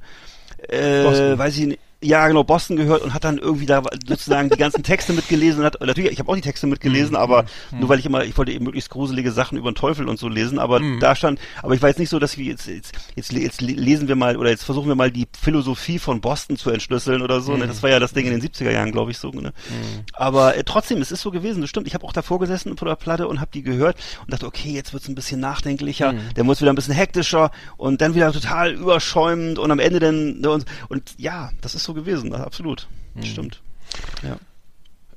äh, Boston. weiß ich nicht, ja, genau, Boston gehört und hat dann irgendwie da sozusagen die ganzen Texte mitgelesen und hat, natürlich, ich habe auch die Texte mitgelesen, Mhm. aber nur weil ich immer, ich wollte eben möglichst gruselige Sachen über den Teufel und so lesen, aber da stand, aber ich jetzt nicht so, dass wir jetzt, jetzt, jetzt, jetzt lesen wir mal oder jetzt versuchen wir mal die Philosophie von Boston zu entschlüsseln oder so, ne? Das war ja das Ding in den 70er Jahren, glaube ich, so, ne? Aber äh, trotzdem, es ist so gewesen, das stimmt. Ich habe auch davor gesessen vor der Platte und habe die gehört und dachte, okay, jetzt wird's ein bisschen nachdenklicher, dann wird's wieder ein bisschen hektischer und dann wieder total überschäumend und am Ende dann ne, und, und ja, das ist so gewesen, absolut. Stimmt. Ja.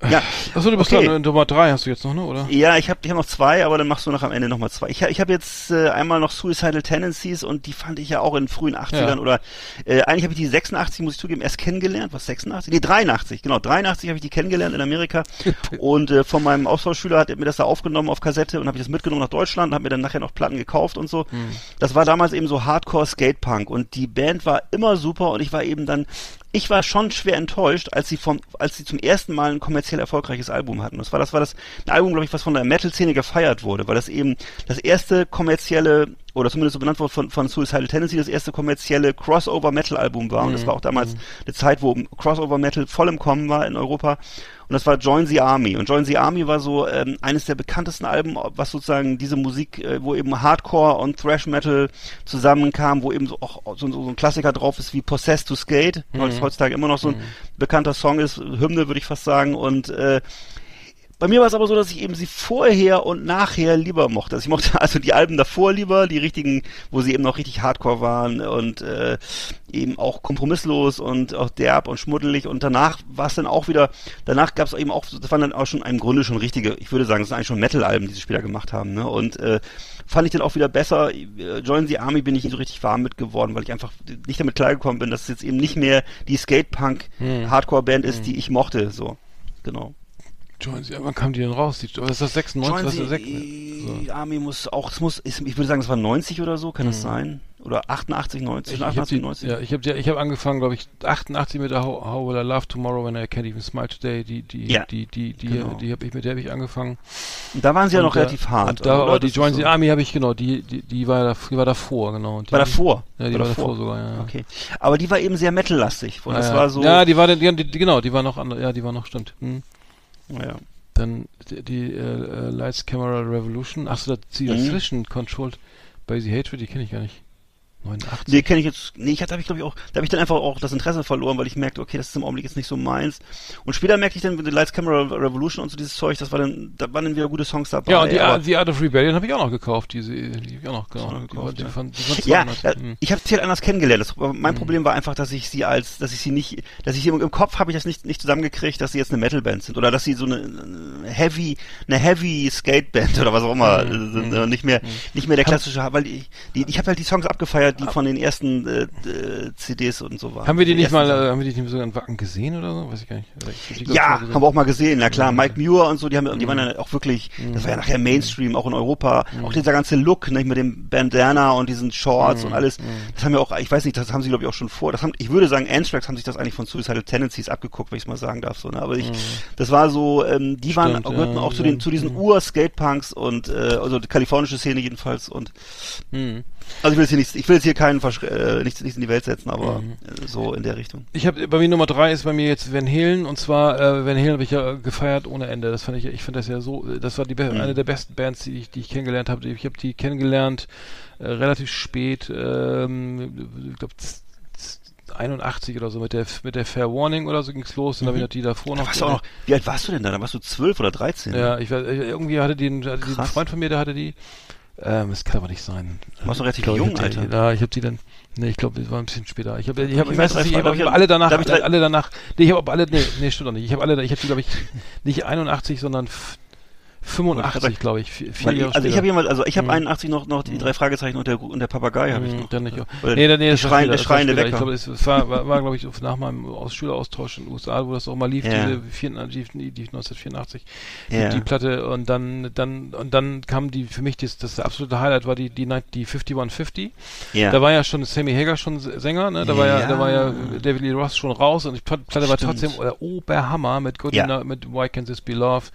Ja, Achso, du bist Okay. dann in Nummer drei hast du jetzt noch, ne? Oder? ja, ich habe ich hab noch zwei, aber dann machst du noch am Ende noch mal zwei. Ich, ich habe jetzt äh, einmal noch Suicidal Tendencies und die fand ich ja auch in frühen 80ern Ja. oder äh, eigentlich habe ich die 86, muss ich zugeben, erst kennengelernt. Was 86? Nee, 83, genau. 83 habe ich die kennengelernt in Amerika und äh, von meinem Austauschschüler hat er mir das da aufgenommen auf Kassette und habe ich das mitgenommen nach Deutschland und habe mir dann nachher noch Platten gekauft und so. Das war damals eben so Hardcore Skatepunk und die Band war immer super und ich war eben dann ich war schon schwer enttäuscht, als sie vom, als sie zum ersten Mal ein kommerziell erfolgreiches Album hatten. Das war, das war das ein Album, glaube ich, was von der Metal-Szene gefeiert wurde, weil das eben das erste kommerzielle oder zumindest so benannt wurde von, von Suicidal Tendency, das erste kommerzielle Crossover-Metal-Album war. Und das war auch damals eine Zeit, wo Crossover-Metal voll im Kommen war in Europa. Und das war Join the Army. Und Join the Army war so ähm, eines der bekanntesten Alben, was sozusagen diese Musik, äh, wo eben Hardcore und Thrash Metal zusammenkam, wo eben so auch so, so ein Klassiker drauf ist wie Possessed to Skate, was heutzutage immer noch so ein bekannter Song ist, Hymne würde ich fast sagen. Und äh, bei mir war es aber so, dass ich eben sie vorher und nachher lieber mochte. Also ich mochte also die Alben davor lieber, die richtigen, wo sie eben noch richtig Hardcore waren und äh, eben auch kompromisslos und auch derb und schmuddelig. Und danach war es dann auch wieder, danach gab es eben auch, das waren dann auch schon im Grunde schon richtige, ich würde sagen, das sind eigentlich schon Metal-Alben, die sie später gemacht haben. Ne? Und äh, fand ich dann auch wieder besser. Äh, Join the Army bin ich nicht so richtig warm mit geworden, weil ich einfach nicht damit klargekommen bin, dass es jetzt eben nicht mehr die Skate-Punk-Hardcore-Band ist, die ich mochte. So, genau. Join Sie, wann kam die denn raus? Die, was ist das 96? Join Was ist das the sech- so. Army muss auch, es muss, ich würde sagen, es war 90 oder so, kann Mhm. das sein? Oder 88, 90, Ich, zwischen ich habe 88 die, und 90. ja, ich habe ich hab angefangen, glaube ich, 88 mit der How, How Will I Love Tomorrow When I Can't Even Smile Today. Die, die, Ja, die, die, die, genau. die habe ich mit der habe ich angefangen. Und da waren sie ja noch Und, äh, relativ hart. Und da, oder? aber die Join so- the Army habe ich genau, die, die, die war da, die war davor, genau. Und Die, War davor? Ja, die war davor sogar, ja. Okay. Aber die war eben sehr metallastig. Und Ja, das ja. war so. Ja, die war die, die, genau, die war noch ja, die war noch, stimmt. Hm. Ja. Dann die, die äh, äh, Lights Camera Revolution. Achso, die Mhm. dazwischen Controlled by the Hatred, die kenne ich gar nicht. 89. Nee, kenne ich jetzt. Nee, ich hatte, hab ich glaube ich auch, da habe ich dann einfach auch das Interesse verloren, weil ich merkte, okay, das ist im Augenblick jetzt nicht so meins. Und später merkte ich dann mit The Lights Camera Revolution und so dieses Zeug, das war dann, da waren dann wieder gute Songs dabei. Ja, und die, aber- Art, die Art of Rebellion habe ich auch noch gekauft, diese, die habe ich auch noch, genau. auch noch die, gekauft, die, ja. fand, die fand Ja, 200. ja, Hm. ich habe sie halt anders kennengelernt. Das, mein Mhm. Problem war einfach, dass ich sie als, dass ich sie nicht, dass ich sie im, im Kopf habe ich das nicht, nicht zusammengekriegt, dass sie jetzt eine Metalband sind oder dass sie so eine, Heavy, eine Heavy Skateband oder was auch immer Mhm. sind, äh, nicht mehr, nicht mehr der klassische, weil ich, die, ich habe halt die Songs abgefeiert, die von den ersten äh, äh, CDs und so waren. Haben wir die nicht mal, Sachen. äh, haben wir die nicht sogar in Wacken gesehen oder so? Weiß ich gar nicht. Oder ich Ja, haben wir auch mal gesehen, na klar. Mhm. Mike Muir und so, die haben, die waren ja auch wirklich, das war ja nachher Mainstream, auch in Europa. Auch dieser ganze Look, nicht mit dem Bandana und diesen Shorts und alles. Das haben wir auch, ich weiß nicht, das haben sie glaube ich auch schon vor. Das haben, ich würde sagen, Anthrax haben sich das eigentlich von Suicidal Tendencies abgeguckt, wenn ich es mal sagen darf, so, ne? Aber ich, das war so, ähm, die waren, Stimmt, gehörten ja, auch zu ja. den, zu diesen Ur-Skatepunks und, äh, also die kalifornische Szene jedenfalls und. Also ich will jetzt hier nichts, ich will jetzt hier keinen, Versch äh, nichts, nichts in die Welt setzen, aber Mhm. äh, so in der Richtung. Ich habe bei mir Nummer drei ist bei mir jetzt Van Halen und zwar äh, Van Halen habe ich ja gefeiert ohne Ende. Das fand ich, ich finde das ja so, das war die Mhm. eine der besten Bands, die ich, die ich kennengelernt habe. Ich habe die kennengelernt äh, relativ spät, ähm, ich glaube 81 oder so mit der mit der Fair Warning oder so ging's los. Dann habe ich noch die davor Da noch. auch noch, wie alt warst du denn da? Da warst du zwölf oder dreizehn? ja, ich weiß, irgendwie hatte die einen, hatte die einen. Freund von mir, der hatte die. Ähm, das kann aber nicht sein. Du warst doch relativ Ich glaub, jung, hab Alter. Ja, ich habe die dann. Nee, ich glaube, das war ein bisschen später. Ich habe, ich habe, Ich ich weiß, weiß, ich, da hab, hab alle danach, da hab ich drei- alle danach. Nee, ich habe alle, nee, nee, stimmt doch nicht. Ich habe alle, ich habe die, glaube ich, nicht 81, sondern 85, glaube ich. Vier, vier ich, Jahre also ich später. habe jemand, also ich habe Mhm. 81 noch noch die drei Fragezeichen und der und der Papagei habe ich Mhm, noch. Dann nicht. Oder nee, nee, der war Schrein- der war schreiende. Wecker. Ich glaube, es war, war, war glaube ich, nach meinem Aus Schüleraustausch in den USA, wo das auch mal lief, Ja. diese 84, die, die 1984, Ja. die, die Platte und dann, dann, und dann kam die, für mich das, das absolute Highlight war die, die, die 5150. Ja. Da war ja schon Sammy Hager schon Sänger, ne? Da war ja, Ja. da war ja David Lee Ross schon raus und die Plat- Platte war Stimmt. trotzdem der Oberhammer mit Good Ja. Mit Why Can't This Be Love,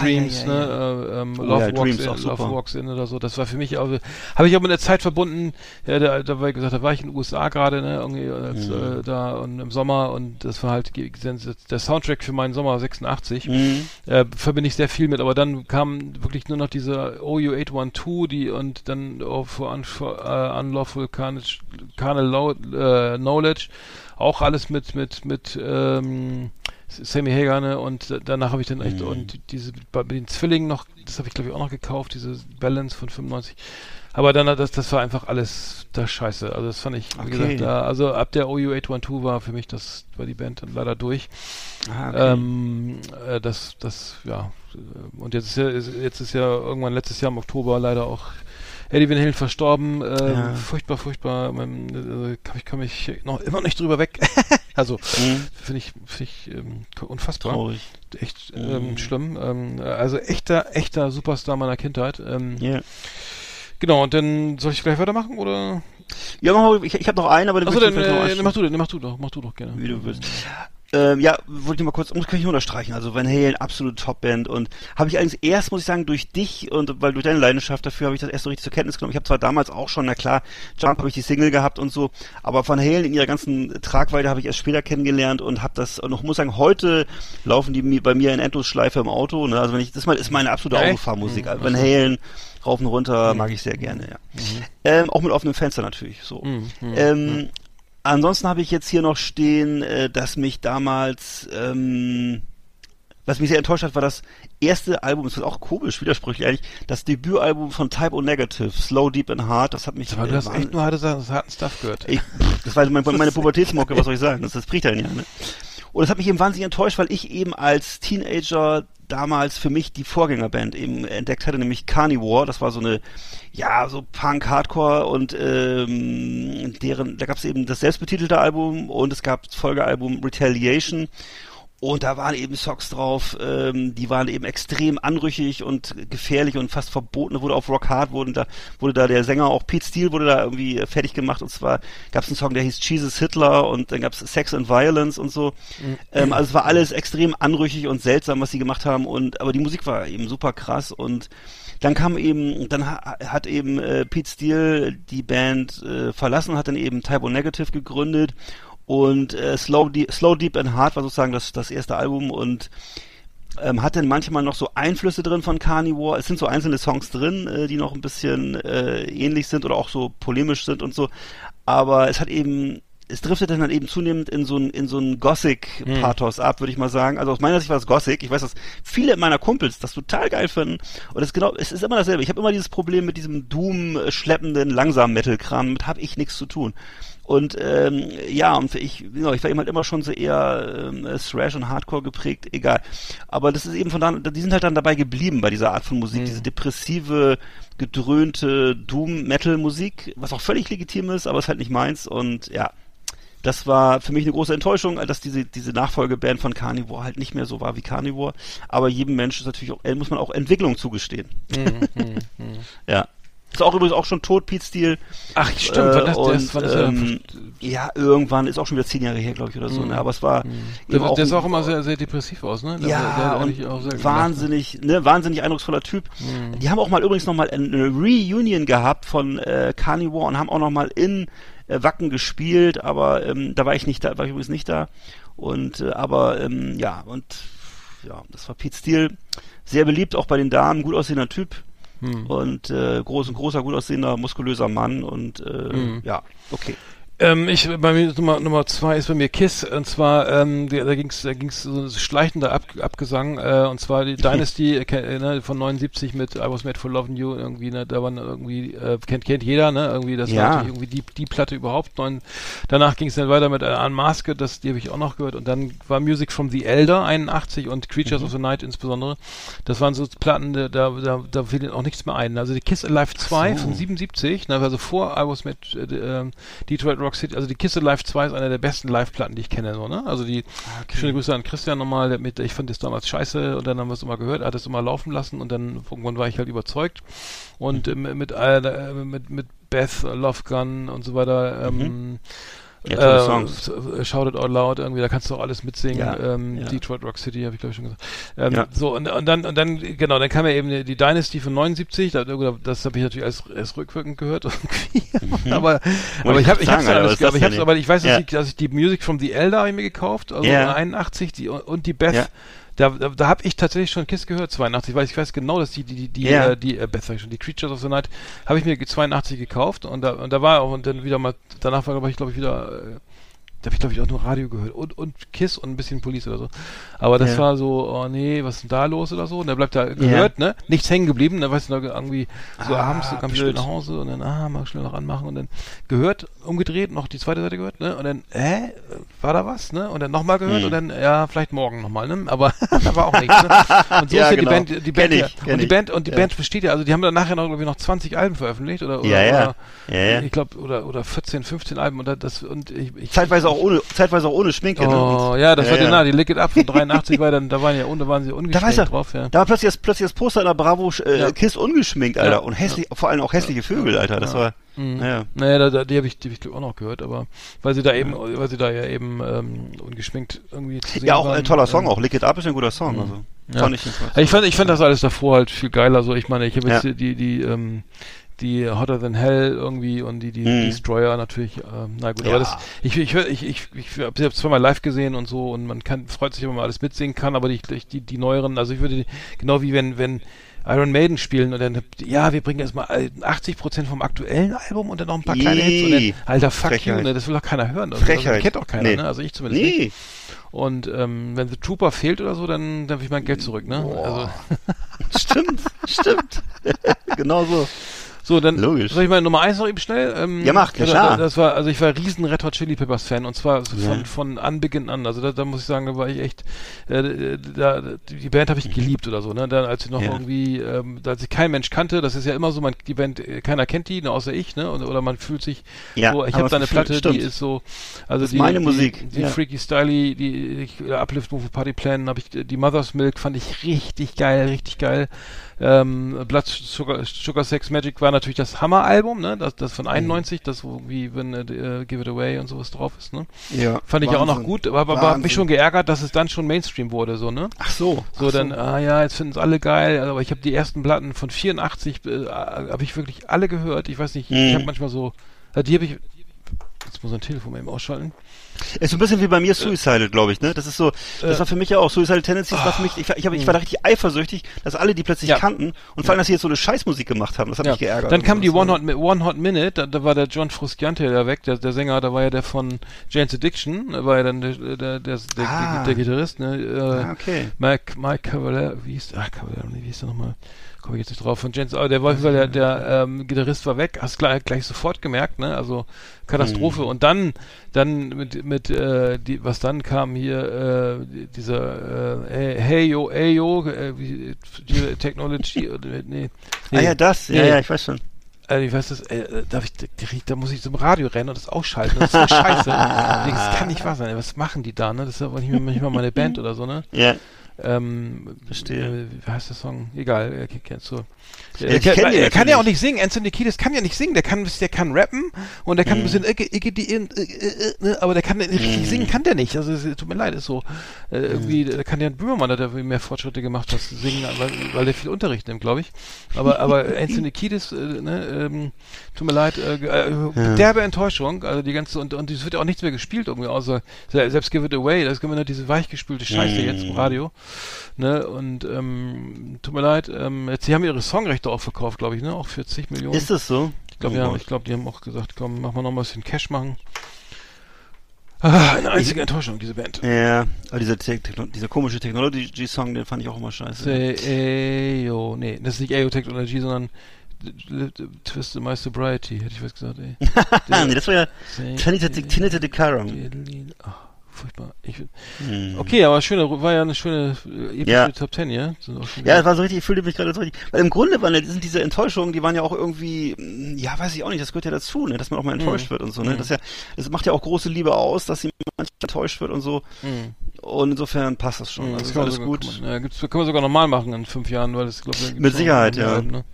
Dreams, ja. Ne? Äh, ähm, Oh Love ja, Walks in, Love. Walks in oder so. Das war für mich auch, habe ich auch mit der Zeit verbunden. Ja, da, da war ich gesagt, da war ich in den USA gerade, ne? Irgendwie als, Mhm. äh, da und im Sommer und das war halt der Soundtrack für meinen Sommer 86 Mhm. äh, verbinde ich sehr viel mit, aber dann kam wirklich nur noch diese OU812, die und dann oh, for, un, for uh, Unlawful Carnage, Carnal äh, Knowledge, auch alles mit, mit, mit ähm, Sammy Hagar, ne? Und danach habe ich dann echt, Mhm. und diese, bei den Zwillingen noch, das habe ich glaube ich auch noch gekauft, diese Balance von 95. Aber dann, das, das war einfach alles das Scheiße. Also das fand ich, wie Okay. gesagt, da, also ab der OU812 war für mich das, war die Band dann leider durch. Ah, okay. Ähm, äh, das, das, ja. äh, Und jetzt ist ja, ist, jetzt ist ja irgendwann letztes Jahr im Oktober leider auch Eddie Van Halen verstorben. Ähm, Ja. Furchtbar, furchtbar. Man, äh, kann ich komme ich noch immer nicht drüber weg. also Mhm. finde ich, finde ich ähm, unfassbar. Traurig. Echt Mhm. ähm, schlimm. Ähm, also echter, echter Superstar meiner Kindheit. Ähm, Ja. Genau. Und dann soll ich gleich weitermachen oder? Ja, mach mal, ich, ich habe noch einen, aber den Achso, dann ich vielleicht noch äh, ansprechen. mach du, den, mach du doch, mach du doch gerne. Wie du willst. Ähm, ja, wollte ich mal kurz, muss kann ich nur unterstreichen. Also Van Halen, absolute Topband und habe ich allerdings erst, muss ich sagen, durch dich und weil durch deine Leidenschaft dafür habe ich das erst so richtig zur Kenntnis genommen. Ich habe zwar damals auch schon, na klar, Jump habe ich die Single gehabt und so, aber Van Halen in ihrer ganzen Tragweite habe ich erst später kennengelernt und habe das und ich muss sagen, heute laufen die bei mir in Endlosschleife im Auto. Ne? Also wenn ich das mal ist meine absolute Echt? Autofahrmusik. Mhm. Van Halen rauf und runter mag ich sehr gerne. Ja. Ähm, auch mit offenem Fenster natürlich. So. Mhm, mhm, Ähm, Ansonsten habe ich jetzt hier noch stehen, äh, dass mich damals, ähm, was mich sehr enttäuscht hat, war das erste Album, das ist auch komisch, widersprüchlich eigentlich, das Debütalbum von Type O Negative, Slow, Deep and Hard, das hat mich... Aber du äh, hast wahn- echt nur harte, harten Stuff gehört. ich, das war meine, meine Pubertätsmocke, was soll ich sagen? Das, das bricht ja nicht. Ne? Und das hat mich eben wahnsinnig enttäuscht, weil ich eben als Teenager damals für mich die Vorgängerband eben entdeckt hatte, nämlich Carnivore. Das war so eine, ja, so Punk, Hardcore und ähm, deren, da gab es eben das selbstbetitelte Album und es gab das Folgealbum Retaliation. Und da waren eben Songs drauf, ähm, die waren eben extrem anrüchig und gefährlich und fast verboten. Wurde auf Rock Hard, wurde da, wurde da der Sänger, auch Pete Steele, wurde da irgendwie äh, fertig gemacht. Und zwar gab es einen Song, der hieß Jesus Hitler und dann gab es Sex and Violence und so. Ähm, also es war alles extrem anrüchig und seltsam, was sie gemacht haben. Und aber die Musik war eben super krass und dann kam eben, dann ha hat eben äh, Pete Steele die Band äh, verlassen, hat dann eben Typo Negative gegründet und äh, Slow, Deep, Slow Deep and Hard war sozusagen das, das erste Album und ähm, hat dann manchmal noch so Einflüsse drin von Carnivore. Es sind so einzelne Songs drin, äh, die noch ein bisschen äh, ähnlich sind oder auch so polemisch sind und so. Aber es hat eben, es driftet dann halt eben zunehmend in so ein, in so ein Gothic-Pathos ab, würde ich mal sagen. Also aus meiner Sicht war es Gothic. Ich weiß, dass viele meiner Kumpels das total geil finden. Und es ist genau, es ist immer dasselbe. Ich habe immer dieses Problem mit diesem Doom-schleppenden, langsamen Metal-Kram. Damit habe ich nichts zu tun. Und ähm, ja, und ich, genau, ich war eben halt immer schon so eher ähm, Thrash und Hardcore geprägt, egal. Aber das ist eben von da, die sind halt dann dabei geblieben bei dieser Art von Musik, diese depressive, gedröhnte Doom-Metal-Musik, was auch völlig legitim ist, aber ist halt nicht meins. Und ja, das war für mich eine große Enttäuschung, dass diese, diese Nachfolgeband von Carnivore halt nicht mehr so war wie Carnivore. Aber jedem Menschen ist natürlich auch, äh, muss man auch Entwicklung zugestehen. ja. Ist auch übrigens auch schon tot, Pete Steele. Ach, stimmt, wann das- und, das- wann das ja- ähm, ja, irgendwann, ist auch schon wieder zehn Jahre her, glaube ich, oder so. Ne? Aber es war eben Der, der sah auch immer sehr, sehr depressiv aus, ne? Der, ja, der, der und eigentlich auch sehr gelacht. wahnsinnig, ne, wahnsinnig eindrucksvoller Typ. Die haben auch mal übrigens noch mal eine Reunion gehabt von äh, Carnivore und haben auch noch mal in äh, Wacken gespielt, aber ähm, da war ich nicht da, war ich übrigens nicht da. Und äh, aber ähm, ja und ja, das war Pete Steele, sehr beliebt auch bei den Damen, gut aussehender Typ. Und äh, groß, ein großer, gut aussehender, muskulöser Mann und äh, ja, okay. Ähm, ich, bei mir Nummer, Nummer zwei ist bei mir Kiss. Und zwar ähm, die, da ging's da ging's so ein schleichender Ab, Abgesang äh, und zwar die Dynasty äh, äh, ne, von 79 mit I Was Made for Loving You irgendwie ne, da waren irgendwie äh, kennt kennt jeder ne irgendwie das Ja. war natürlich irgendwie die die Platte überhaupt. Neun, danach ging es dann weiter mit äh, Unmasked das die habe ich auch noch gehört. Und dann war Music from the Elder 81 und Creatures of the Night insbesondere. Das waren so Platten da da da, da fiel auch nichts mehr ein. Also die Kiss Alive 2 von 77 ne, also vor I Was Made äh, ähm, Detroit Rock City, also die Kiss Live 2 ist eine der besten Live-Platten, die ich kenne, so, ne? Also die, schöne Grüße an Christian nochmal, der mit, ich fand das damals scheiße und dann haben wir es immer gehört, er hat es immer laufen lassen und dann irgendwann war ich halt überzeugt. Und ähm, mit, äh, mit, mit Beth, Love Gun und so weiter, ähm, Ja, tolle äh, Songs. so, Shout It Out Loud, irgendwie, da kannst du auch alles mitsingen. Ja, ähm, ja. Detroit Rock City, habe ich glaube ich schon gesagt. Ähm, Ja. So, und, und dann, und dann, genau, dann kam ja eben die, die Dynasty von 79, da, das habe ich natürlich als, als rückwirkend gehört irgendwie. aber, aber Mhm. ich ich habe ich sagen, hab's alles, das aber ich hab's, aber ich weiß, dass, ich, dass ich die Music from the Elder habe ich mir gekauft, also Ja. 81, die, und die Beth. Da, da, da habe ich tatsächlich schon Kiss gehört, 82, weil ich weiß genau, dass die, die, die, die, Ja. äh, die äh, ich schon, die Creatures of the Night, habe ich mir 82 gekauft und da, und da war auch, und dann wieder mal, danach war, glaube ich, glaube ich, wieder, äh, da habe ich, glaube ich, auch nur Radio gehört und, und Kiss und ein bisschen Police oder so. Aber das Ja. war so, oh nee, was ist denn da los oder so? Und da bleibt da gehört, ne? Nichts hängen geblieben. Da weißt du, noch irgendwie so Ah, abends, so kam spät nach Hause und dann, ah, mal schnell noch anmachen und dann gehört, umgedreht, noch die zweite Seite gehört, ne? Und dann, hä? War da was, ne? Und dann nochmal gehört Hm. und dann, ja, vielleicht morgen nochmal, ne? Aber da war auch nichts, ne? Und so Ja, ist ja genau. die Band, die Band, ich, ja. und die. Band, und die Ja. Band besteht ja, also die haben dann nachher noch, glaube ich, noch 20 Alben veröffentlicht oder, oder, Ja, ja. oder Ja, ja. ich glaube, oder, oder 14, 15 Alben und das, und ich, ich Zeitweise auch ohne, zeitweise auch ohne Schminke. ne? Oh, Und- ja, das war ja. die, na, die Lick It Up von 83 war dann, da waren ja, da waren sie Da ungeschminkt er, drauf, ja. da war plötzlich das, plötzlich das Poster in der Bravo äh, Ja. Kiss ungeschminkt, Alter. Ja. Und hässlich, vor allem auch hässliche Vögel, Alter. Das war, naja. Naja, da, da, die habe ich, die hab ich auch noch gehört, aber weil sie da eben, weil sie da ja eben ähm, ungeschminkt irgendwie zu sehen Ja, auch waren, ein toller Song, ähm, auch Lick It Up ist ein guter Song. Also, Ja. fand ich. Ich fand, ich fand das alles davor halt viel geiler. So, ich meine, ich habe jetzt Ja. die, die, ähm, die Hotter Than Hell irgendwie und die, die Mhm. Destroyer natürlich. Ähm, na gut, Ja. aber das, ich, ich, ich, ich, ich habe sie zweimal live gesehen und so und man kann, freut sich, wenn man alles mitsingen kann, aber die, die, die neueren, also ich würde, genau wie wenn, wenn Iron Maiden spielen und dann, ja, wir bringen jetzt mal 80 Prozent vom aktuellen Album und dann noch ein paar kleine Hits und dann, alter, fuck Frechheit. you, ne, das will doch keiner hören. Also, Frechheit. Also, kennt doch keiner, Nee. ne, also ich zumindest nicht. Nee. Und ähm, wenn The Trooper fehlt oder so, dann, dann will ich mein Geld zurück, ne? Also, Stimmt, stimmt. genau so. So, dann Logisch. soll ich mal Nummer eins noch eben schnell? Ähm, Ja, mach, ja, da- klar. Das war, also ich war riesen Red Hot Chili Peppers Fan und zwar so von, Ja. von Anbeginn an. Also da, da muss ich sagen, da war ich echt, äh, da, die Band habe ich geliebt oder so, ne? Dann als ich noch Ja. irgendwie, ähm, als ich kein Mensch kannte, das ist ja immer so, man, die Band, äh, keiner kennt die, ne, außer ich, ne? Oder, oder man fühlt sich Ja, so, ich habe da eine Platte, stimmt. die ist so, also Das ist die, meine die, Musik, Die ja. Freaky Styly, die, die Uplift Move Party Plan, habe ich, die Mother's Milk fand ich richtig geil, richtig geil. Ähm, Blood Sugar, Sugar Sex Magic war natürlich das Hammer-Album, ne? Das, das von 91, das wo wie wenn äh, Give It Away und sowas drauf ist, ne? Ja. Fand ich ja auch noch Wahnsinn. gut, aber, aber war mich Wahnsinn. schon geärgert, dass es dann schon Mainstream wurde, so, ne? Ach so. So, ach dann, ah ja, jetzt finden es alle geil, aber ich habe die ersten Platten von 84, äh, habe ich wirklich alle gehört. Ich weiß nicht, ich Mhm. habe manchmal so, äh, die habe ich, jetzt muss ich ein Telefon mal eben ausschalten. Ist so ein bisschen wie bei mir Suicidal, glaube ich, ne? Das ist so, das Äh. war für mich ja auch Suicidal Tendencies, war für mich, ich, war- ich, hab, ich war da richtig eifersüchtig, dass alle die plötzlich Ja. kannten und vor allem, dass sie jetzt so eine Scheißmusik gemacht haben, das hat mich geärgert. Dann kam die One ne? Hot, One Hot Minute, da, da war der John Frusciante ja weg, der, der Sänger, da war ja der von Jane's Addiction, da war ja dann der, der, der, der, Ah. der, der Gitarrist, ne? Äh, Ah, okay. Mike, Mike Cavalier, wie hieß, ach, Cavalier, nee, wie hieß der nochmal? Komme ich jetzt nicht drauf. Von James, aber der weil der, der ähm, Gitarrist war weg, hast gleich, gleich sofort gemerkt, ne? Also Katastrophe. Und dann, dann mit, mit, äh, die, was dann kam hier, äh, dieser, äh, hey, yo, hey yo, äh, Technology, oder, nee, nee. Ah ja, das, ja, Nee. ja, ich weiß schon. Äh, ich weiß das, äh, darf ich, da muss ich zum Radio rennen und das ausschalten. Das ist so scheiße. das kann nicht wahr sein. Was machen die da, ne? Das ist aber nicht mehr, nicht mal meine Band oder so, ne? Ja. Ähm, Verstehe. Äh, wie heißt der Song? Egal, er kennst du. Ja, Er, ich kann, kenn den er kann ja auch nicht singen. Anthony Kiedis kann ja nicht singen. Der kann, der kann rappen und der kann Mhm. ein bisschen, äh, äh, äh, ne, aber der kann richtig singen, kann der nicht. Also tut mir leid, ist so. Äh, irgendwie da kann der Böhmermann, hat der irgendwie mehr Fortschritte gemacht, was singen, weil, weil der viel Unterricht nimmt, glaube ich. Aber, aber Anthony Kiedis, äh, ne, ähm, tut mir leid, äh, äh, derbe Enttäuschung. Also die ganze und und es wird ja auch nichts mehr gespielt irgendwie, außer selbst Give It Away. Das können wir nur diese weichgespülte Scheiße jetzt im Radio. Ne, und ähm, tut mir leid, ähm, jetzt, sie haben ihre Songrechte auch verkauft, glaube ich, ne? Auch 40 Millionen. Ist das so? ich glaube, Oh ja, ich glaube, die haben auch gesagt, komm, mach mal noch mal ein bisschen Cash machen. Ah, eine einzige Enttäuschung, diese Band. Ja, aber dieser, Techno dieser komische Technology-Song, den fand ich auch immer scheiße. Ayo, nee, das ist nicht Ayo Technology, sondern Twist My Sobriety, hätte ich was gesagt, ey. Nee, das war ja Tinita de Karam. Diddly- Ach, furchtbar. Ich, Hm. okay, aber schöne, war ja eine schöne äh, epische Ja. Top Ten, ja? Sind auch schon Ja, das war so richtig, ich fühlte mich gerade so richtig. Weil im Grunde waren sind diese Enttäuschungen, die waren ja auch irgendwie, mh, ja, weiß ich auch nicht, das gehört ja dazu, ne, dass man auch mal enttäuscht wird und so, ne. Das, ist ja, das macht ja auch große Liebe aus, dass sie manchmal enttäuscht wird und so. Mhm. Und insofern passt das schon. Mhm, also das ist alles gut. Kann man, ja, gibt's, können wir sogar nochmal machen in fünf Jahren, weil das, glaube ich, Mit Sicherheit, ja. Alben, ne?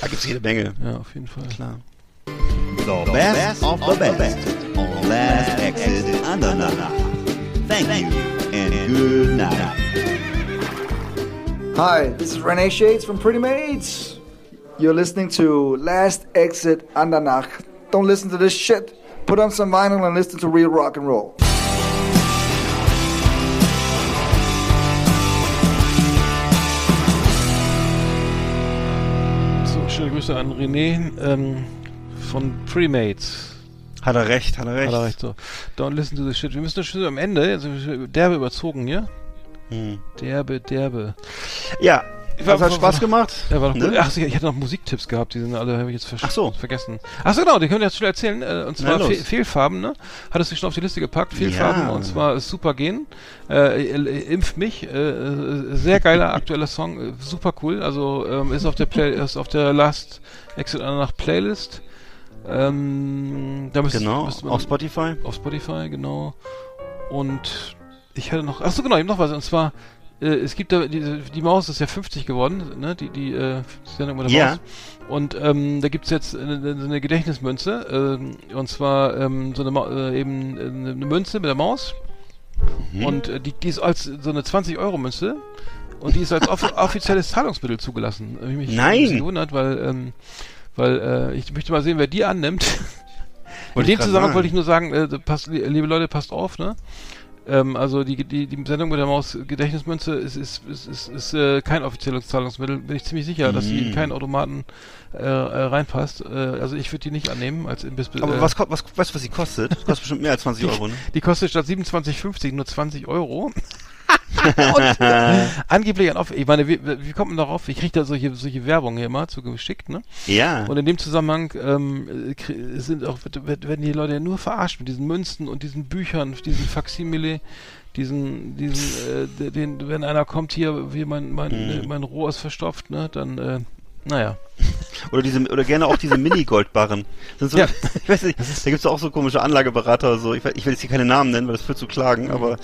Da gibt's jede Menge. Ja, auf jeden Fall. Klar. The best of the best on Last Exit Andernach. Thank you and good night. Hi, this is Renee Shades from Pretty Maids. You're listening to Last Exit Andernach. Don't listen to this shit. Put on some vinyl and listen to real rock and roll. So, schöne Grüße an René ähm, von Premates. Hat er recht, hat er recht. Hat er recht so. Don't listen to the shit. Wir müssen das schon am Ende, also derbe überzogen, ja? Hm. Derbe, derbe. Ja, das hat Spaß gemacht. Ja, war doch. Ne? Ach, ich hatte noch Musiktipps gehabt, die sind alle, habe ich jetzt vers Ach so. vergessen. Ach so, genau, die können wir jetzt schnell erzählen. Äh, und zwar. Fe Fehlfarben, ne? Hattest du schon auf die Liste gepackt? Fehlfarben, Ja. und zwar ist super gehen. Äh, äh, impft mich. Äh, äh, sehr geiler aktueller Song, äh, super cool. Also ähm, ist auf der Play ist auf der Last Exit nach Playlist. Ähm, da müsste, Genau, müsste man auf Spotify. auf Spotify, genau. Und ich hatte noch, ach so genau, eben noch was. Und zwar, äh, es gibt da, die, die Maus ist ja 50 geworden, ne? Die, die, äh, Sendung mit der Ja. Maus. Und ähm, da gibt's jetzt eine, so eine Gedächtnismünze. ähm, und zwar ähm, so eine, Ma äh, eben äh, eine Münze mit der Maus. Mhm. Und äh, die, die ist als so eine 20-Euro-Münze. Und die ist als off offizielles Zahlungsmittel zugelassen. Hab ich mich Nein! gewundert, weil, ähm, weil äh, ich möchte mal sehen, wer die annimmt. In dem Zusammenhang wollte ich nur sagen, äh, passt, li- liebe Leute, passt auf, ne? Ähm, also die, die, die Sendung mit der Maus Gedächtnismünze ist, ist, ist, ist, ist äh, kein offizielles Zahlungsmittel. Bin ich ziemlich sicher, dass die in Mm. keinen Automaten äh, äh, reinpasst. Äh, also ich würde die nicht annehmen als Imbiss. Aber äh, was, was, weißt du, was die kostet? Kostet bestimmt mehr als 20 Euro, ne? Die kostet statt 27,50 nur 20 Euro. Und, äh, angeblich ein Off ich meine, wie, wie kommt man darauf? Ich kriege da solche, solche Werbung hier immer zugeschickt, ne? Ja. Und in dem Zusammenhang ähm, sind auch, werden die Leute ja nur verarscht mit diesen Münzen und diesen Büchern, diesen Faximile, diesen, diesen, äh, den, wenn einer kommt hier, wie mein, mein, Mhm. äh, mein Rohr ist verstopft, ne, dann, äh, naja. Oder diese, oder gerne auch diese Mini-Goldbarren. So, Ja. Ich weiß nicht, da gibt's auch so komische Anlageberater, so. Ich, ich will jetzt hier keine Namen nennen, weil das führt zu Klagen, aber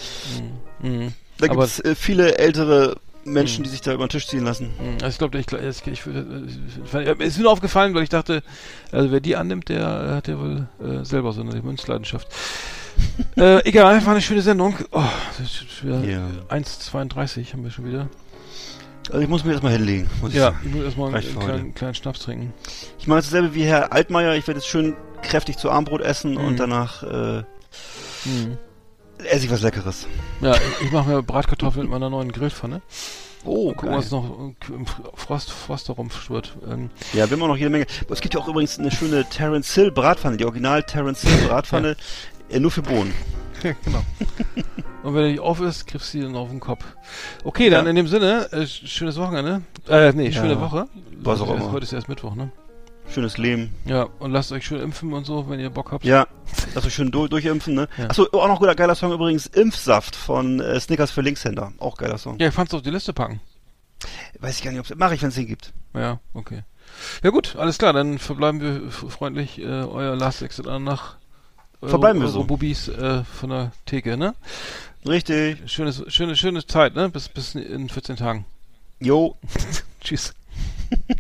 Mhm. Da Aber- gibt's äh, viele ältere Menschen, die sich da über den Tisch ziehen lassen. Mhm, Also ich glaube, ich, ich, ich, ich, ich, ist mir nur aufgefallen, weil ich dachte, also wer die annimmt, der äh, hat ja wohl äh, selber so eine Münzleidenschaft. äh, egal, war eine schöne Sendung. Oh, ist Ja. 1,32 haben wir schon wieder. Also ich muss mir erstmal hinlegen, muss ich Ja, ich muss erstmal einen, für kleinen, kleinen Schnaps trinken. Ich mache dasselbe wie Herr Altmaier. Ich werde jetzt schön kräftig zu Armbrot essen Mhm. und danach äh, Mhm. Esse ich was Leckeres. Ja, ich, ich mache mir Bratkartoffeln mit meiner neuen Grillpfanne. Oh, Gucken, was noch äh, im Frost, Frost darum schwirrt. Ähm, Ja, wir haben auch noch jede Menge. Es gibt ja auch übrigens eine schöne Terence Hill Bratpfanne, die Original Terence Hill Bratpfanne, äh, nur für Bohnen. Ja, genau. Und wenn er nicht auf ist, kriegst du sie dann auf den Kopf. Okay, dann Ja. in dem Sinne, äh, sch- schönes Wochenende. Äh, nee, Ja. schöne Woche. Was auch immer. Heute ist erst Mittwoch, ne? Schönes Leben. Ja, und lasst euch schön impfen und so, wenn ihr Bock habt. Ja, lass euch schön durch, durchimpfen, ne? Ja. Achso, auch noch guter geiler Song übrigens, Impfsaft von äh, Snickers für Linkshänder. Auch geiler Song. Ja, ich fand's auf die Liste packen. Weiß ich gar nicht, ob mache ich, wenn es den gibt. Ja, okay. Ja gut, alles klar, dann verbleiben wir freundlich, äh, euer Last Exit an nach Euro- Verbleiben wir so. Eurobubis äh, von der Theke, ne? Richtig. Schönes, schöne, schöne Zeit, ne? Bis, bis in 14 Tagen. Jo. Tschüss.